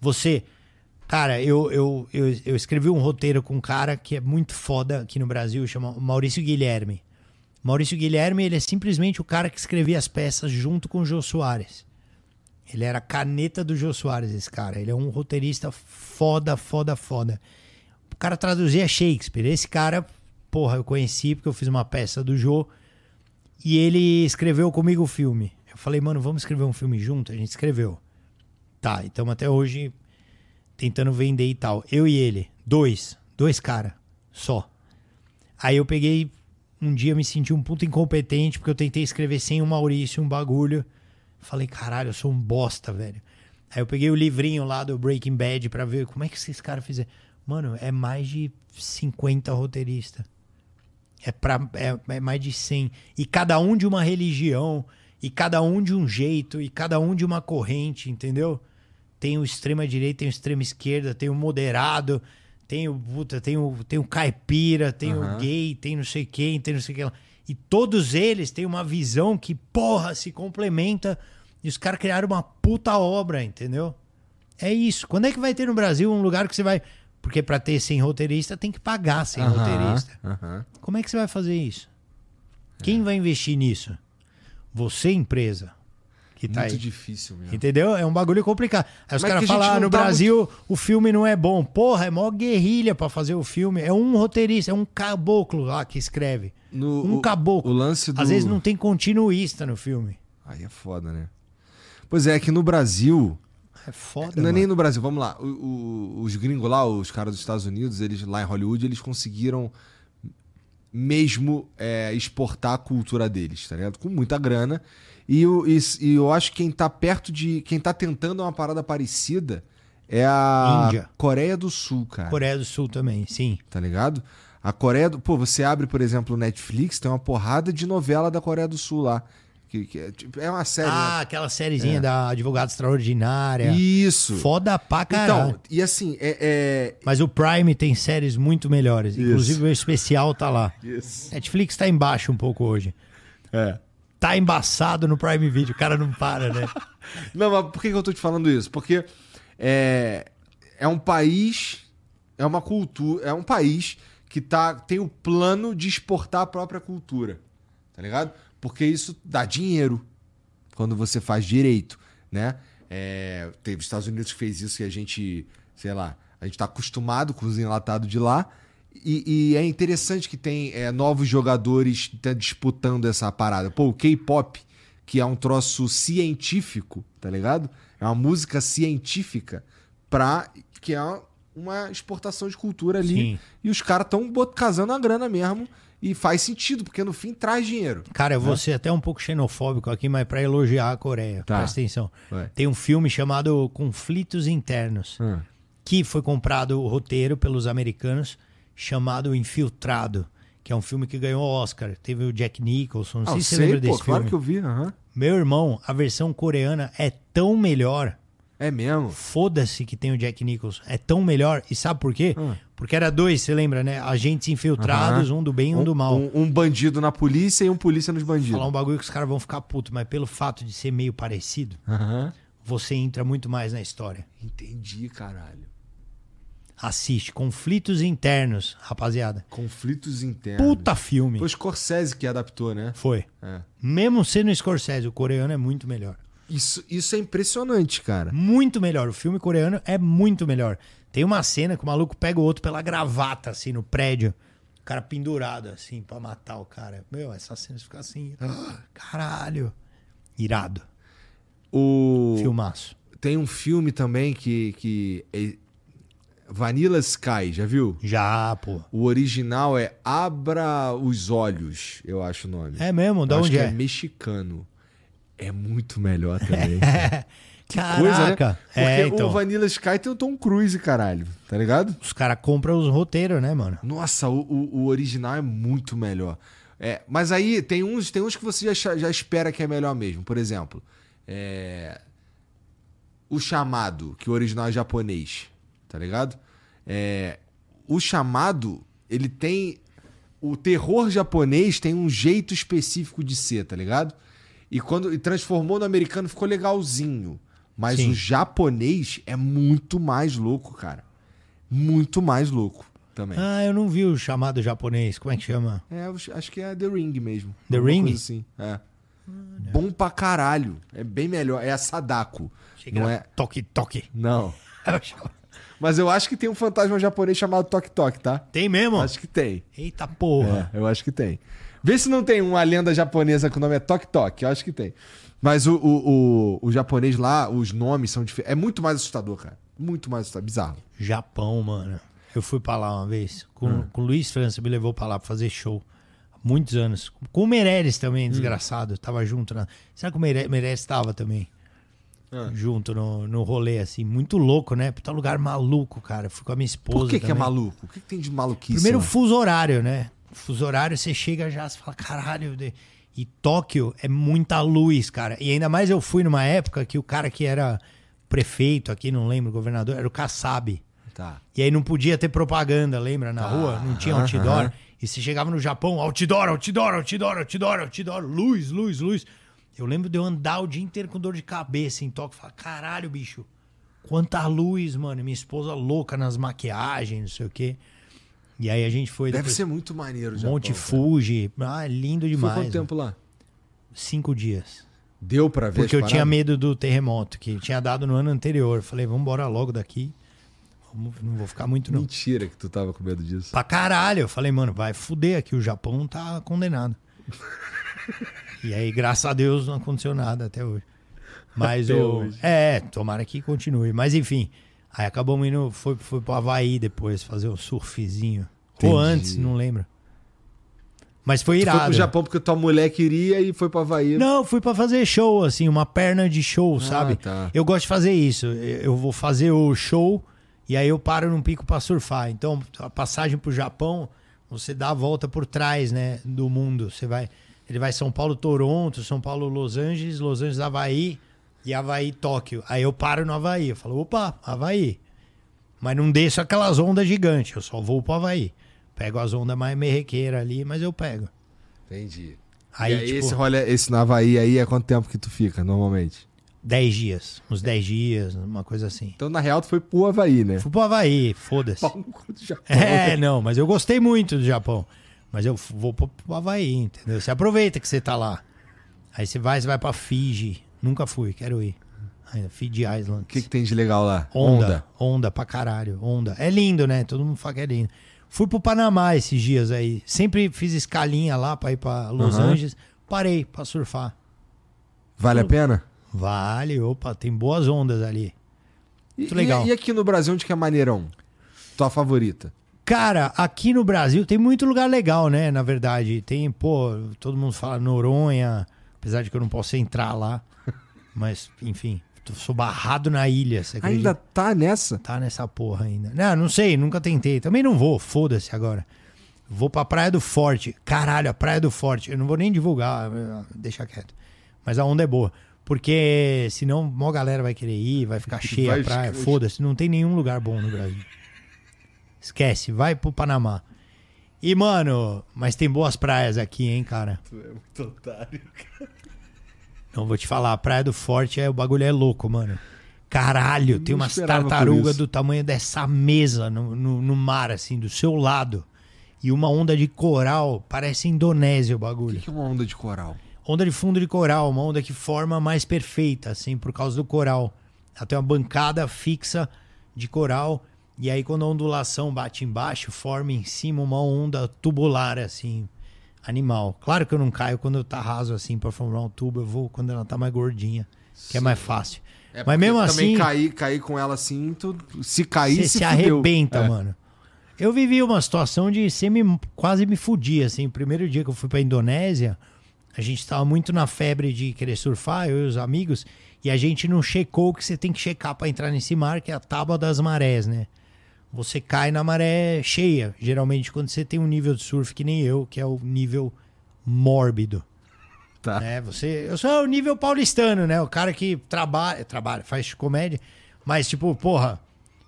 Você. Cara, eu, eu, eu, eu escrevi um roteiro com um cara que é muito foda aqui no Brasil, chama Maurício Guilherme. Maurício Guilherme, ele é simplesmente o cara que escrevia as peças junto com o Jô Soares. Ele era caneta do Jô Soares, esse cara. Ele é um roteirista foda, foda, foda. O cara traduzia Shakespeare. Esse cara, porra, eu conheci porque eu fiz uma peça do Jô e ele escreveu comigo o filme. Eu falei, mano, vamos escrever um filme junto? A gente escreveu. Tá, então até hoje tentando vender e tal. Eu e ele, dois, dois cara, só. Aí eu peguei, um dia me senti um puto incompetente porque eu tentei escrever sem o Maurício um bagulho. Falei, caralho, eu sou um bosta, velho. Aí eu peguei o livrinho lá do Breaking Bad pra ver como é que esses caras fizeram. Mano, é mais de 50 roteiristas. É, pra, é, é mais de 100. E cada um de uma religião, e cada um de um jeito, e cada um de uma corrente, entendeu? Tem o extrema direita, tem o extrema esquerda, tem o moderado, tem o puta, tem o, tem o caipira, tem o Aham. gay, tem não sei quem, tem não sei o que lá. E todos eles têm uma visão que, porra, se complementa. E os caras criaram uma puta obra, entendeu? É isso. Quando é que vai ter no Brasil um lugar que você vai. Porque pra ter 100 roteirista tem que pagar 100 Aham, roteirista. Como é que você vai fazer isso? Quem vai investir nisso? Você, empresa, que tá Muito aí. difícil mesmo. Entendeu? É um bagulho complicado. Aí os caras falam, ah, no tá Brasil o filme não é bom. Porra, é mó guerrilha pra fazer o filme. É um roteirista, é um caboclo lá que escreve. No- um o- caboclo. O lance do. Às vezes não tem continuista no filme. Aí é foda, né? Pois é, que no Brasil. É foda, Não é nem mano. no Brasil, vamos lá. O- o- os gringos lá, os caras dos Estados Unidos, eles lá em Hollywood, eles conseguiram mesmo é, exportar a cultura deles, tá ligado? Com muita grana. E, eu- e, e eu acho que quem tá perto de. Quem tá tentando uma parada parecida é a Índia. Coreia do Sul, cara. Coreia do Sul também, sim. Tá ligado? A Coreia do. Pô, você abre, por exemplo, o Netflix, tem uma porrada de novela da Coreia do Sul lá. Que, que é, tipo, é uma série. Ah, aquela sériezinha da Advogada Extraordinária. né? Isso. Foda pra caralho. Então, e assim, é. Mas o Prime tem séries muito melhores. Inclusive o especial tá lá. é... Isso. Netflix tá embaixo um pouco hoje. É. Tá embaçado no Prime Video. O cara não para, né? Não, mas por que eu tô te falando isso? Porque é, é um país, é uma cultura, é um país que tá, tem o plano de exportar a própria cultura, tá ligado? Porque isso dá dinheiro quando você faz direito, né? É, teve os Estados Unidos que fez isso e a gente, sei lá, a gente tá acostumado com os enlatados de lá. E, e é interessante que tem é, novos jogadores tá disputando essa parada. Pô, o K-pop, que é um troço científico, tá ligado? É uma música científica pra. que é uma exportação de cultura ali. Sim. E os caras estão casando a grana mesmo. E faz sentido, porque no fim traz dinheiro. Cara, eu vou ser até um pouco xenofóbico aqui, mas pra elogiar a Coreia. Tá. Presta atenção. Vai. Tem um filme chamado Conflitos Internos. que foi comprado o roteiro pelos americanos, chamado Infiltrado, que é um filme que ganhou o Oscar. Teve o Jack Nicholson, não Ah, sei se você lembra pô, desse claro filme. que eu vi. aham. Meu irmão, a versão coreana é tão melhor. É mesmo? Foda-se que tem o Jack Nicholson. É tão melhor. E sabe por quê? Ah. Porque era dois, você lembra, né? Agentes infiltrados, um do bem e um, do mal. Um, um bandido na polícia e um polícia nos bandidos. Falar um bagulho que os caras vão ficar putos, mas pelo fato de ser meio parecido, você entra muito mais na história. Entendi, caralho. Assiste. Conflitos internos, rapaziada. Conflitos internos. Puta filme. Foi o Scorsese que adaptou, né? Foi. É. Mesmo sendo Scorsese, o coreano é muito melhor. Isso, isso é impressionante, cara. Muito melhor. O filme coreano é muito melhor. Tem uma cena que o maluco pega o outro pela gravata, assim, no prédio. O cara pendurado, assim, pra matar o cara. Meu, essa cena fica assim. ah, Caralho. Irado. O... Filmaço. Tem um filme também que. que é... Vanilla Sky, já viu? Já, pô. O original é Abra os Olhos, eu acho o nome. É mesmo? Da onde que é? é mexicano. É muito melhor também. Caraca. Coisa, né? Porque É, então. o Vanilla Sky tem o Tom Cruise, caralho. Tá ligado? Os caras compram os roteiros, né, mano? Nossa, o, o- o original é muito melhor. É, mas aí tem uns, tem uns que você já, já espera que é melhor mesmo. Por exemplo, é, o chamado, que o original é japonês, tá ligado? É, o chamado, ele tem. O terror japonês tem um jeito específico de ser, tá ligado? E quando e transformou no americano ficou legalzinho. Mas Sim. o japonês é muito mais louco, cara. Muito mais louco também. Ah, eu não vi o chamado japonês. Como é que chama? É, acho que é The Ring mesmo. The Alguma Ring? Assim. É. Bom pra caralho. É bem melhor. É a Sadako. Que Não é? Toque, toque. Não. Mas eu acho que tem um fantasma japonês chamado Tok Tok, tá? Tem mesmo? Acho que tem. Eita porra. É, eu acho que tem. Vê se não tem uma lenda japonesa que o nome é Tok Tok. Eu acho que tem. Mas o, o, o, o japonês lá, os nomes são diferentes. É muito mais assustador, cara. Muito mais assustador. Bizarro. Japão, mano. Eu fui pra lá uma vez. Com, Hum. com o Luiz França me levou pra lá pra fazer show. Há muitos anos. Com o Meirelles também, Hum. desgraçado. Tava junto. Na... Será que o Meire- Meirelles tava também? Ah. Junto no, no rolê, assim. Muito louco, né? Puta lugar maluco, cara. Fui com a minha esposa. Por que, que é maluco? O que, que tem de maluquice? Primeiro fuso horário, né? Fuso horário, você chega já, você fala, caralho. de- E Tóquio é muita luz, cara. E ainda mais eu fui numa época que o cara que era prefeito aqui, não lembro, governador, era o Kassab. Tá. E aí não podia ter propaganda, lembra? Na rua, não tinha outdoor. E você chegava no Japão, outdoor, outdoor, outdoor, outdoor, outdoor, luz, luz, luz. Eu lembro de eu andar o dia inteiro com dor de cabeça em Tóquio. Falar, caralho, bicho, quanta luz, mano. Minha esposa louca nas maquiagens, não sei o quê. E aí a gente foi Deve depois, ser muito maneiro, Japão, Monte. Fuji. Ah, lindo Foi demais. quanto mano. tempo lá? Cinco dias. Deu pra ver Porque eu tinha medo do terremoto, que tinha dado no ano anterior. Falei, vamos embora logo daqui. Não vou ficar muito, não. Mentira que tu tava com medo disso. Pra caralho. Eu falei, mano, vai fuder aqui. O Japão tá condenado. e aí, graças a Deus, não aconteceu nada até hoje. Mas Até o. hoje. É, tomara que continue. Mas enfim. Aí acabamos indo. Foi, foi pro Havaí depois fazer um surfzinho. Ou Entendi. antes, não lembro. Mas foi Tu irado. foi pro Japão porque tua mulher queria e foi pra Havaí. Não, fui pra fazer show, assim, uma perna de show, sabe? tá. Eu gosto de fazer isso. Eu vou fazer o show e aí eu paro num pico pra surfar. Então, a passagem pro Japão, você dá a volta por trás, né, do mundo. Você vai, ele vai São Paulo, Toronto, São Paulo, Los Angeles, Los Angeles, Havaí e Havaí, Tóquio. Aí eu paro no Havaí. Eu falo, opa, Havaí. Mas não desço aquelas ondas gigantes, eu só vou pro Havaí. Pego as ondas mais merrequeiras ali, mas eu pego. Entendi. Aí, e aí, tipo, esse rolê, esse no Havaí aí é quanto tempo que tu fica, normalmente? 10 dias, uns 10 dias, uma coisa assim. Então, na real, tu foi pro Havaí, né? Fui pro Havaí, foda-se. É, não, mas eu gostei muito do Japão. Mas eu vou pro, Havaí, entendeu? Você aproveita que você tá lá. Aí você vai, você vai pra Fiji. Nunca fui, quero ir. Ainda, Fiji Island. O que, que tem de legal lá? Onda, onda pra caralho, onda. É lindo, né? Todo mundo fala que é lindo. Fui pro Panamá esses dias aí. Sempre fiz escalinha lá pra ir pra Los Aham. Angeles. Parei pra surfar. Vale a pena? Vale, opa, tem boas ondas ali. E, Muito legal. E, e aqui no Brasil, onde que é maneirão? Tua favorita? Cara, aqui no Brasil tem muito lugar legal, né? Na verdade, tem, pô, todo mundo fala Noronha, apesar de que eu não posso entrar lá. Mas, enfim, sou barrado na ilha? Ainda tá nessa? Tá nessa porra ainda. Não, não sei, nunca tentei. Também não vou, foda-se agora. Vou pra Praia do Forte. Caralho, a Praia do Forte. Eu não vou nem divulgar, deixa quieto. Mas a onda é boa. Porque senão mó galera vai querer ir, vai ficar cheia Vai a praia. Foda-se, não tem nenhum lugar bom no Brasil. Esquece, vai pro Panamá. E, mano, mas tem boas praias aqui, hein, cara? Tu é muito otário. Não vou te falar, a Praia do Forte, é, o bagulho é louco, mano. Caralho, tem umas tartarugas do tamanho dessa mesa no, no, no mar, assim, do seu lado. E uma onda de coral, parece Indonésia o O bagulho. que é uma onda de coral? Onda de fundo de coral, uma onda que forma mais perfeita, assim, por causa do coral. Ela tem uma bancada fixa de coral. E aí, quando a ondulação bate embaixo, forma em cima uma onda tubular, assim, animal. Claro que eu não caio quando tá raso, assim, pra formar um tubo. Eu vou quando ela tá mais gordinha, que é mais fácil. É, Mas mesmo assim, Também cair, cair com ela assim, tu, se cair, você se, se arrebenta, É. mano. Eu vivi uma situação de semi, quase me fudir, assim. O primeiro dia que eu fui pra Indonésia, a gente tava muito na febre de querer surfar, eu e os amigos, e a gente não checou o que você tem que checar pra entrar nesse mar, que é a tábua das marés, né? Você cai na maré cheia, geralmente quando você tem um nível de surf que nem eu, que é o nível mórbido. Tá. né? Você, eu sou o nível paulistano, né? O cara que trabalha, trabalha, faz comédia, mas tipo, porra,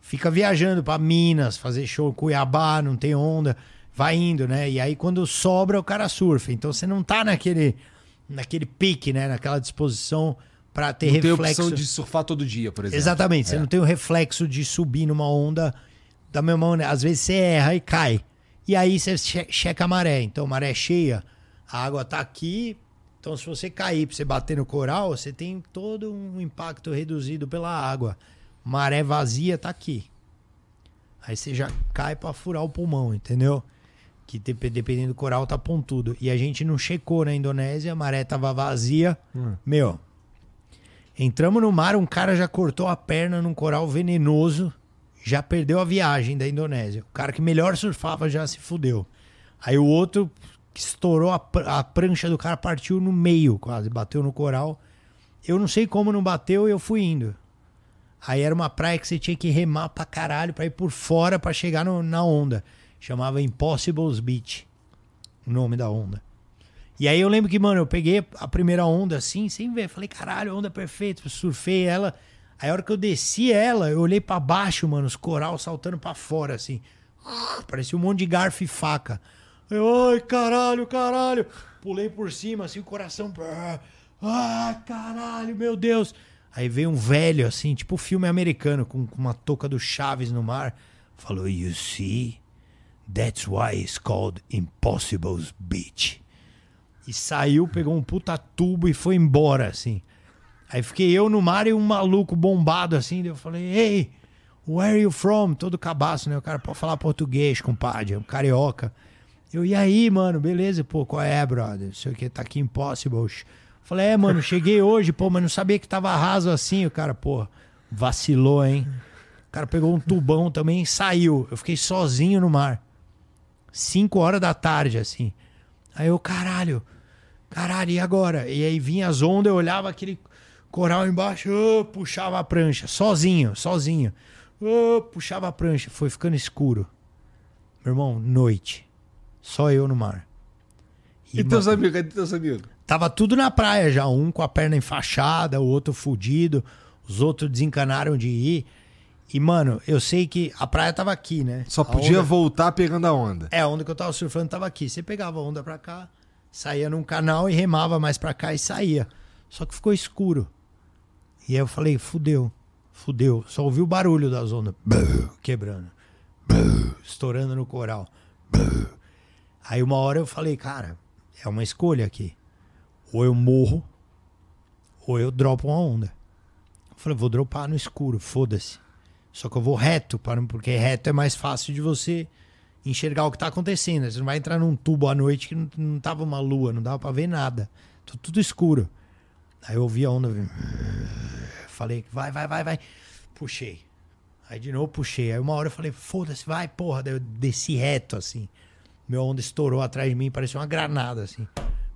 fica viajando pra Minas, fazer show em Cuiabá, não tem onda, vai indo, né? E aí quando sobra o cara surfa. Então você não tá naquele naquele pique, né? Naquela disposição pra ter Não tem reflexo. opção de surfar todo dia, por exemplo. Exatamente, você É. não tem o reflexo de subir numa onda da mesma onda. Às vezes você erra e cai. E aí você che- checa a maré. Então, maré cheia, a água tá aqui. Então, se você cair pra você bater no coral, você tem todo um impacto reduzido pela água. Maré vazia tá aqui. Aí você já cai pra furar o pulmão, entendeu? Que dep- dependendo do coral tá pontudo. E a gente não checou na Indonésia, a maré tava vazia. Meu, Entramos no mar, um cara já cortou a perna num coral venenoso, já perdeu a viagem da Indonésia. O cara que melhor surfava já se fudeu. Aí o outro que estourou a, pr- a prancha do cara, partiu no meio quase, bateu no coral. Eu não sei como não bateu eu fui indo. Aí era uma praia que você tinha que remar pra caralho pra ir por fora pra chegar no- na onda. Chamava Impossibles Beach, o nome da onda. E aí eu lembro que, mano, eu peguei a primeira onda assim, sem ver. Falei, caralho, onda perfeita. Surfei ela. Aí a hora que eu desci ela, eu olhei pra baixo, mano, os coral saltando pra fora, assim. Parecia um monte de garfo e faca. Eu, ai, caralho, caralho. Pulei por cima, assim, o coração. Ai, caralho, meu Deus. Aí veio um velho, assim, tipo filme americano, com, com uma touca do Chaves no mar. Falou, you see? That's why it's called Impossible's Beach. E saiu, pegou um puta tubo e foi embora, assim. Aí fiquei eu no mar e um maluco bombado, assim. Eu falei, hey, where are you from? Todo cabaço, né? O cara pode falar português, compadre, um carioca. Eu, e aí, mano, beleza? Pô, qual é, brother? Não sei o que, tá aqui Impossibles. Falei, é, mano, cheguei hoje, pô, mas não sabia que tava raso assim. O cara, pô, vacilou, hein? O cara pegou um tubão também e saiu. Eu fiquei sozinho no mar. Cinco horas da tarde, assim. Aí eu, caralho, caralho, e agora? E aí vinha as ondas, eu olhava aquele coral embaixo, ah, puxava a prancha, sozinho, sozinho. Ah, puxava a prancha, foi ficando escuro. Meu irmão, noite. Só eu no mar. E teus mano, amigos? Cadê teus amigos? Tava tudo na praia já, um com a perna enfaixada, o outro fudido, os outros desencanaram de ir. E, mano, eu sei que a praia tava aqui, né? Só A podia onda- voltar pegando a onda. é, a onda que eu tava surfando tava aqui. Você pegava a onda pra cá, saía num canal e remava mais pra cá e saía. Só que ficou escuro. E aí eu falei, fudeu, fudeu. Só ouvi o barulho ondas Bum, quebrando, estourando no coral. Aí uma hora eu falei, cara, é uma escolha aqui. Ou eu morro, ou eu dropo uma onda. Eu falei, vou dropar no escuro, foda-se. Só que eu vou reto, para- porque reto é mais fácil de você enxergar o que tá acontecendo. Você não vai entrar num tubo à noite que não, tava uma lua, não dava pra ver nada. Tá tudo escuro. Aí eu ouvi a onda. Falei, vai, vai, vai, vai. Puxei. Aí de novo puxei. Aí uma hora eu falei, foda-se, vai, porra. Daí eu desci reto, assim. Meu onda estourou atrás de mim, parecia uma granada, assim.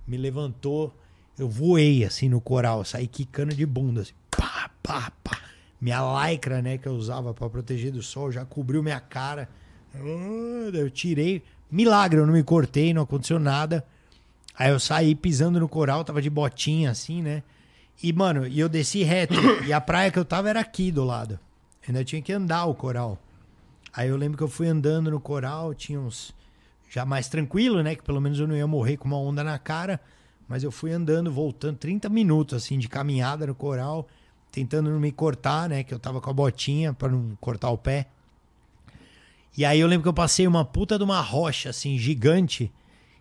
Me levantou, eu voei, assim, no coral. Saí quicando de bunda, assim. Pá, pá. pá. Minha lycra, né, que eu usava pra proteger do sol, já cobriu minha cara. Ah, Eu tirei. Milagre, eu não me cortei, não aconteceu nada. Aí eu saí pisando no coral, tava de botinha assim, né? E, mano, e eu desci reto. e a praia que eu tava era aqui do lado. Ainda tinha que andar o coral. Aí eu lembro que eu fui andando no coral, tinha uns. Já mais tranquilo, né? Que pelo menos eu não ia morrer com uma onda na cara. Mas eu fui andando, voltando 30 minutos, assim, de caminhada no coral, tentando não me cortar, né? Que eu tava com a botinha pra não cortar o pé. E aí eu lembro que eu passei uma puta de uma rocha, assim, gigante.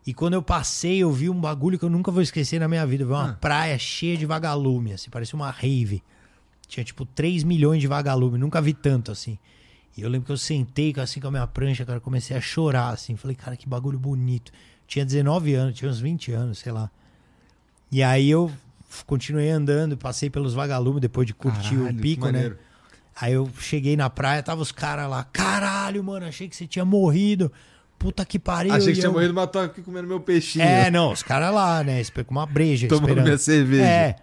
E quando eu passei, eu vi um bagulho que eu nunca vou esquecer na minha vida. Eu vi uma praia cheia de vagalume, assim, parecia uma rave. Tinha tipo 3 milhões de vagalume, nunca vi tanto assim. E eu lembro que eu sentei assim com a minha prancha, cara, comecei a chorar assim. Falei, cara, que bagulho bonito. Tinha 19 anos, tinha uns 20 anos, sei lá. E aí eu continuei andando, passei pelos vagalumes depois de curtir Caralho, o pico, né? Aí eu cheguei na praia, tava os caras lá. Caralho, mano, achei que você tinha morrido. Puta que pariu. Achei que tinha eu- morrido, mas tô aqui comendo meu peixinho. É, não, os caras lá, né? Com uma breja. Tomando esperando. minha cerveja. É.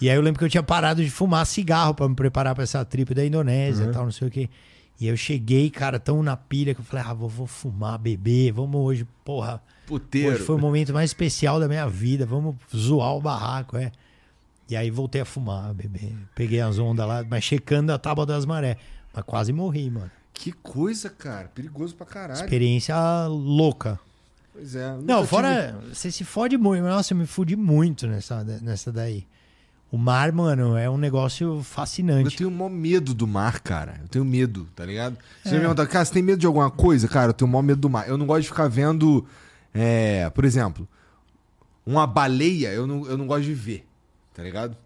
E aí eu lembro que eu tinha parado de fumar cigarro pra me preparar pra essa trip da Indonésia Uhum. e tal, não sei o quê. E eu cheguei, cara, tão na pilha que eu falei, ah, vou, vou fumar, beber, vamos hoje, porra. Puteiro. Hoje foi o momento mais especial da minha vida, vamos zoar o barraco, é. E aí voltei a fumar, beber. Peguei as ondas lá, mas checando a tábua das marés. Mas quase morri, mano. Que coisa, cara. Perigoso pra caralho. Experiência louca. Pois é. Não, tive- fora. Você se fode muito. Nossa, eu me fudi muito nessa, nessa daí. O mar, mano, é um negócio Eu fascinante. tenho maior medo do mar, cara. Eu tenho medo, tá ligado? Você É. me pergunta, cara, você tem medo de alguma coisa? Cara, eu tenho maior medo do mar. Eu não gosto de ficar vendo, é, por exemplo, uma baleia, eu não, eu não gosto de ver, tá ligado?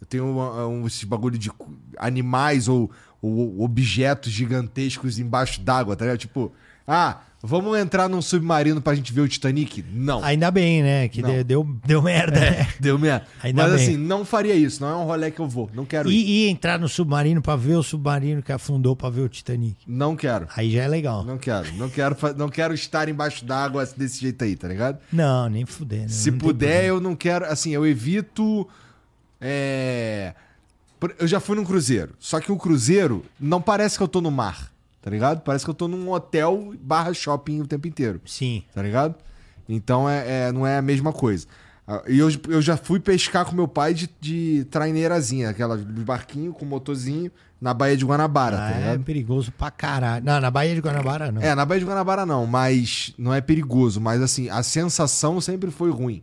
Eu tenho uma- um, esses bagulho de animais ou, ou objetos gigantescos embaixo d'água, tá ligado? Tipo, ah, vamos entrar num submarino pra gente ver o Titanic? Não. Ainda bem, né? Que deu, deu, deu merda, né? Deu merda. Ainda Mas bem. assim, não faria isso. Não é um rolê que eu vou. Não quero ir. E, e entrar no submarino pra ver o submarino que afundou pra ver o Titanic. Não quero. Aí já é legal. Não quero. Não quero, não quero estar embaixo d'água desse jeito aí, tá ligado? Não, nem fuder. Né? Se Não puder, eu não quero. Assim, eu evito. É. Eu já fui num cruzeiro. Só que o cruzeiro não parece que eu tô no mar, tá ligado? Parece que eu tô num hotel barra shopping o tempo inteiro, Sim. tá ligado? Então é, é- não é a mesma coisa. Ah, E eu, eu já fui pescar com meu pai de, de traineirazinha, aquela de barquinho com motorzinho na Baía de Guanabara, Ah, tá é perigoso pra caralho. Não, na Baía de Guanabara não. É, na Baía de Guanabara não, mas não é perigoso. Mas assim, a sensação sempre foi ruim,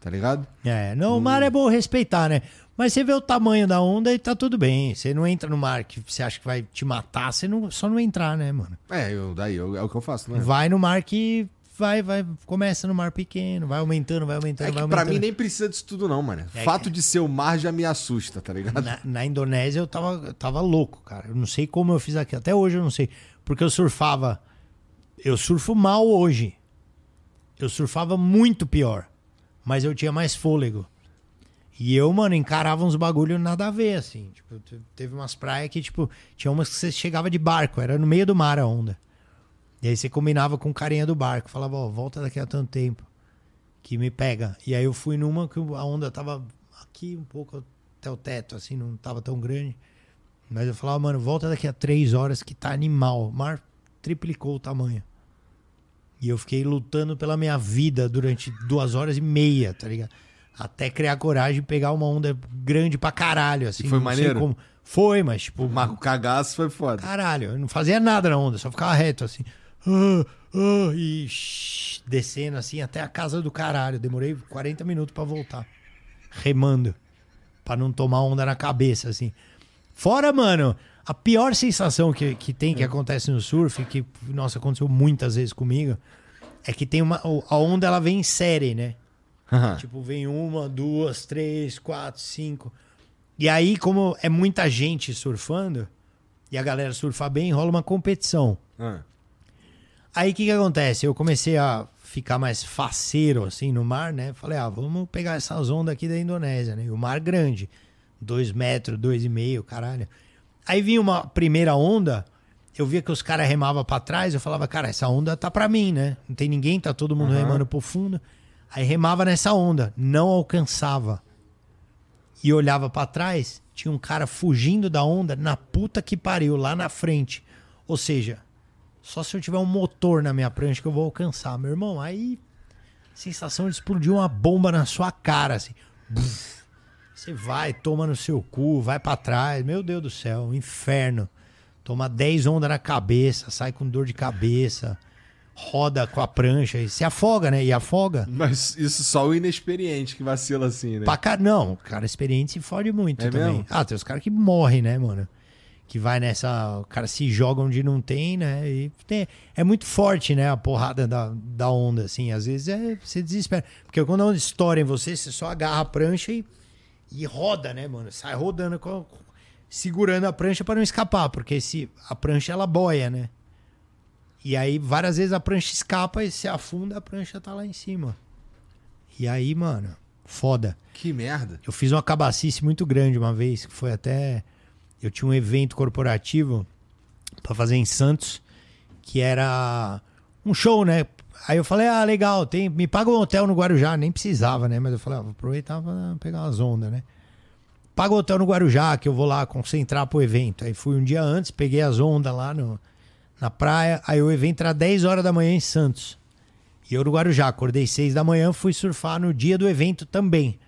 tá ligado? É, não, o mar é bom respeitar, né? Mas você vê o tamanho da onda e tá tudo bem. Você não entra no mar que você acha que vai te matar, você não, só não entrar, né, mano? É, eu, daí eu- é o que eu faço, né? Vai no mar que vai, vai, começa no mar pequeno, vai aumentando, vai aumentando, É vai que pra aumentando. mim nem precisa disso tudo não, mano. É Fato de ser o mar já me assusta, tá ligado? Na, na Indonésia eu tava, eu tava louco, cara. Eu não sei como eu fiz aqui. Até hoje eu não sei. Porque eu surfava. Eu surfo mal hoje. Eu surfava muito pior. Mas eu tinha mais fôlego. E eu, mano, encarava uns bagulho nada a ver, assim. Tipo, te- teve umas praias que, tipo, tinha umas que você chegava de barco, era no meio do mar a onda. E aí você combinava com o carinha do barco, falava, ó, volta daqui a tanto tempo. Que me pega. E aí eu fui numa que a onda tava aqui um pouco até o teto, assim, não tava tão grande. Mas eu falava, mano, volta daqui a três horas que tá animal. O mar triplicou o tamanho. E eu fiquei lutando pela minha vida durante duas horas e meia, tá ligado? Até criar coragem e pegar uma onda grande pra caralho, assim. E foi maneiro? como. Foi, mas tipo, O Marco Cagaço foi foda. caralho, eu não fazia nada na onda, só ficava reto assim. Ah, ah, e shh, descendo assim até a casa do caralho. Demorei 40 minutos pra voltar. Remando. Pra não tomar onda na cabeça, assim. Fora, mano, a pior sensação que, que tem, que acontece no surf, que, nossa, aconteceu muitas vezes comigo, é que tem uma. A onda ela vem em série, né? Tipo, vem uma, duas, três, quatro, cinco. E aí, como é muita gente surfando, e a galera surfa bem, rola uma competição. Ah. Aí o que, que acontece? Eu comecei a ficar mais faceiro assim no mar, né? Falei, ah, vamos pegar essas ondas aqui da Indonésia, né? E o mar grande, dois metros, dois e meio, caralho. Aí vinha uma primeira onda, eu via que os caras remavam pra trás, eu falava, cara, essa onda tá pra mim, né? Não tem ninguém, tá todo mundo remando pro fundo. Aí remava nessa onda, não alcançava. e olhava pra trás, tinha um cara fugindo da onda na puta que pariu, lá na frente. Ou seja, só se eu tiver um motor na minha prancha que eu vou alcançar. Meu irmão, aí sensação de explodir uma bomba na sua cara, assim. Buf. Você vai, toma no seu cu, vai pra trás. Meu Deus do céu, um inferno. Toma 10 ondas na cabeça, sai com dor de cabeça, roda com a prancha e se afoga, né? E afoga. Mas isso só o inexperiente que vacila assim, né? Pra cá, não, o cara experiente se fode muito É também. mesmo? Ah, tem os caras que morrem, né, mano? Que vai nessa. O cara se joga onde não tem, né? E tem- é muito forte, né? A porrada da, da onda, assim. Às vezes é, você desespera. Porque quando a onda estoura em você, você só agarra a prancha e, e roda, né, mano? Sai rodando, com- segurando a prancha pra não escapar. Porque se, a prancha ela boia, né? E aí várias vezes a prancha escapa e se afunda, a prancha tá lá em cima. E aí, mano, foda. Que merda. Eu fiz uma cabacice muito grande uma vez, que foi até. Eu tinha um evento corporativo pra fazer em Santos, que era um show, né? Aí eu falei, ah, legal, tem, me paga um hotel no Guarujá. Nem precisava, né? Mas eu falei, ah, vou aproveitar pra pegar umas ondas, né? Paga o hotel no Guarujá, que eu vou lá concentrar pro evento. Aí fui um dia antes, peguei as ondas lá no, na praia. Aí o evento era 10 horas da manhã em Santos. E eu no Guarujá, acordei 6 da manhã, fui surfar no dia do evento também.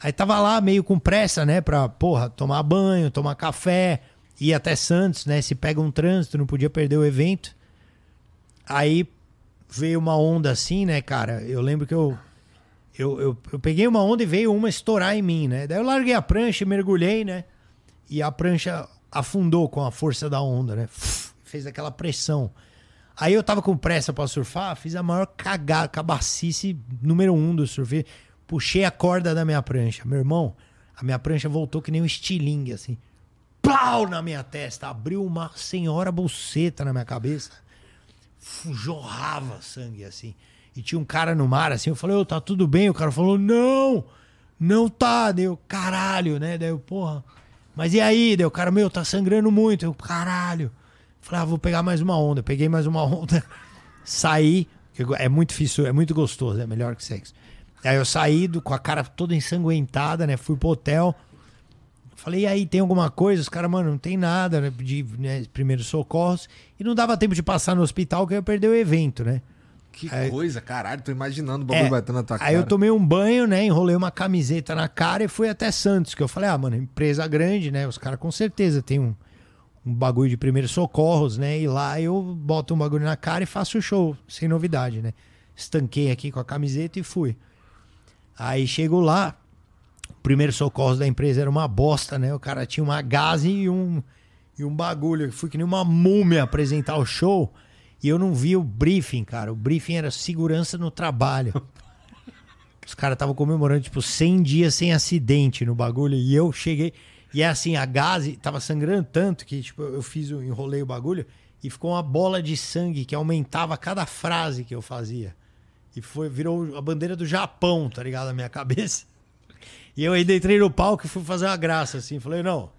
Aí tava lá meio com pressa, né? Pra, porra, tomar banho, tomar café, ir até Santos, né? Se pega um trânsito, não podia perder o evento. Aí veio uma onda assim, né, cara? Eu lembro que eu, eu, eu, eu peguei uma onda e veio uma estourar em mim, né? Daí eu larguei a prancha, e mergulhei, né? E a prancha afundou com a força da onda, né? Fez aquela pressão. Aí eu tava com pressa pra surfar, fiz a maior cagada, cabacice número um do surf. Puxei a corda da minha prancha. Meu irmão, a minha prancha voltou que nem um estilingue, assim. Plau na minha testa. Abriu uma senhora buceta na minha cabeça. Jorrava sangue, assim. E tinha um cara no mar, assim. Eu falei, ô, tá tudo bem? O cara falou, não, não tá. Deu, caralho, né? Daí eu, porra. Mas e aí? Daí o cara, meu, tá sangrando muito. Eu, caralho. Falei, ah, vou pegar mais uma onda. Peguei mais uma onda. Saí. É muito difícil, é muito gostoso, é melhor que sexo. Aí eu saí do- com a cara toda ensanguentada, né? Fui pro hotel. Falei, e aí, tem alguma coisa? Os caras, mano, não tem nada, né? Pedi né, primeiros socorros. E não dava tempo de passar no hospital, que eu ia perder o evento, né? Que Aí- coisa, caralho. Tô imaginando o bagulho É, batendo na tua cara. Aí eu tomei um banho, né? Enrolei uma camiseta na cara e fui até Santos. Que eu falei, ah, mano, empresa grande, né? Os caras com certeza tem um, um bagulho de primeiros socorros, né? E lá eu boto um bagulho na cara e faço o show, sem novidade, né? Estanquei aqui com a camiseta e fui. Aí chego lá, primeiro socorro da empresa era uma bosta, né? O cara tinha uma gase e um, e um bagulho. Eu fui que nem uma múmia apresentar o show e eu não vi o briefing, cara. O briefing era segurança no trabalho. Os caras estavam comemorando, tipo, 100 dias sem acidente no bagulho. E eu cheguei. E é assim, a gase tava sangrando tanto que, tipo, eu fiz, o enrolei o bagulho e ficou uma bola de sangue que aumentava cada frase que eu fazia. E foi, virou a bandeira do Japão, tá ligado? Na minha cabeça. E eu ainda entrei no palco e fui fazer uma graça, assim. Falei, não,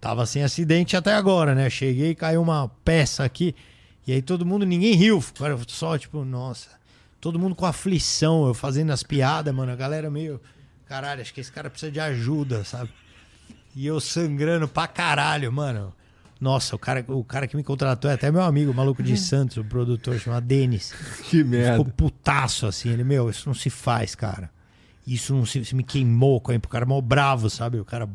tava sem acidente até agora, né? Cheguei, caiu uma peça aqui. E aí todo mundo, ninguém riu. Cara, só, tipo, nossa. Todo mundo com aflição, eu fazendo as piadas, mano. A galera meio, caralho, acho que esse cara precisa de ajuda, sabe? E eu sangrando pra caralho, mano. Nossa, o cara, o cara que me contratou é até meu amigo, o maluco de Santos, o produtor, chama Denis. Que merda. Ficou putaço assim. Ele, meu, isso não se faz, cara. Isso não se, se me queimou com o cara mó bravo, sabe? O cara,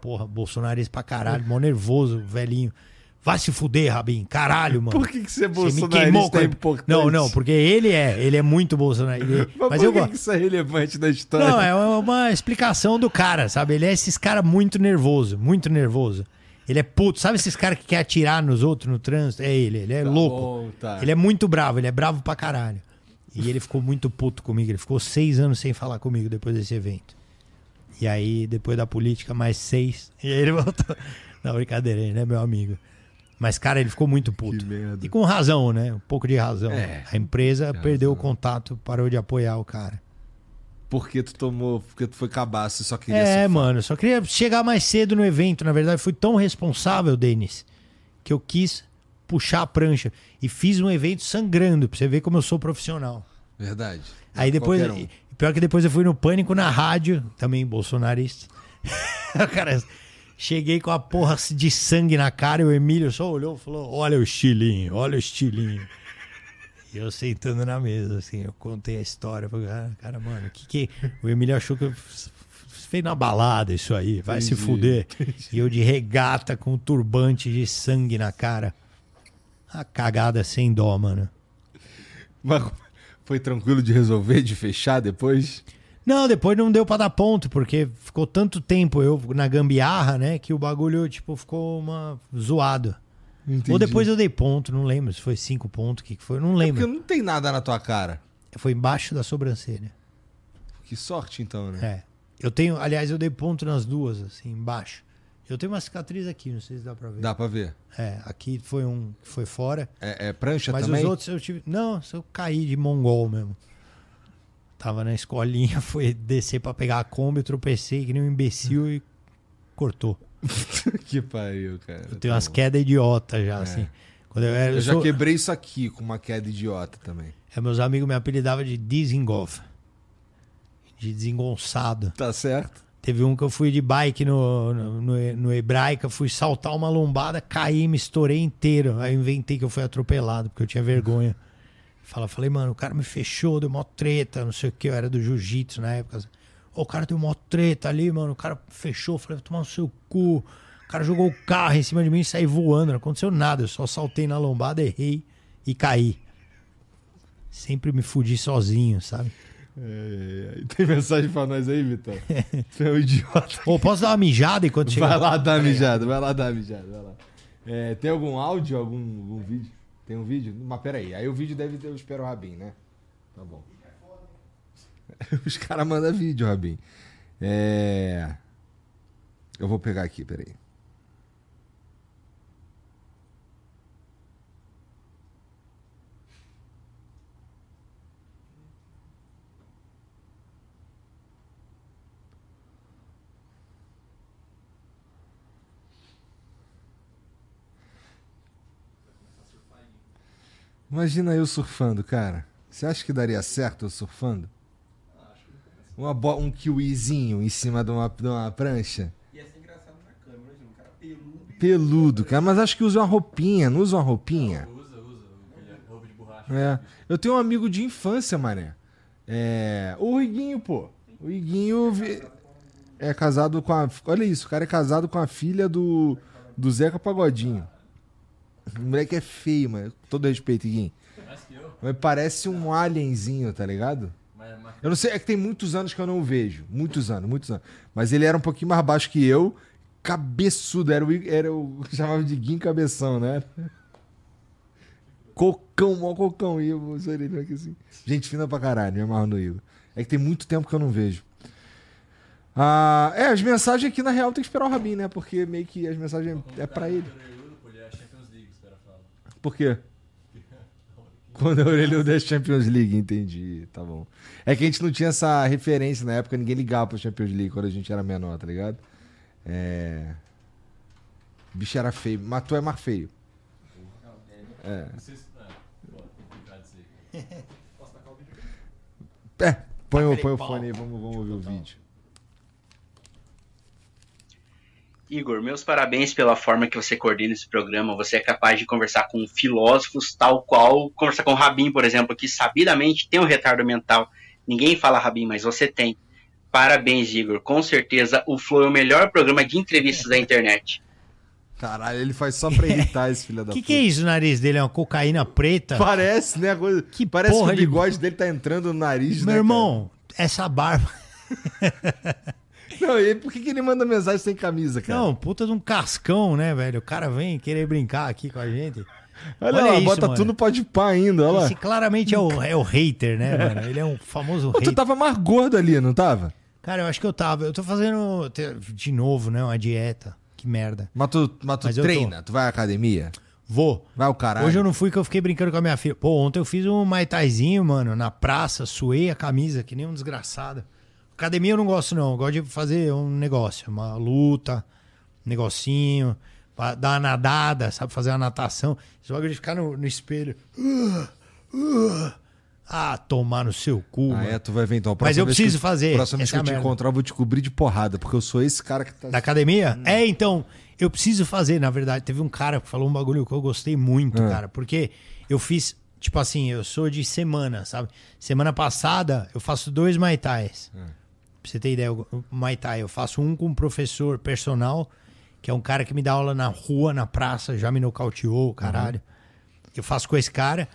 porra, bolsonarista pra caralho, mó nervoso, velhinho. Vai se fuder, Rabin. Caralho, mano. Por que, que Você me bolsonarista é a- importante? Não, não, porque ele é, ele é muito bolsonarista. Mas, Mas por eu que, que isso é relevante na história? Não, é uma explicação do cara, sabe? Ele é esses cara muito nervoso, muito nervoso. Ele é puto. Sabe esses caras que quer atirar nos outros no trânsito? É ele, ele é louco. bom, tá. Ele é muito bravo, ele é bravo pra caralho. E ele ficou muito puto comigo. Ele ficou seis anos sem falar comigo depois desse evento. E aí, depois da política, mais seis. E aí ele voltou. Não, brincadeira, ele é meu amigo. Mas, cara, ele ficou muito puto. E com razão, né? Um pouco de razão. É, a empresa perdeu o razão. contato, parou de apoiar o cara. Porque tu tomou, porque tu foi cabaço só queria É, mano, só queria chegar mais cedo no evento. Na verdade, fui tão responsável, Denis, que eu quis puxar a prancha e fiz um evento sangrando, pra você ver como eu sou profissional. Verdade. Aí depois, um. pior que depois eu fui no Pânico na rádio, também bolsonarista. cara, cheguei com a porra de sangue na cara e o Emílio só olhou e falou: Olha o estilinho, olha o estilinho. E eu sentando na mesa, assim, eu contei a história. Falei, cara, cara, mano, o que que. O Emílio achou que eu fez na balada isso aí, vai se Entendi, fuder. E eu de regata com um turbante de sangue na cara. A cagada sem dó, mano. Mas foi tranquilo de resolver, de fechar depois? Não, depois não deu pra dar ponto, porque ficou tanto tempo eu na gambiarra, né, que o bagulho, tipo, ficou uma zoado. Entendi. Ou depois eu dei ponto, não lembro se foi cinco pontos, o que que foi, não Porque lembro. não tem nada na tua cara. Foi embaixo da sobrancelha. Que sorte então, né? É. Eu tenho, aliás, eu dei ponto nas duas, assim, embaixo. Eu tenho uma cicatriz aqui, não sei se dá pra ver. Dá pra ver. É, aqui foi um que foi fora, É, é prancha mas também? os outros eu tive, não, eu caí de mongol mesmo. Tava na escolinha, foi descer pra pegar a Kombi, tropecei que nem um imbecil e cortou. que pariu, cara. Eu tenho umas quedas idiota já, assim. Quando eu era. É. Eu eu já sou- quebrei isso aqui com uma queda idiota também. é, meus amigos me apelidavam de Dizengoff. De desengonçado. Tá certo? Teve um que eu fui de bike no, no, no, Hebraica, fui saltar uma lombada, caí, me estourei inteiro. Aí inventei que eu fui atropelado, porque eu tinha vergonha. Fala, falei, mano, o cara me fechou, deu mó treta, não sei o que, eu era do jiu-jitsu na época. O cara deu mó treta ali, mano, o cara fechou, falei, tomar no seu cu. O cara jogou o carro em cima de mim e saí voando, não aconteceu nada, eu só saltei na lombada, errei e caí. Sempre me fudi sozinho, sabe? É, é, é. Tem mensagem pra nós aí, Vitor? Você é um idiota. Ô, posso dar uma mijada enquanto chega? Vai lá dar uma mijada, vai lá dar uma mijada, vai lá. É, tem algum áudio, algum, algum vídeo? Tem um vídeo? Mas peraí, aí o vídeo deve ter, eu espero o Rabin, né? Tá bom. Os caras mandam vídeo, Rabin. É... Eu vou pegar aqui, peraí. Imagina eu surfando, cara. Você acha que daria certo eu surfando? Uma um kiwizinho em cima de uma, de uma prancha? Ia ser engraçado na câmera, um cara peludo Peludo, cara. Mas acho que usa uma roupinha, não usa uma roupinha? Usa, usa. Aquele roupa de borracha. É. Eu tenho um amigo de infância, mané. É. O Iguinho, pô. O Iguinho vi- é casado com a. Olha isso, o cara é casado com a filha do, do Zeca Pagodinho. O moleque é feio, mano. Com todo respeito. Mas parece um alienzinho, tá ligado? Eu não sei, é que tem muitos anos que eu não o vejo. Muitos anos, muitos anos. Mas ele era um pouquinho mais baixo que eu. Cabeçudo. Era o, era o chamava de Guim Cabeção, né? Cocão, mó cocão. E eu sou ele aqui assim. Gente fina pra caralho, me amarro no Igor. É que tem muito tempo que eu não vejo. Ah, é, as mensagens aqui na real tem que esperar o Rabin, né? Porque meio que as mensagens é pra ele. orelhudo, pô, ele é Champions League, os caras falam. Por quê? Quando a orelha da Champions League, entendi. Tá bom. É que a gente não tinha essa referência na época, ninguém ligava pra Champions League quando a gente era menor, tá ligado? É. O bicho era feio, mas tu é mais feio. É. Não sei se. É, põe, o, Aquele põe o fone aí, vamos, vamos ouvir o vídeo. Igor, meus parabéns pela forma que você coordena esse programa. Você é capaz de conversar com filósofos, tal qual conversar com o Rabin, por exemplo, que sabidamente tem um retardo mental. Ninguém fala Rabin, mas você tem. Parabéns, Igor. Com certeza o Flow é o melhor programa de entrevistas da internet. Caralho, ele faz só pra irritar esse filho da O que, puta. que é isso, o nariz dele? É uma cocaína preta? Parece, né? Coisa... Que Parece que porra o de- bigode dele tá entrando no nariz, Meu né, irmão, essa barba. Não, e por que, que ele manda mensagem sem camisa, cara? Não, puta de um cascão, né, velho? O cara vem querer brincar aqui com a gente. olha, olha lá, isso, bota mano. tudo no pode pá ainda, olha lá. Esse claramente é o, é o hater, né, mano? Ele é um famoso Pô, tu hater. tava mais gordo ali, não tava? Cara, eu acho que eu tava. Eu tô fazendo de novo, né? Uma dieta. Que merda. Mas tu, mas tu Mas treina, tu vai à academia? Vou. Vai ao caralho. Hoje eu não fui que eu fiquei brincando com a minha filha. Pô, ontem eu fiz um maitaizinho, mano, na praça, suei a camisa, que nem um desgraçado. Academia eu não gosto, não. Eu gosto de fazer um negócio, uma luta, um negocinho, pra dar uma nadada, sabe? Fazer uma natação. Bagulho de ficar no, no espelho. Uh, uh. Ah, tomar no seu cu, Ah, mano. é, tu vai ver então. Mas eu preciso fazer, Próxima vez que é eu te merda. encontrar, eu vou te cobrir de porrada, porque eu sou esse cara que tá. Da academia? É, então, eu preciso fazer, na verdade. Teve um cara que falou um bagulho que eu gostei muito, Ah. cara. Porque eu fiz, tipo assim, eu sou de semana, sabe? Semana passada eu faço dois Muay Thais. Pra você ter ideia, o Muay Thai, eu faço um com um professor personal, que é um cara que me dá aula na rua, na praça, já me nocauteou, caralho. Eu faço com esse cara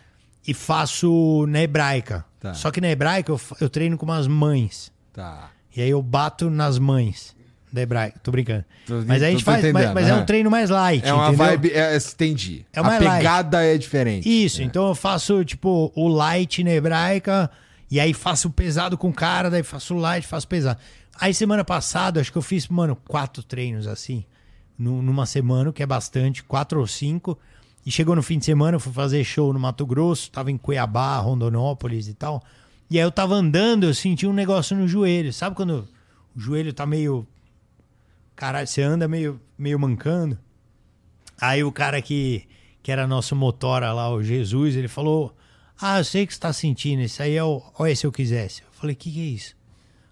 e faço na hebraica. Tá. Só que na hebraica eu, eu treino com umas mães. Tá. E aí eu bato nas mães da hebraica. Tô brincando. Tô- mas a gente faz. Mas, mas é é. um treino mais light. É uma entendeu? vibe. É, entendi. É a mais light. pegada é diferente. Isso, então eu faço, tipo, o light na hebraica, e aí faço pesado com o cara, daí faço light, faço pesado. Aí semana passada, acho que eu fiz, mano, quatro treinos assim, nu- numa semana, que é bastante, quatro ou cinco. E chegou no fim de semana, eu fui fazer show no Mato Grosso, tava em Cuiabá, Rondonópolis e tal. E aí eu tava andando, eu senti um negócio no joelho. Sabe quando o joelho tá meio. Caralho, você anda meio, meio mancando? Aí o cara que, que era nosso motora lá, o Jesus, ele falou: Ah, eu sei que você tá sentindo, isso aí é o. Olha se eu quisesse. Eu falei: Que que é isso?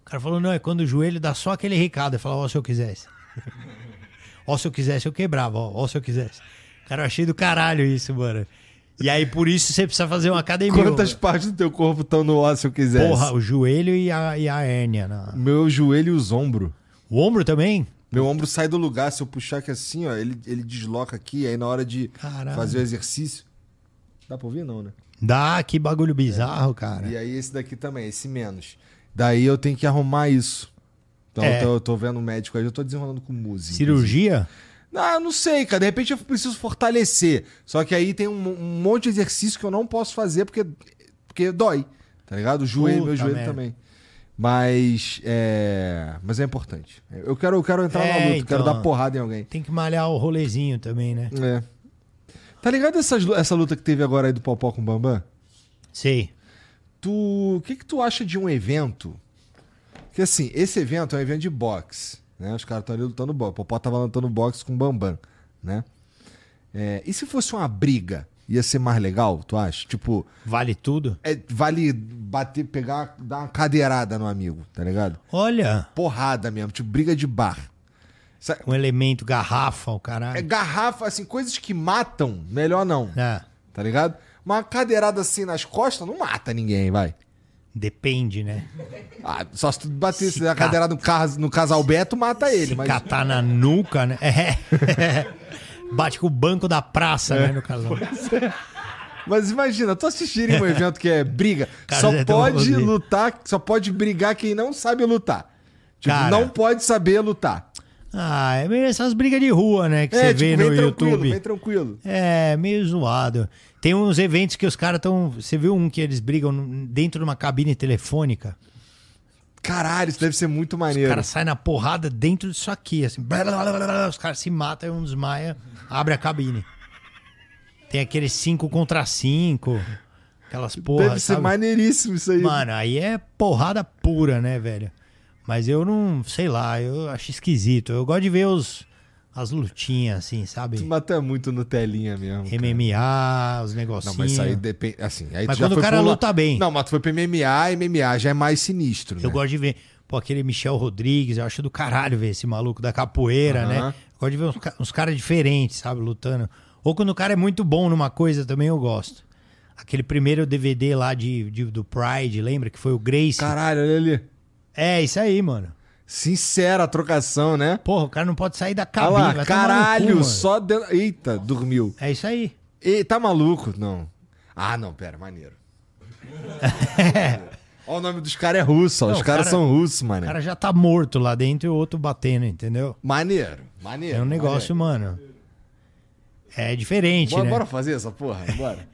O cara falou: Não, é quando o joelho dá só aquele recado. Eu falava: Ó, se eu quisesse. ó, se eu quisesse, eu quebrava. Ó, ó, se eu quisesse. Cara, eu achei do caralho isso, mano. E aí por isso você precisa fazer uma academia. Quantas partes do teu corpo estão no osso se eu quiser? Porra, o joelho e a, e a hérnia. na- Meu joelho e os ombros. O ombro também? Meu ombro sai do lugar. Se eu puxar aqui assim, ó, ele, ele desloca aqui. Aí na hora de Caralho. fazer o exercício. Dá pra ouvir, não, né? Dá, que bagulho bizarro, cara. E aí esse daqui também, esse menos. Daí eu tenho que arrumar isso. Então É. eu, tô, eu tô vendo um médico aí, eu tô desenrolando com música. Cirurgia? Ah, não sei, cara. De repente eu preciso fortalecer. Só que aí tem um, um monte de exercício que eu não posso fazer porque, porque dói. Tá ligado? O joelho, meu Puta joelho merda. também. Mas é. Mas é importante. Eu quero, eu quero entrar É, na luta, eu quero então. dar porrada em alguém. Tem que malhar o rolezinho também, né? É. Tá ligado essas essa luta que teve agora aí do Popó com o Bambam? Sei. Tu. O que, que tu acha de um evento? Que assim, esse evento é um evento de boxe. Né? Os caras estão ali lutando boxe. O Popó tava lutando boxe com o Bambam, né? É, e se fosse uma briga? Ia ser mais legal, tu acha? Tipo, Vale tudo? é, vale bater, pegar, dar uma cadeirada no amigo, tá ligado? Olha, Porrada mesmo, tipo briga de bar. Um elemento garrafa, o É caralho. garrafa, assim, coisas que matam, melhor não, É, tá ligado? Uma cadeirada assim nas costas não mata ninguém, vai. depende, né? Ah, só se tu bater Se ca- cadeirada no, cas- no casal Beto, mata ele. Se Mas... catar na nuca, né? É. Bate com o banco da praça, É. né, no casal. mas imagina, tu assistirem um evento que é briga, Cara, só é pode lutar, só pode brigar quem não sabe lutar. Tipo, Cara. não pode saber lutar. Ah, é meio essas brigas de rua, né, que é, você tipo, vê no YouTube. vem tranquilo. É, meio zoado. Tem uns eventos que os caras estão. Você viu um que eles brigam dentro de uma cabine telefônica? Caralho, isso deve ser muito maneiro. cara sai na porrada dentro disso aqui, assim. blá, blá, blá, os caras se matam, aí um desmaia, abre a cabine. Tem aqueles 5 contra 5. Aquelas porra. deve ser sabe? maneiríssimo isso aí. Mano, aí é porrada pura, né, velho? Mas eu não, sei lá, eu acho esquisito. Eu gosto de ver os, as lutinhas, assim, sabe? Mas tu é muito Nutelinha mesmo. cara. MMA, os Não, negocinhos. mas isso aí depende. Assim, aí Mas quando o cara luta bem. Não, mas tu foi pro MMA, MMA já é mais sinistro. Eu né? gosto de ver, pô, aquele Michel Rodrigues, eu acho do caralho ver esse maluco da capoeira, né? Eu gosto de ver uns, uns caras diferentes, sabe, lutando. Ou quando o cara é muito bom numa coisa também eu gosto. Aquele primeiro DVD lá de, de- do Pride, lembra? Que foi o Grace. Caralho, olha ali. É, isso aí, mano. Sincera a trocação, né? Porra, o cara não pode sair da Olha cabine. lá, no cu, caralho, mano. só dentro. Eita, dormiu. É isso aí. E tá maluco? Não. Ah, não, pera, maneiro. Ó, o nome dos caras é russo, ó. Não, Os o caras cara- são russos, O mané. cara já tá morto lá dentro e o outro batendo, entendeu? Maneiro, maneiro. É um negócio, mano. É diferente, Bora, né? bora fazer essa porra? Bora.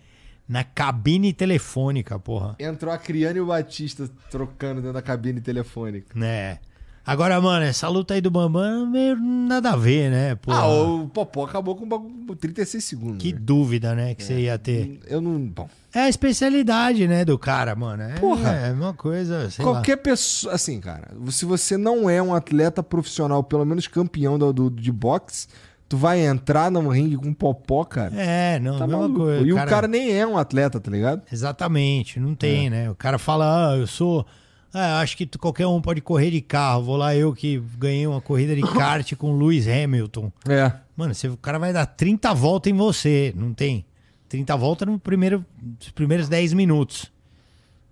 Na cabine telefônica, porra. Entrou a Criane e o Batista trocando dentro da cabine telefônica. Né? Agora, mano, essa luta aí do Bambam meio nada a ver, né? Porra. Ah, o Popó acabou com o bagulho 36 segundos. Que né? dúvida, né, que você ia ter. Eu não. Bom. É a especialidade, né, do cara, mano. É, Porra. é uma coisa, sei lá. Qualquer pessoa. Assim, cara, se você não é um atleta profissional, pelo menos campeão do, do- de boxe, Tu vai entrar no ringue com popó, cara? É, não, Tá mesma maluco. coisa. E o cara nem é um atleta, tá ligado? Exatamente, não É. tem, né? O cara fala, ah, eu sou. Ah, acho que tu- qualquer um pode correr de carro. Vou lá eu que ganhei uma corrida de kart com o Lewis Hamilton. É. Mano, você, o cara vai dar 30 voltas em você, não tem? 30 voltas no primeiro, nos primeiros 10 minutos.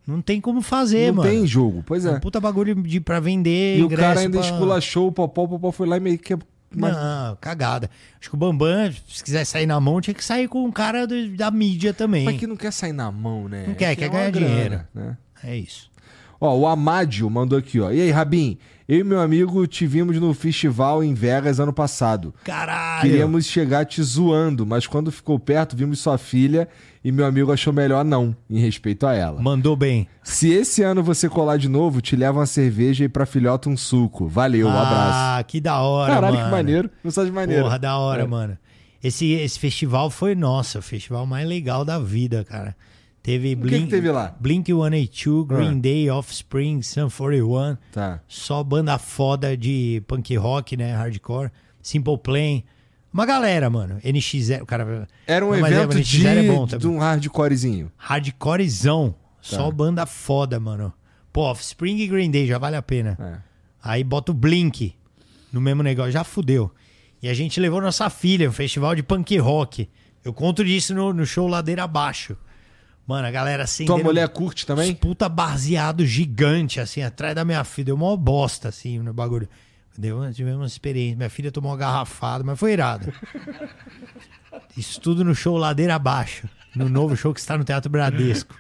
Não tem como fazer, não mano. tem jogo. Pois É é. um puta bagulho de, pra vender. E o cara ainda pra... esculachou o popó, o popó foi lá e meio que. Mas- Não, cagada. Acho que o Bambam, se quiser sair na mão, tinha que sair com um cara do- da mídia também. Mas que não quer sair na mão, né? Não quer, Que quer é ganhar grana, dinheiro. Né? É isso. Ó, o Amádio mandou aqui, ó. E aí, Rabin? Eu e meu amigo te vimos no festival em Vegas ano passado. Caralho! Queríamos chegar te zoando, mas quando ficou perto, vimos sua filha e meu amigo achou melhor não, em respeito a ela. Mandou bem. Se esse ano você colar de novo, te leva uma cerveja e pra filhota um suco. Valeu, um abraço. Ah, que da hora, Caralho, mano. que maneiro. Mensagem maneira. Porra, da hora, É. mano. Esse, esse festival foi, nossa, o festival mais legal da vida, cara. Teve O que que teve lá? Blink 182, Green Ah. Day, Offspring, Sun 41. Tá. Só banda foda de punk rock, né? Hardcore. Simple Plan. Uma galera, mano. NX0, o cara. Era um Não, mas é, evento o de, NX0 é bom também. de um hardcorezinho. Hardcorezão. Só Tá. banda foda, mano. Pô, Offspring e Green Day já vale a pena. É. Aí bota o Blink no mesmo negócio, já fudeu. E a gente levou nossa filha, um festival de punk rock. Eu conto disso no, no show Ladeira Abaixo. Mano, a galera assim. Tua mulher curte também? Puta baseado gigante, assim, atrás da minha filha. Deu uma bosta, assim, no bagulho. Deu, uma- tivemos uma experiência. Minha filha tomou uma garrafada, mas foi irado. Isso tudo no show Ladeira Abaixo. No novo show que está no Teatro Bradesco.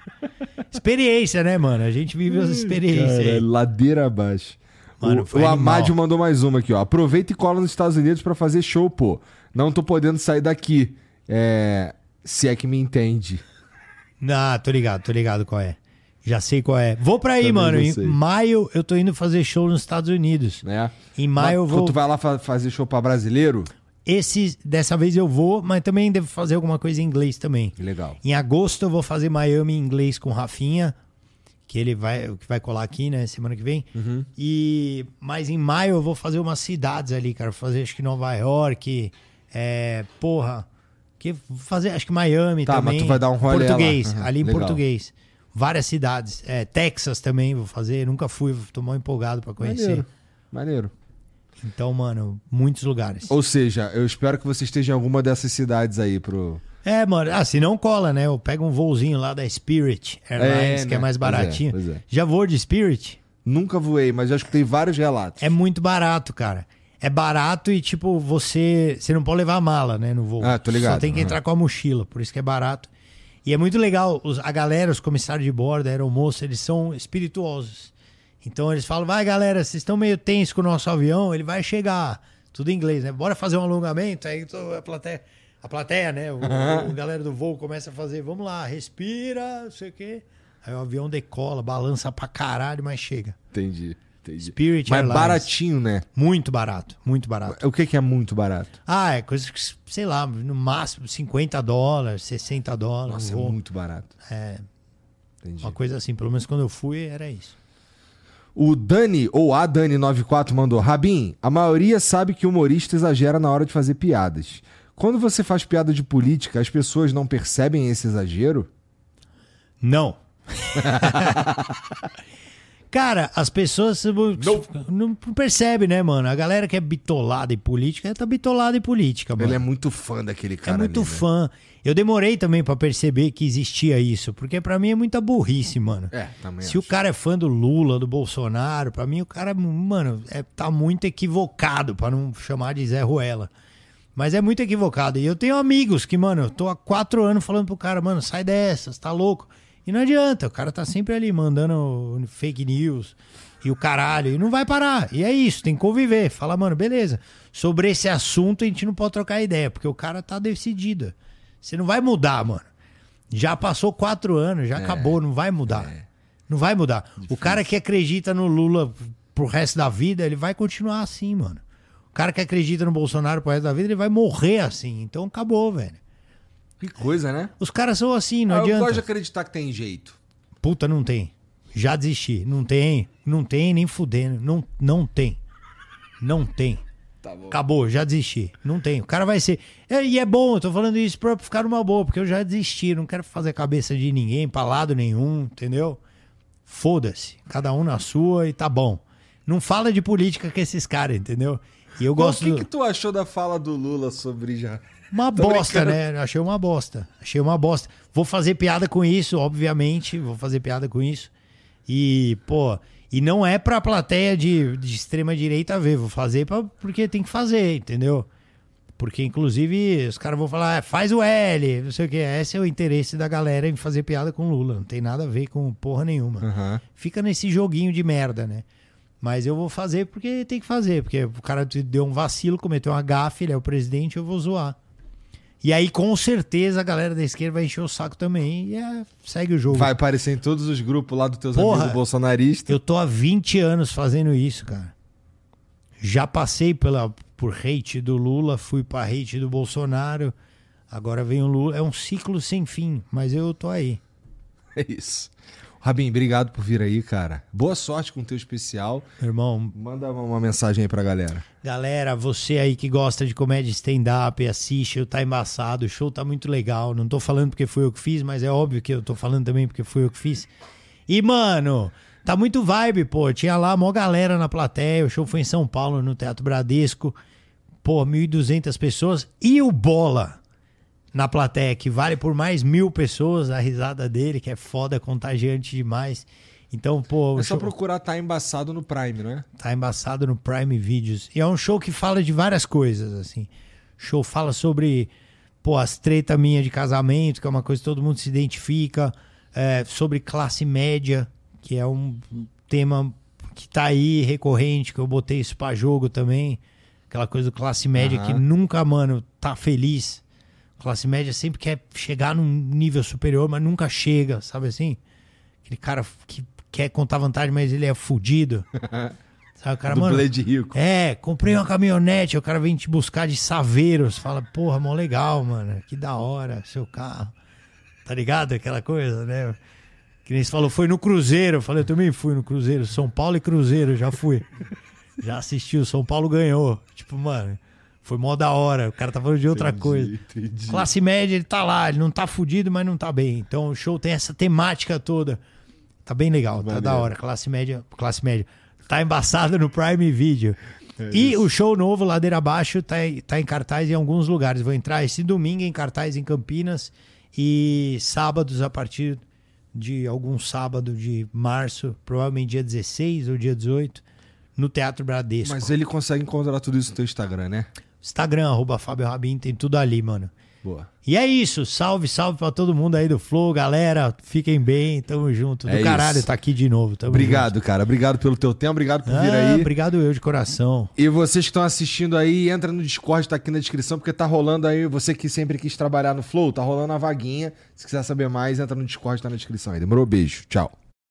Experiência, né, mano? A gente vive as experiências aí. Caralho, ladeira abaixo. Mano, o o animal. Amádio mandou mais uma aqui, ó. Aproveita e cola nos Estados Unidos pra fazer show, pô. Não tô podendo sair daqui. É... Se é que me entende. Ah, tô ligado, tô ligado qual é. Já sei qual é. Vou pra aí, Também mano. Em sei. maio eu tô indo fazer show nos Estados Unidos. Né? Em maio eu Mas, vou. Tu vai lá fa- fazer show pra brasileiro? Esse, dessa vez eu vou, mas também devo fazer alguma coisa em inglês também. Legal. Em agosto eu vou fazer Miami em inglês com o Rafinha, que ele vai, que vai colar aqui, né, semana que vem. Uhum. E mas em maio eu vou fazer umas cidades ali, cara, Vou fazer acho que Nova York, é, porra, que vou fazer acho que Miami Tá, também. mas tu vai dar um rolê português, Uhum, ali em legal. português. Várias cidades, é, Texas também vou fazer, nunca fui, tô mal empolgado pra conhecer. Maneiro. Maneiro. Então, mano, muitos lugares. Ou seja, eu espero que você esteja em alguma dessas cidades aí pro. É, mano. Ah, se não cola, né? Eu pego um voozinho lá da Spirit Airlines, É, que é né? mais Pois é, baratinho. pois é. Já voou de Spirit? Nunca voei, mas já escutei vários relatos. É muito barato, cara. É barato e, tipo, você. Você não pode levar a mala, né? No voo. Ah, tô ligado. Só tem que Uhum. entrar com a mochila, por isso que é barato. E é muito legal. os- a galera, os comissários de bordo, a aeromoça, eles são espirituosos. Então eles falam: vai, galera, vocês estão meio tensos com o nosso avião, ele vai chegar. Tudo em inglês, né? Bora fazer um alongamento. Aí a plateia, a plateia né? O, o galera do voo começa a fazer: vamos lá, respira, não sei o quê. Aí o avião decola, balança pra caralho, mas chega. Entendi, entendi. Spirit mas Airlines. baratinho, né? Muito barato, muito barato. O que, que é muito barato? Ah, é coisa que, sei lá, no máximo 50 dólares, 60 dólares. Nossa, um é muito barato. É, Entendi. uma coisa assim, pelo menos quando eu fui, era isso. O Dani, ou a Dani94, mandou: Rabin, a maioria sabe que o humorista exagera na hora de fazer piadas. Quando você faz piada de política, as pessoas não percebem esse exagero? Não. Cara, as pessoas não, não percebem, né, mano? A galera que é bitolada em política, tá bitolada em política, mano. Ele é muito fã daquele É cara. muito ali, né? fã. Eu demorei também pra perceber que existia isso, porque pra mim é muita burrice, mano. É, também. Se o acho. cara é fã do Lula, do Bolsonaro, pra mim o cara, mano, é, tá muito equivocado, pra não chamar de Zé Ruela. Mas é muito equivocado. E eu tenho amigos que, mano, eu tô há quatro anos falando pro cara, mano, sai dessas, tá louco. E não adianta, o cara tá sempre ali mandando fake news e o caralho, e não vai parar. E é isso, tem que conviver. Fala, mano, beleza. Sobre esse assunto a gente não pode trocar ideia, porque o cara tá decidido. Você não vai mudar, mano. Já passou quatro anos, já acabou, não vai mudar. Não vai mudar. O cara que acredita no Lula pro resto da vida, ele vai continuar assim, mano. O cara que acredita no Bolsonaro pro resto da vida, ele vai morrer assim. Então acabou, velho. Que coisa, né? Os caras são assim, não Ah, eu adianta. gosto de acreditar que tem jeito. Puta, não tem. Já desisti. Não tem, não tem nem fudendo. Não, não tem. Não tem. Tá bom. Acabou, já desisti. Não tem. O cara vai ser. É, e é bom, eu tô falando isso pra ficar numa boa, porque eu já desisti. Não quero fazer cabeça de ninguém, pra lado nenhum, entendeu? Foda-se. Cada um na sua e tá bom. Não fala de política com esses caras, entendeu? E eu o gosto. que, do- que tu achou da fala do Lula sobre já? Uma Tô bosta, brincando. né? Achei uma bosta. Achei uma bosta. Vou fazer piada com isso, obviamente. Vou fazer piada com isso. E, pô, e não é pra plateia de, de extrema direita ver. Vou fazer pra, porque tem que fazer, entendeu? Porque, inclusive, os caras vão falar, "Ah, faz o L, não sei o que. Esse é o interesse da galera em fazer piada com Lula. Não tem nada a ver com porra nenhuma. Aham. Fica nesse joguinho de merda, né? Mas eu vou fazer porque tem que fazer. Porque o cara deu um vacilo, cometeu uma gafe, ele é o presidente, eu vou zoar. E aí, com certeza, a galera da esquerda vai encher o saco também. E é, segue o jogo. Vai aparecer em todos os grupos lá dos teus Porra. amigos bolsonaristas. Eu tô há 20 anos fazendo isso, cara. Já passei pela, por hate do Lula, fui pra hate do Bolsonaro. Agora vem o Lula. É um ciclo sem fim, mas eu tô aí. É isso. Rabin, obrigado por vir aí, cara. Boa sorte com o teu especial. Irmão, Manda uma- uma mensagem aí pra galera. Galera, você aí que gosta de comédia stand-up, assiste, o Tá Embaçado, o show tá muito legal. Não tô falando porque fui eu que fiz, mas é óbvio que eu tô falando também porque fui eu que fiz. E, mano, tá muito vibe, pô. Tinha lá mó galera na plateia, o show foi em São Paulo, no Teatro Bradesco. Pô, 1.200 pessoas. E o Bola na plateia, que vale por mais mil pessoas a risada dele, que é foda, contagiante demais. Então, pô... É só show- procurar Tá Embaçado no Prime, não é? Tá embaçado no Prime Videos. E é um show que fala de várias coisas, assim. Show fala sobre, pô, as treta minha de casamento, que é uma coisa que todo mundo se identifica. é, sobre classe média, que é um tema que tá aí recorrente, que eu botei isso pra jogo também. Aquela coisa do classe média Aham. que nunca, mano, tá feliz. Classe média sempre quer chegar num nível superior, mas nunca chega, sabe assim? Aquele cara que quer contar vantagem, mas ele é fudido. Sabe, o cara, mano. De rico. É, comprei uma caminhonete, o cara vem te buscar de Saveiros. Fala, porra, mó legal, mano. Que da hora, seu carro. Tá ligado? Aquela coisa, né? Que nem você falou, foi no Cruzeiro. Eu falei, eu também fui no Cruzeiro. São Paulo e Cruzeiro, já fui. Já assisti, o São Paulo ganhou. Tipo, mano, foi mó da hora. O cara tá falando de outra Entendi, coisa. entendi. Classe média, ele tá lá, ele não tá fudido, mas não tá bem. Então o show tem essa temática toda. Tá bem legal, tá Maneiro. da hora. Classe média, classe média. Tá embaçado no Prime Video. É e o show novo, Ladeira Abaixo, tá, em- tá em cartaz em alguns lugares. Vou entrar esse domingo em cartaz em Campinas e sábados a partir de algum sábado de março, provavelmente dia 16 ou dia 18, no Teatro Bradesco. Mas ele consegue encontrar tudo isso no teu Instagram, né? Instagram, arroba Fábio Rabin, tem tudo ali, mano. Boa. E é isso, salve, salve pra todo mundo aí do Flow, galera. Fiquem bem, tamo junto. Do É caralho, isso. tá aqui de novo. Tamo Obrigado, cara. Obrigado pelo teu tempo, obrigado por junto. vir Ah, aí. Obrigado eu de coração. E vocês que estão assistindo aí, entra no Discord, tá aqui na descrição, porque tá rolando aí, você que sempre quis trabalhar no Flow, tá rolando a vaguinha. Se quiser saber mais, entra no Discord, tá na descrição aí. Demorou? Beijo. Tchau.